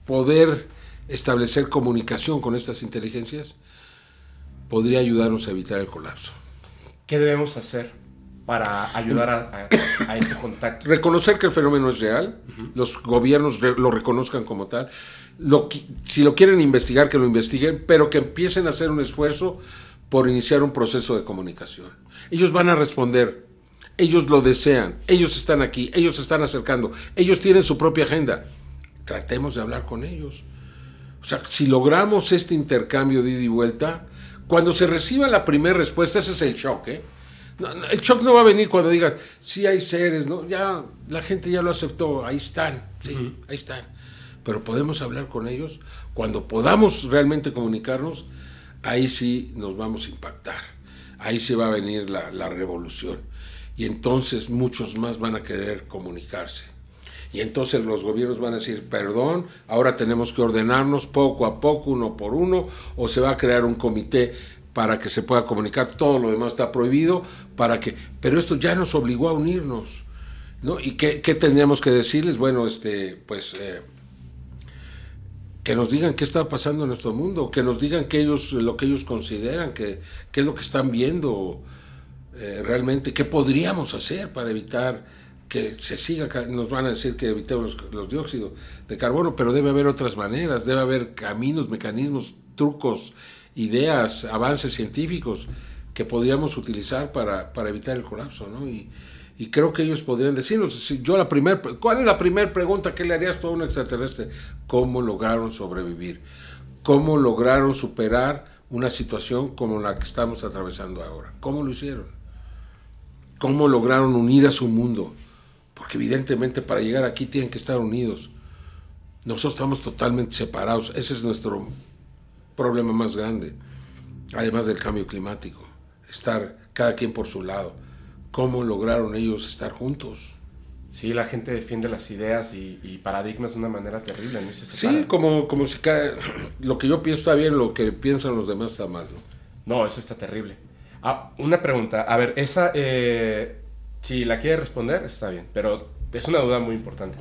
poder establecer comunicación con estas inteligencias podría ayudarnos a evitar el colapso. ¿Qué debemos hacer? para ayudar a, a, ese contacto. Reconocer que el fenómeno es real, los gobiernos lo reconozcan como tal, lo, si lo quieren investigar, que lo investiguen, pero que empiecen a hacer un esfuerzo por iniciar un proceso de comunicación. Ellos van a responder, ellos lo desean, ellos están aquí, ellos se están acercando, ellos tienen su propia agenda. Tratemos de hablar con ellos. O sea, si logramos este intercambio de ida y vuelta, cuando se reciba la primera respuesta, ese es el shock, ¿eh? el shock no va a venir cuando digas, sí hay seres, ¿no? Ya la gente ya lo aceptó, ahí están, sí, ahí están. Pero podemos hablar con ellos, cuando podamos realmente comunicarnos, ahí sí nos vamos a impactar, ahí sí va a venir la, la revolución. Y entonces muchos más van a querer comunicarse. Y entonces los gobiernos van a decir, perdón, ahora tenemos que ordenarnos poco a poco, uno por uno, o se va a crear un comité para que se pueda comunicar, todo lo demás está prohibido, para que, pero esto ya nos obligó a unirnos, ¿no? ¿Y qué, qué tendríamos que decirles? Bueno, este, pues, eh, que nos digan qué está pasando en nuestro mundo, que nos digan que ellos, lo que ellos consideran, que, qué es lo que están viendo eh, realmente, qué podríamos hacer para evitar que se siga, nos van a decir que evitemos los, dióxidos de carbono, pero debe haber otras maneras, debe haber caminos, mecanismos, trucos, ideas, avances científicos que podríamos utilizar para, para evitar el colapso, ¿no? Y, creo que ellos podrían decirnos, yo la primer, ¿cuál es la primera pregunta que le harías tú a un extraterrestre? ¿Cómo lograron sobrevivir? ¿Cómo lograron superar una situación como la que estamos atravesando ahora? ¿Cómo lo hicieron? ¿Cómo lograron unir a su mundo? Porque evidentemente para llegar aquí tienen que estar unidos. Nosotros estamos totalmente separados. Ese es nuestro problema más grande, además del cambio climático. Estar cada quien por su lado cómo lograron ellos estar juntos. Sí, la gente defiende las ideas y, paradigmas de una manera terrible, ¿no? sí, como, como si cae, lo que yo pienso está bien, lo que piensan los demás está mal, ¿no? No, eso está terrible. Ah, una pregunta, a ver, esa, eh, si la quiere responder, está bien, pero es una duda muy importante.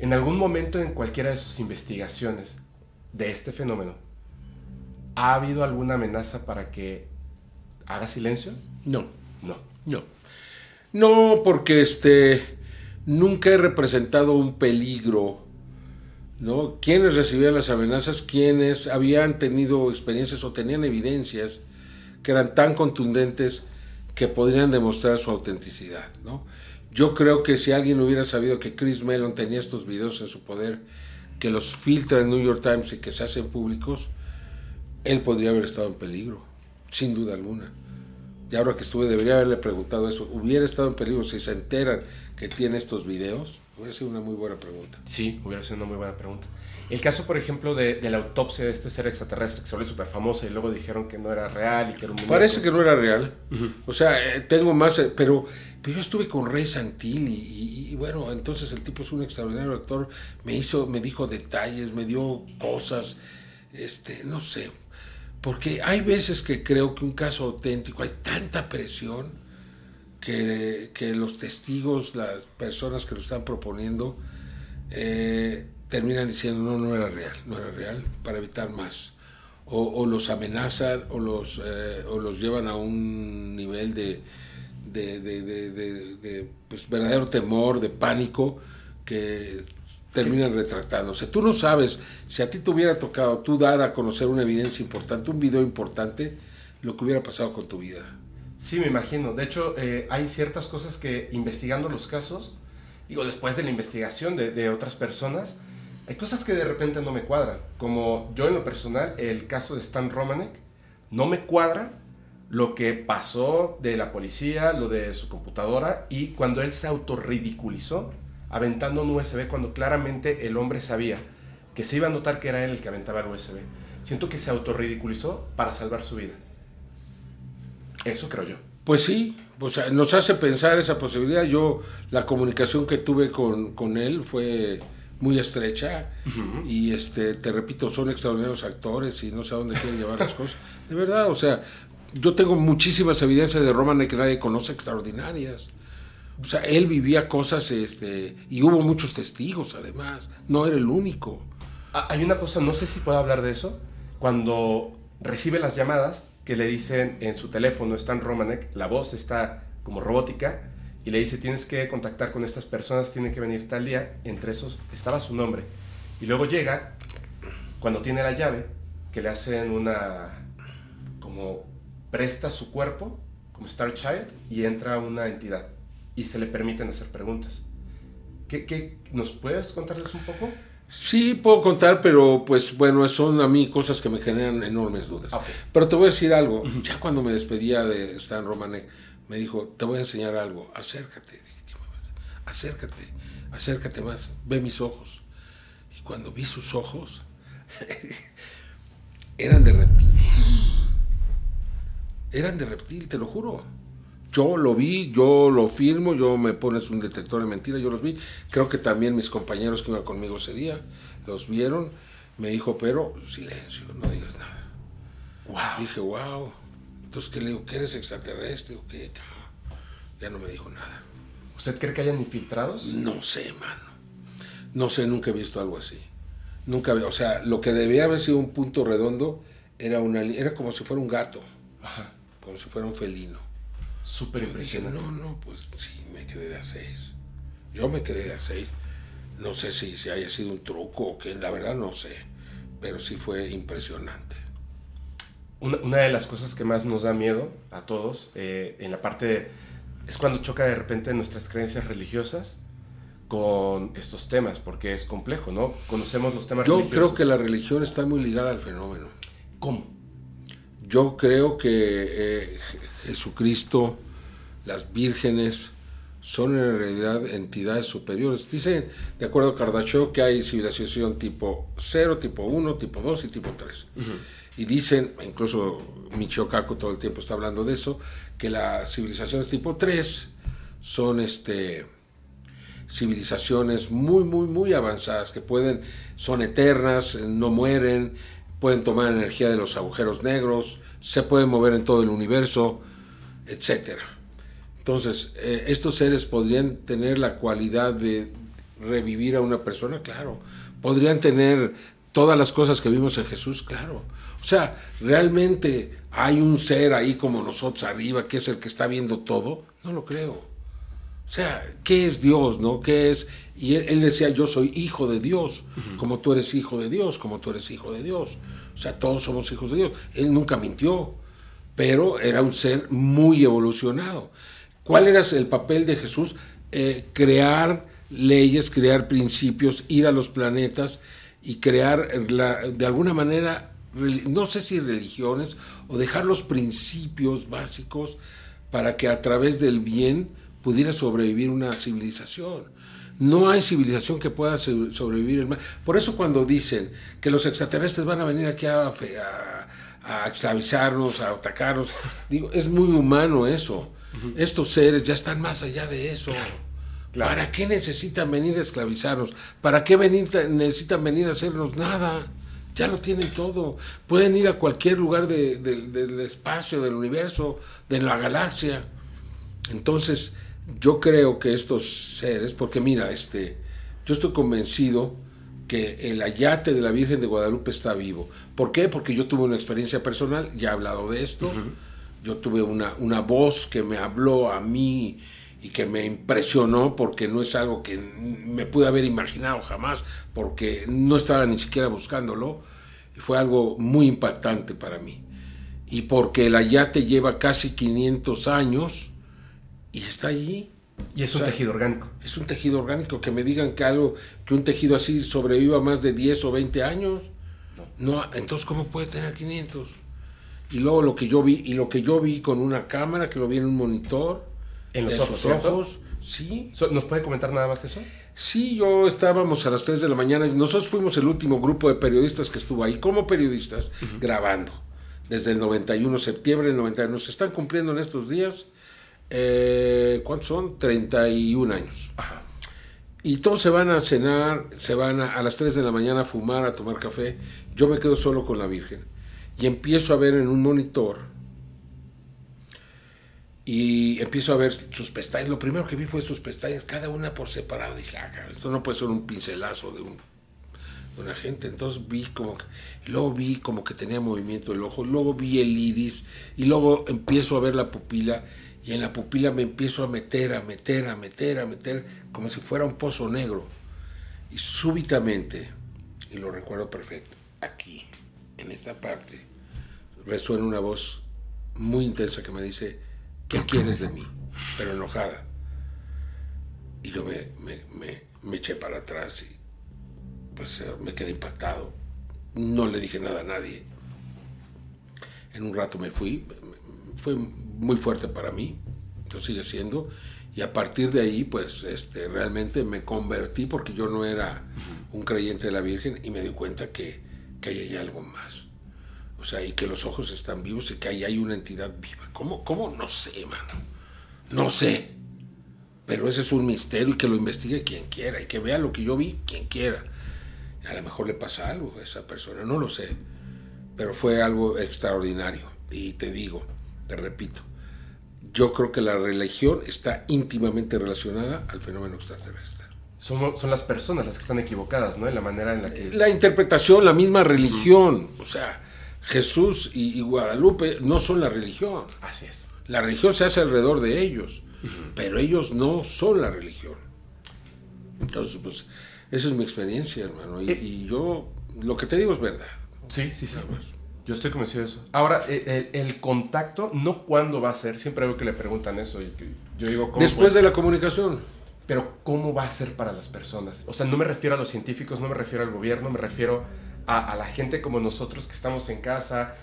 ¿En algún momento en cualquiera de sus investigaciones de este fenómeno, ha habido alguna amenaza para que haga silencio? No. No. No. No, porque este nunca he representado un peligro. ¿No? Quienes recibían las amenazas, quienes habían tenido experiencias o tenían evidencias que eran tan contundentes que podrían demostrar su autenticidad, ¿no? Yo creo que si alguien hubiera sabido que Chris Mellon tenía estos videos en su poder, que los filtra en New York Times y que se hacen públicos, él podría haber estado en peligro, sin duda alguna y ahora que estuve, debería haberle preguntado eso. ¿Hubiera estado en peligro si se enteran que tiene estos videos? Hubiera sido una muy buena pregunta. Sí, hubiera sido una muy buena pregunta. El caso, por ejemplo, de, la autopsia de este ser extraterrestre que se súper famosa y luego dijeron que no era real y que era un Parece que no era real. O sea, eh, tengo más, eh, pero, pero yo estuve con Rey Santilli y, y, bueno, entonces el tipo es un extraordinario actor. Me hizo, me dijo detalles, me dio cosas, este, no sé, porque hay veces que creo que un caso auténtico, hay tanta presión que, los testigos, las personas que lo están proponiendo, eh, terminan diciendo no, no era real, no era real, para evitar más. O, los amenazan o los, eh, o los llevan a un nivel de, de, de pues, verdadero temor, de pánico, que terminan retratándose. Tú no sabes, si a ti te hubiera tocado tú dar a conocer una evidencia importante, un video importante, lo que hubiera pasado con tu vida. Sí, me imagino. De hecho, eh, hay ciertas cosas que investigando los casos, digo, después de la investigación de, otras personas, hay cosas que de repente no me cuadran. Como yo en lo personal, el caso de Stan Romanek, no me cuadra lo que pasó de la policía, lo de su computadora y cuando él se autorridiculizó aventando un USB cuando claramente el hombre sabía que se iba a notar que era él el que aventaba el USB. Siento que se autorridiculizó para salvar su vida. Eso creo yo. Pues sí, o sea, nos hace pensar esa posibilidad. Yo, la comunicación que tuve con, con él fue muy estrecha. Y este te repito son extraordinarios actores y no sé a dónde quieren llevar las cosas. De verdad o sea yo tengo muchísimas evidencias de Roman que nadie conoce extraordinarias. O sea, él vivía cosas, este, y hubo muchos testigos además, no era el único. Ah, hay una cosa, no sé si puedo hablar de eso, cuando recibe las llamadas que le dicen en su teléfono, Stan Romanek, la voz está como robótica, y le dice, tienes que contactar con estas personas, tienen que venir tal día, entre esos estaba su nombre. Y luego llega, cuando tiene la llave, que le hacen una, como presta su cuerpo, como Star Child, y entra una entidad y se le permiten hacer preguntas. ¿Qué, qué nos puedes contarles un poco? Sí, puedo contar, pero pues bueno, son a mí cosas que me generan enormes dudas. Pero te voy a decir algo. Ya cuando me despedía de Stan Romanek, me dijo, te voy a enseñar algo, acércate, acércate, acércate más, ve mis ojos. Y cuando vi sus ojos, eran de reptil. Eran de reptil, te lo juro. Yo lo vi, yo lo firmo, yo me pones un detector de mentiras, yo los vi. Creo que también mis compañeros que iban conmigo ese día los vieron. Me dijo, pero silencio, no digas nada. Wow. Dije, wow. Entonces, ¿qué le digo? ¿Que eres extraterrestre o qué? Ya no me dijo nada. ¿Usted cree que hayan infiltrados? No sé, mano. No sé, nunca he visto algo así. Nunca, o sea, lo que debía haber sido un punto redondo era una era como si fuera un gato, Ajá. como si fuera un felino. Súper dije, impresionante. no, no, pues sí, me quedé de a seis. Yo me quedé de a seis. No sé si, si haya sido un truco o qué, la verdad no sé, pero sí fue impresionante. Una, una de las cosas que más nos da miedo a todos eh, en la parte de- es cuando choca de repente nuestras creencias religiosas con estos temas, porque es complejo, ¿no? Conocemos los temas Yo religiosos. creo que la religión está muy ligada al fenómeno. ¿Cómo? Yo creo que eh, Je- Jesucristo, las vírgenes, son en realidad entidades superiores. Dicen, de acuerdo a Kardashev, que hay civilización tipo 0, tipo 1, tipo 2 y tipo 3. Y dicen, incluso Michio Kaku todo el tiempo está hablando de eso, que las civilizaciones tipo 3 son este civilizaciones muy, muy, muy avanzadas, que pueden, son eternas, no mueren, pueden tomar energía de los agujeros negros, se pueden mover en todo el universo, etcétera. Entonces, eh, estos seres podrían tener la cualidad de revivir a una persona, claro. Podrían tener todas las cosas que vimos en Jesús, claro. O sea, realmente hay un ser ahí como nosotros arriba, que es el que está viendo todo. No lo creo. O sea, ¿qué es Dios, no? ¿Qué es? Y él, él decía, yo soy hijo de Dios, como tú eres hijo de Dios, como tú eres hijo de Dios. O sea, todos somos hijos de Dios. Él nunca mintió, pero era un ser muy evolucionado. ¿Cuál era el papel de Jesús? Eh, crear leyes, crear principios, ir a los planetas y crear, la- de alguna manera, no sé si religiones, o dejar los principios básicos para que a través del bien pudiera sobrevivir una civilización. No hay civilización que pueda so- sobrevivir el mal. Por eso cuando dicen que los extraterrestres van a venir aquí a, a- a esclavizarnos, a atacarnos, digo, es muy humano eso. Estos seres ya están más allá de eso. claro. ¿Para qué necesitan venir a esclavizarnos? ¿Para qué venir, necesitan venir a hacernos nada? Ya lo tienen todo. Pueden ir a cualquier lugar de- de- del espacio, del universo, de la galaxia. Entonces, yo creo que estos seres, porque mira, este, yo estoy convencido que el ayate de la Virgen de Guadalupe está vivo. ¿Por qué? Porque yo tuve una experiencia personal, ya he hablado de esto. Yo tuve una, una voz que me habló a mí y que me impresionó porque no es algo que me pude haber imaginado jamás, porque no estaba ni siquiera buscándolo. Y fue algo muy impactante para mí. Y porque el ayate lleva casi 500 años y está allí. Y es O un sea, tejido orgánico. Es un tejido orgánico. Que me digan que algo, que un tejido así sobreviva más de 10 o 20 años. No, entonces, ¿cómo puede tener 500? Y luego lo que yo vi, y lo que yo vi con una cámara, que lo vi en un monitor, En los de ojos, ojos, sí. ¿Nos puede comentar nada más eso? Sí, yo estábamos a las 3 de la mañana y nosotros fuimos el último grupo de periodistas que estuvo ahí como periodistas grabando desde el 91, septiembre del 91. Se están cumpliendo en estos días, eh, ¿cuántos son? 31 años. Y todos se van a cenar, se van a, a las 3 de la mañana a fumar, a tomar café. Yo me quedo solo con la Virgen y empiezo a ver en un monitor y empiezo a ver sus pestañas. Lo primero que vi fue sus pestañas, cada una por separado. Dije, ah, esto no puede ser un pincelazo de, un, de una gente. Entonces vi como que, luego vi como que tenía movimiento el ojo, luego vi el iris, y luego empiezo a ver la pupila, y en la pupila me empiezo a meter, a meter, a meter, a meter, como si fuera un pozo negro. Y súbitamente, y lo recuerdo perfecto, aquí, en esta parte, resuena una voz muy intensa que me dice, ¿qué quieres de mí? Pero enojada. Y yo me, me, me, me eché para atrás y pues eh, me quedé impactado. No le dije nada a nadie. En un rato me fui. Fue muy fuerte para mí. Lo sigue siendo. Y a partir de ahí, pues este, realmente me convertí porque yo no era un creyente de la Virgen y me di cuenta que, que hay algo más. O sea, y que los ojos están vivos y que ahí hay una entidad viva. ¿Cómo? ¿Cómo? No sé, mano. No sé. Pero ese es un misterio y que lo investigue quien quiera y que vea lo que yo vi quien quiera. A lo mejor le pasa algo a esa persona, no lo sé. Pero fue algo extraordinario. Y te digo, te repito, yo creo que la religión está íntimamente relacionada al fenómeno extraterrestre. son, son las personas las que están equivocadas, ¿no? En la manera en la que... La interpretación, la misma religión. O sea, Jesús y, y Guadalupe no son la religión. Así es. La religión se hace alrededor de ellos, pero ellos no son la religión. Entonces, pues, esa es mi experiencia, hermano. Y, Eh. y yo, lo que te digo es verdad. Sí, sí, sí. ¿sabes? Yo estoy convencido de eso. Ahora, eh, el, el contacto, no cuándo va a ser. Siempre veo que le preguntan eso. Y yo digo, ¿cómo Después puede- de la comunicación. Pero ¿cómo va a ser para las personas? O sea, no me refiero a los científicos, no me refiero al gobierno, me refiero a, la gente como nosotros que estamos en casa,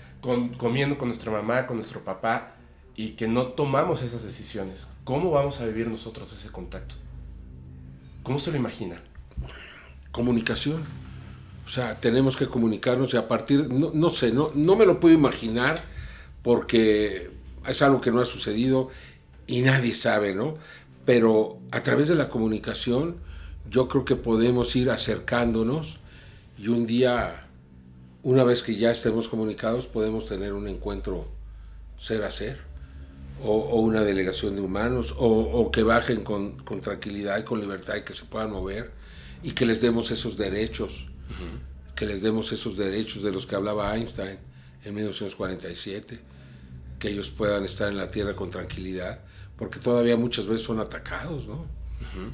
comiendo con nuestra mamá, con nuestro papá, y que no tomamos esas decisiones. ¿Cómo vamos a vivir nosotros ese contacto? ¿Cómo se lo imagina? comunicación. O sea, tenemos que comunicarnos y a partir, no, no sé, no, no me lo puedo imaginar porque es algo que no ha sucedido y nadie sabe, ¿no? Pero a través de la comunicación yo creo que podemos ir acercándonos y un día, una vez que ya estemos comunicados, podemos tener un encuentro ser a ser o, o una delegación de humanos o, o que bajen con, con tranquilidad y con libertad y que se puedan mover y que les demos esos derechos, que les demos esos derechos de los que hablaba Einstein en 1947, que ellos puedan estar en la Tierra con tranquilidad, porque todavía muchas veces son atacados, ¿no?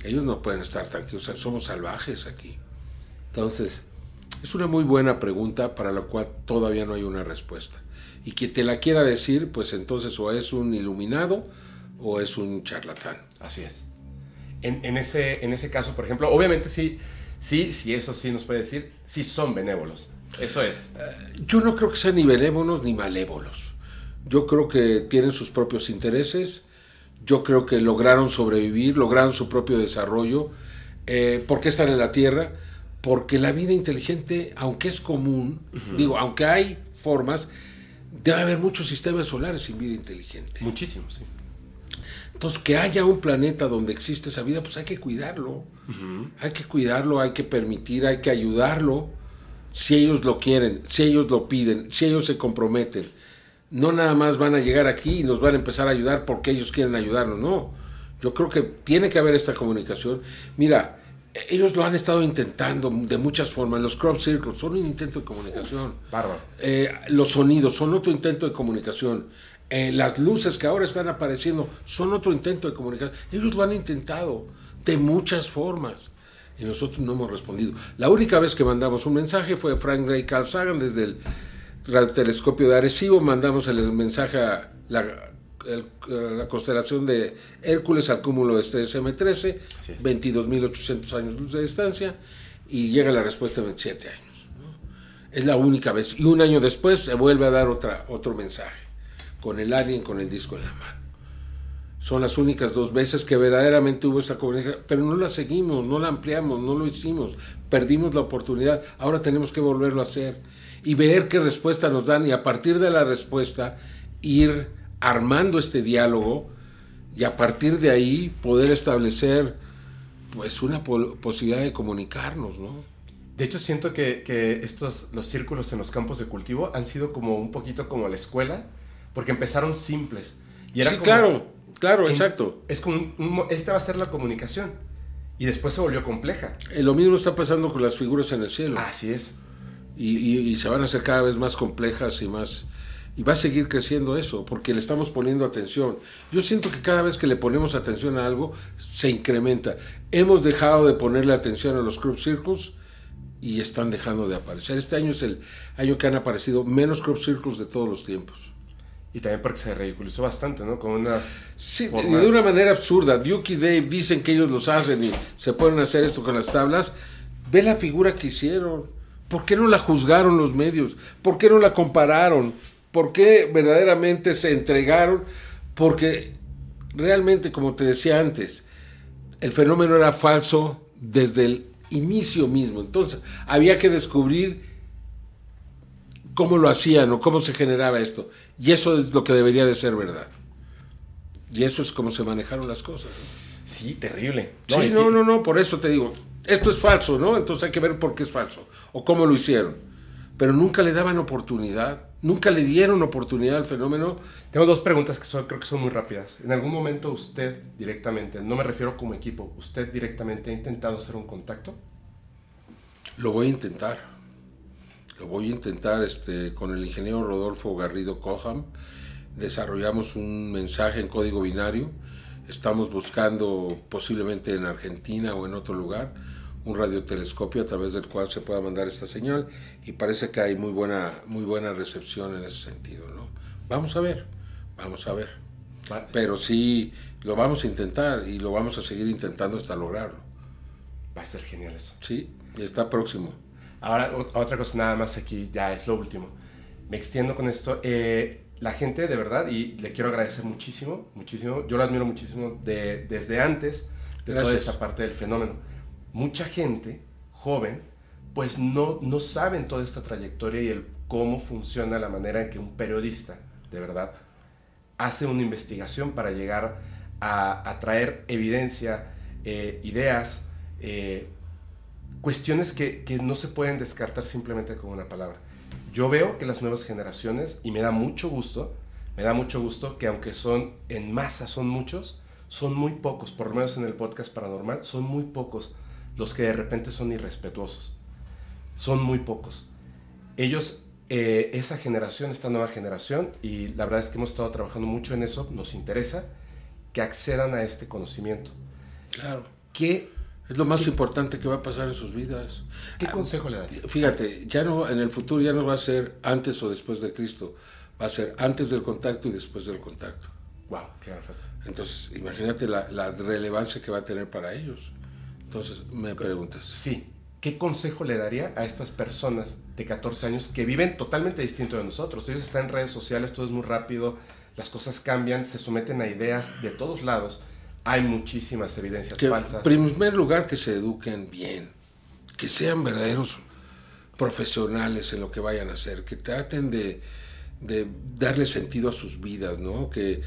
Ellos no pueden estar tranquilos, somos salvajes aquí. Entonces, es una muy buena pregunta para la cual todavía no hay una respuesta. Y quien te la quiera decir, pues entonces o es un iluminado o es un charlatán. Así es. En, en ese, en ese caso, por ejemplo, obviamente sí, sí, sí, eso sí nos puede decir, sí son benévolos. Eso es. Yo no creo que sean ni benévolos ni malévolos. Yo creo que tienen sus propios intereses. Yo creo que lograron sobrevivir, lograron su propio desarrollo. Eh, ¿Por qué están en la Tierra? Porque la vida inteligente, aunque es común, digo, aunque hay formas, debe haber muchos sistemas solares sin vida inteligente. Muchísimo, sí. Entonces, que haya un planeta donde existe esa vida, pues hay que cuidarlo. Hay que cuidarlo, hay que permitir, hay que ayudarlo. Si ellos lo quieren, si ellos lo piden, si ellos se comprometen. No nada más van a llegar aquí y nos van a empezar a ayudar porque ellos quieren ayudarnos, no. Yo creo que tiene que haber esta comunicación. Mira, ellos lo han estado intentando de muchas formas. Los crop circles son un intento de comunicación. Bárbaro. Eh, los sonidos son otro intento de comunicación. Eh, las luces que ahora están apareciendo son otro intento de comunicación. Ellos lo han intentado de muchas formas y nosotros no hemos respondido. La única vez que mandamos un mensaje fue Frank Drake Carl Sagan desde el radiotelescopio de Arecibo. Mandamos el mensaje a la, el- la constelación de Hércules al cúmulo de estrellas M13, Así es. 22.800 años luz de distancia, y llega la respuesta en 27 años. ¿no? Es la única vez. Y un año después se vuelve a dar otra, otro mensaje, con el alien, con el disco en la mano. Son las únicas dos veces que verdaderamente hubo esta comunicación, pero no la seguimos, no la ampliamos, no lo hicimos, perdimos la oportunidad, ahora tenemos que volverlo a hacer y ver qué respuesta nos dan y a partir de la respuesta ir armando este diálogo y a partir de ahí poder establecer pues una posibilidad de comunicarnos, ¿no? De hecho, siento que, que estos, los círculos en los campos de cultivo han sido como un poquito como la escuela, porque empezaron simples. Y era sí, como- claro, claro, en- exacto. Es como un- un esta va a ser la comunicación. Y después se volvió compleja. Eh, lo mismo está pasando con las figuras en el cielo. Así es. y, y- y se van a hacer cada vez más complejas y más y va a seguir creciendo eso porque le estamos poniendo atención yo siento que cada vez que le ponemos atención a algo se incrementa hemos dejado de ponerle atención a los crop circles y están dejando de aparecer este año es el año que han aparecido menos crop circles de todos los tiempos Y también porque se ridiculizó bastante, ¿no? Con unas Sí, formas- de una manera absurda. Duke y Dave dicen que ellos los hacen y se pueden hacer esto con las tablas. Ve la figura que hicieron. ¿Por qué no la juzgaron los medios? ¿Por qué no la compararon? ¿Por qué verdaderamente se entregaron? Porque realmente, como te decía antes, el fenómeno era falso desde el inicio mismo. Entonces, había que descubrir cómo lo hacían o cómo se generaba esto. Y eso es lo que debería de ser verdad. Y eso es como se manejaron las cosas. ¿no? Sí, terrible. sí, no, no, no, por eso te digo, esto es falso, ¿no? Entonces hay que ver por qué es falso o cómo lo hicieron. Pero nunca le daban oportunidad, nunca le dieron oportunidad al fenómeno. Tengo dos preguntas que son, creo que son muy rápidas. ¿En algún momento usted directamente, no me refiero como equipo, usted directamente ha intentado hacer un contacto? Lo voy a intentar. Lo voy a intentar este, con el ingeniero Rodolfo Garrido Coham. Desarrollamos un mensaje en código binario. Estamos buscando posiblemente en Argentina o en otro lugar un radiotelescopio a través del cual se pueda mandar esta señal y parece que hay muy buena, muy buena recepción en ese sentido. ¿no? Vamos a ver, vamos a ver. Pero sí, lo vamos a intentar y lo vamos a seguir intentando hasta lograrlo. Va a ser genial eso. Sí, y está próximo. Ahora, otra cosa nada más aquí, ya es lo último. Me extiendo con esto. Eh, la gente, de verdad, y le quiero agradecer muchísimo, muchísimo, yo lo admiro muchísimo de, desde antes de toda esta parte del fenómeno. Mucha gente joven, pues no, no saben toda esta trayectoria y el cómo funciona la manera en que un periodista, de verdad, hace una investigación para llegar a, traer evidencia, eh, ideas, eh, cuestiones que, que, no se pueden descartar simplemente con una palabra. Yo veo que las nuevas generaciones, y me da mucho gusto, me da mucho gusto que aunque son en masa, son muchos, son muy pocos, por lo menos en el podcast paranormal, son muy pocos los que de repente son irrespetuosos. Son muy pocos. Ellos, eh, esa generación, esta nueva generación, y la verdad es que hemos estado trabajando mucho en eso, nos interesa que accedan a este conocimiento. Claro. ¿Qué es lo más importante que va a pasar en sus vidas. ¿Qué consejo le daría? Fíjate, ya no, en el futuro ya no va a ser antes o después de Cristo, va a ser antes del contacto y después del contacto. Wow, qué frase. Entonces, imagínate la, la, relevancia que va a tener para ellos. Entonces, me preguntas. Sí. ¿Qué consejo le daría a estas personas de 14 años que viven totalmente distinto de nosotros? Ellos están en redes sociales, todo es muy rápido, las cosas cambian, se someten a ideas de todos lados hay muchísimas evidencias falsas. En primer lugar, que se eduquen bien, que sean verdaderos profesionales en lo que vayan a hacer, que traten de, darle sentido a sus vidas, ¿no? Que,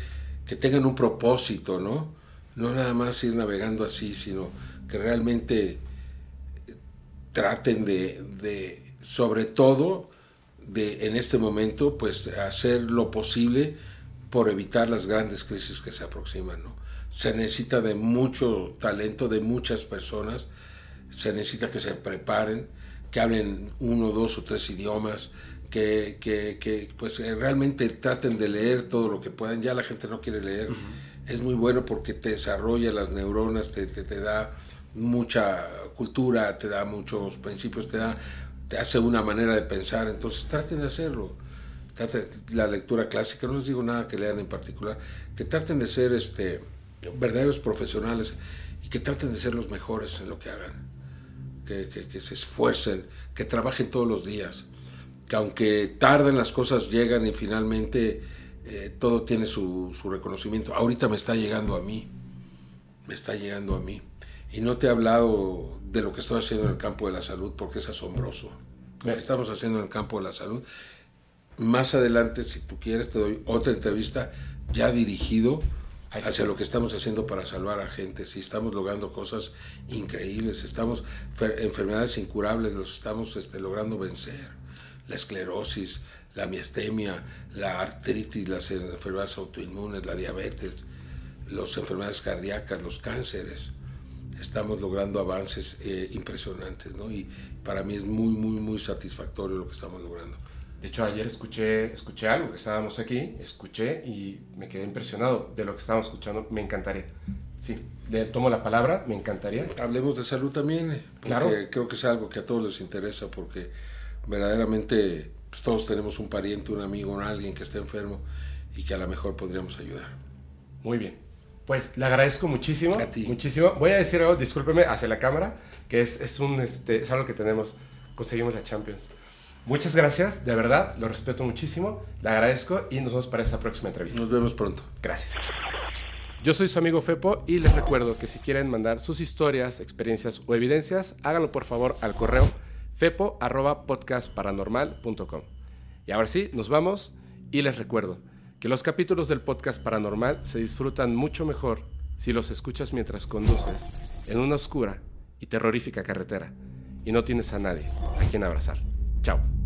tengan un propósito, ¿no? No nada más ir navegando así, sino que realmente traten de, de sobre todo, de en este momento, pues hacer lo posible por evitar las grandes crisis que se aproximan, ¿no? se necesita de mucho talento de muchas personas, se necesita que se preparen, que hablen uno, dos o tres idiomas, que, que, que pues realmente traten de leer todo lo que puedan. Ya la gente no quiere leer. Es muy bueno porque te desarrolla las neuronas, te, te, da mucha cultura, te da muchos principios, te, da, te hace una manera de pensar. Entonces traten de hacerlo. Traten, la lectura clásica, no les digo nada que lean en particular, que traten de ser este, verdaderos profesionales y que traten de ser los mejores en lo que hagan, que, que, se esfuercen, que trabajen todos los días, que aunque tarden las cosas llegan y finalmente eh, todo tiene su, su, reconocimiento. Ahorita me está llegando a mí, me está llegando a mí. Y no te he hablado de lo que estoy haciendo en el campo de la salud porque es asombroso. Lo que estamos haciendo en el campo de la salud. Más adelante, si tú quieres, te doy otra entrevista ya dirigido hacia lo que estamos haciendo para salvar a gente. Si estamos logrando cosas increíbles, estamos enfermedades incurables, los estamos este, logrando vencer. La esclerosis, la miastemia, la artritis, las enfermedades autoinmunes, la diabetes, las enfermedades cardíacas, los cánceres. Estamos logrando avances eh, impresionantes, ¿no? Y para mí es muy, muy, muy satisfactorio lo que estamos logrando. De hecho, ayer escuché, escuché algo que estábamos aquí, escuché y me quedé impresionado de lo que estábamos escuchando. Me encantaría. Sí, le tomo la palabra, me encantaría. Hablemos de salud también, eh, claro. Creo que es algo que a todos les interesa porque verdaderamente pues, todos tenemos un pariente, un amigo, un alguien que esté enfermo y que a lo mejor podríamos ayudar. Muy bien. Pues le agradezco muchísimo. A ti. Muchísimo. Voy a decir algo, discúlpeme, hacia la cámara, que es, es, un, este, es algo que tenemos. Conseguimos la Champions. Muchas gracias, de verdad, lo respeto muchísimo, le agradezco y nos vemos para esta próxima entrevista. Nos vemos pronto. Gracias. Yo soy su amigo Fepo y les recuerdo que si quieren mandar sus historias, experiencias o evidencias, háganlo por favor al correo fepo.podcastparanormal.com. Y ahora sí, nos vamos y les recuerdo que los capítulos del podcast paranormal se disfrutan mucho mejor si los escuchas mientras conduces en una oscura y terrorífica carretera y no tienes a nadie a quien abrazar. Chao.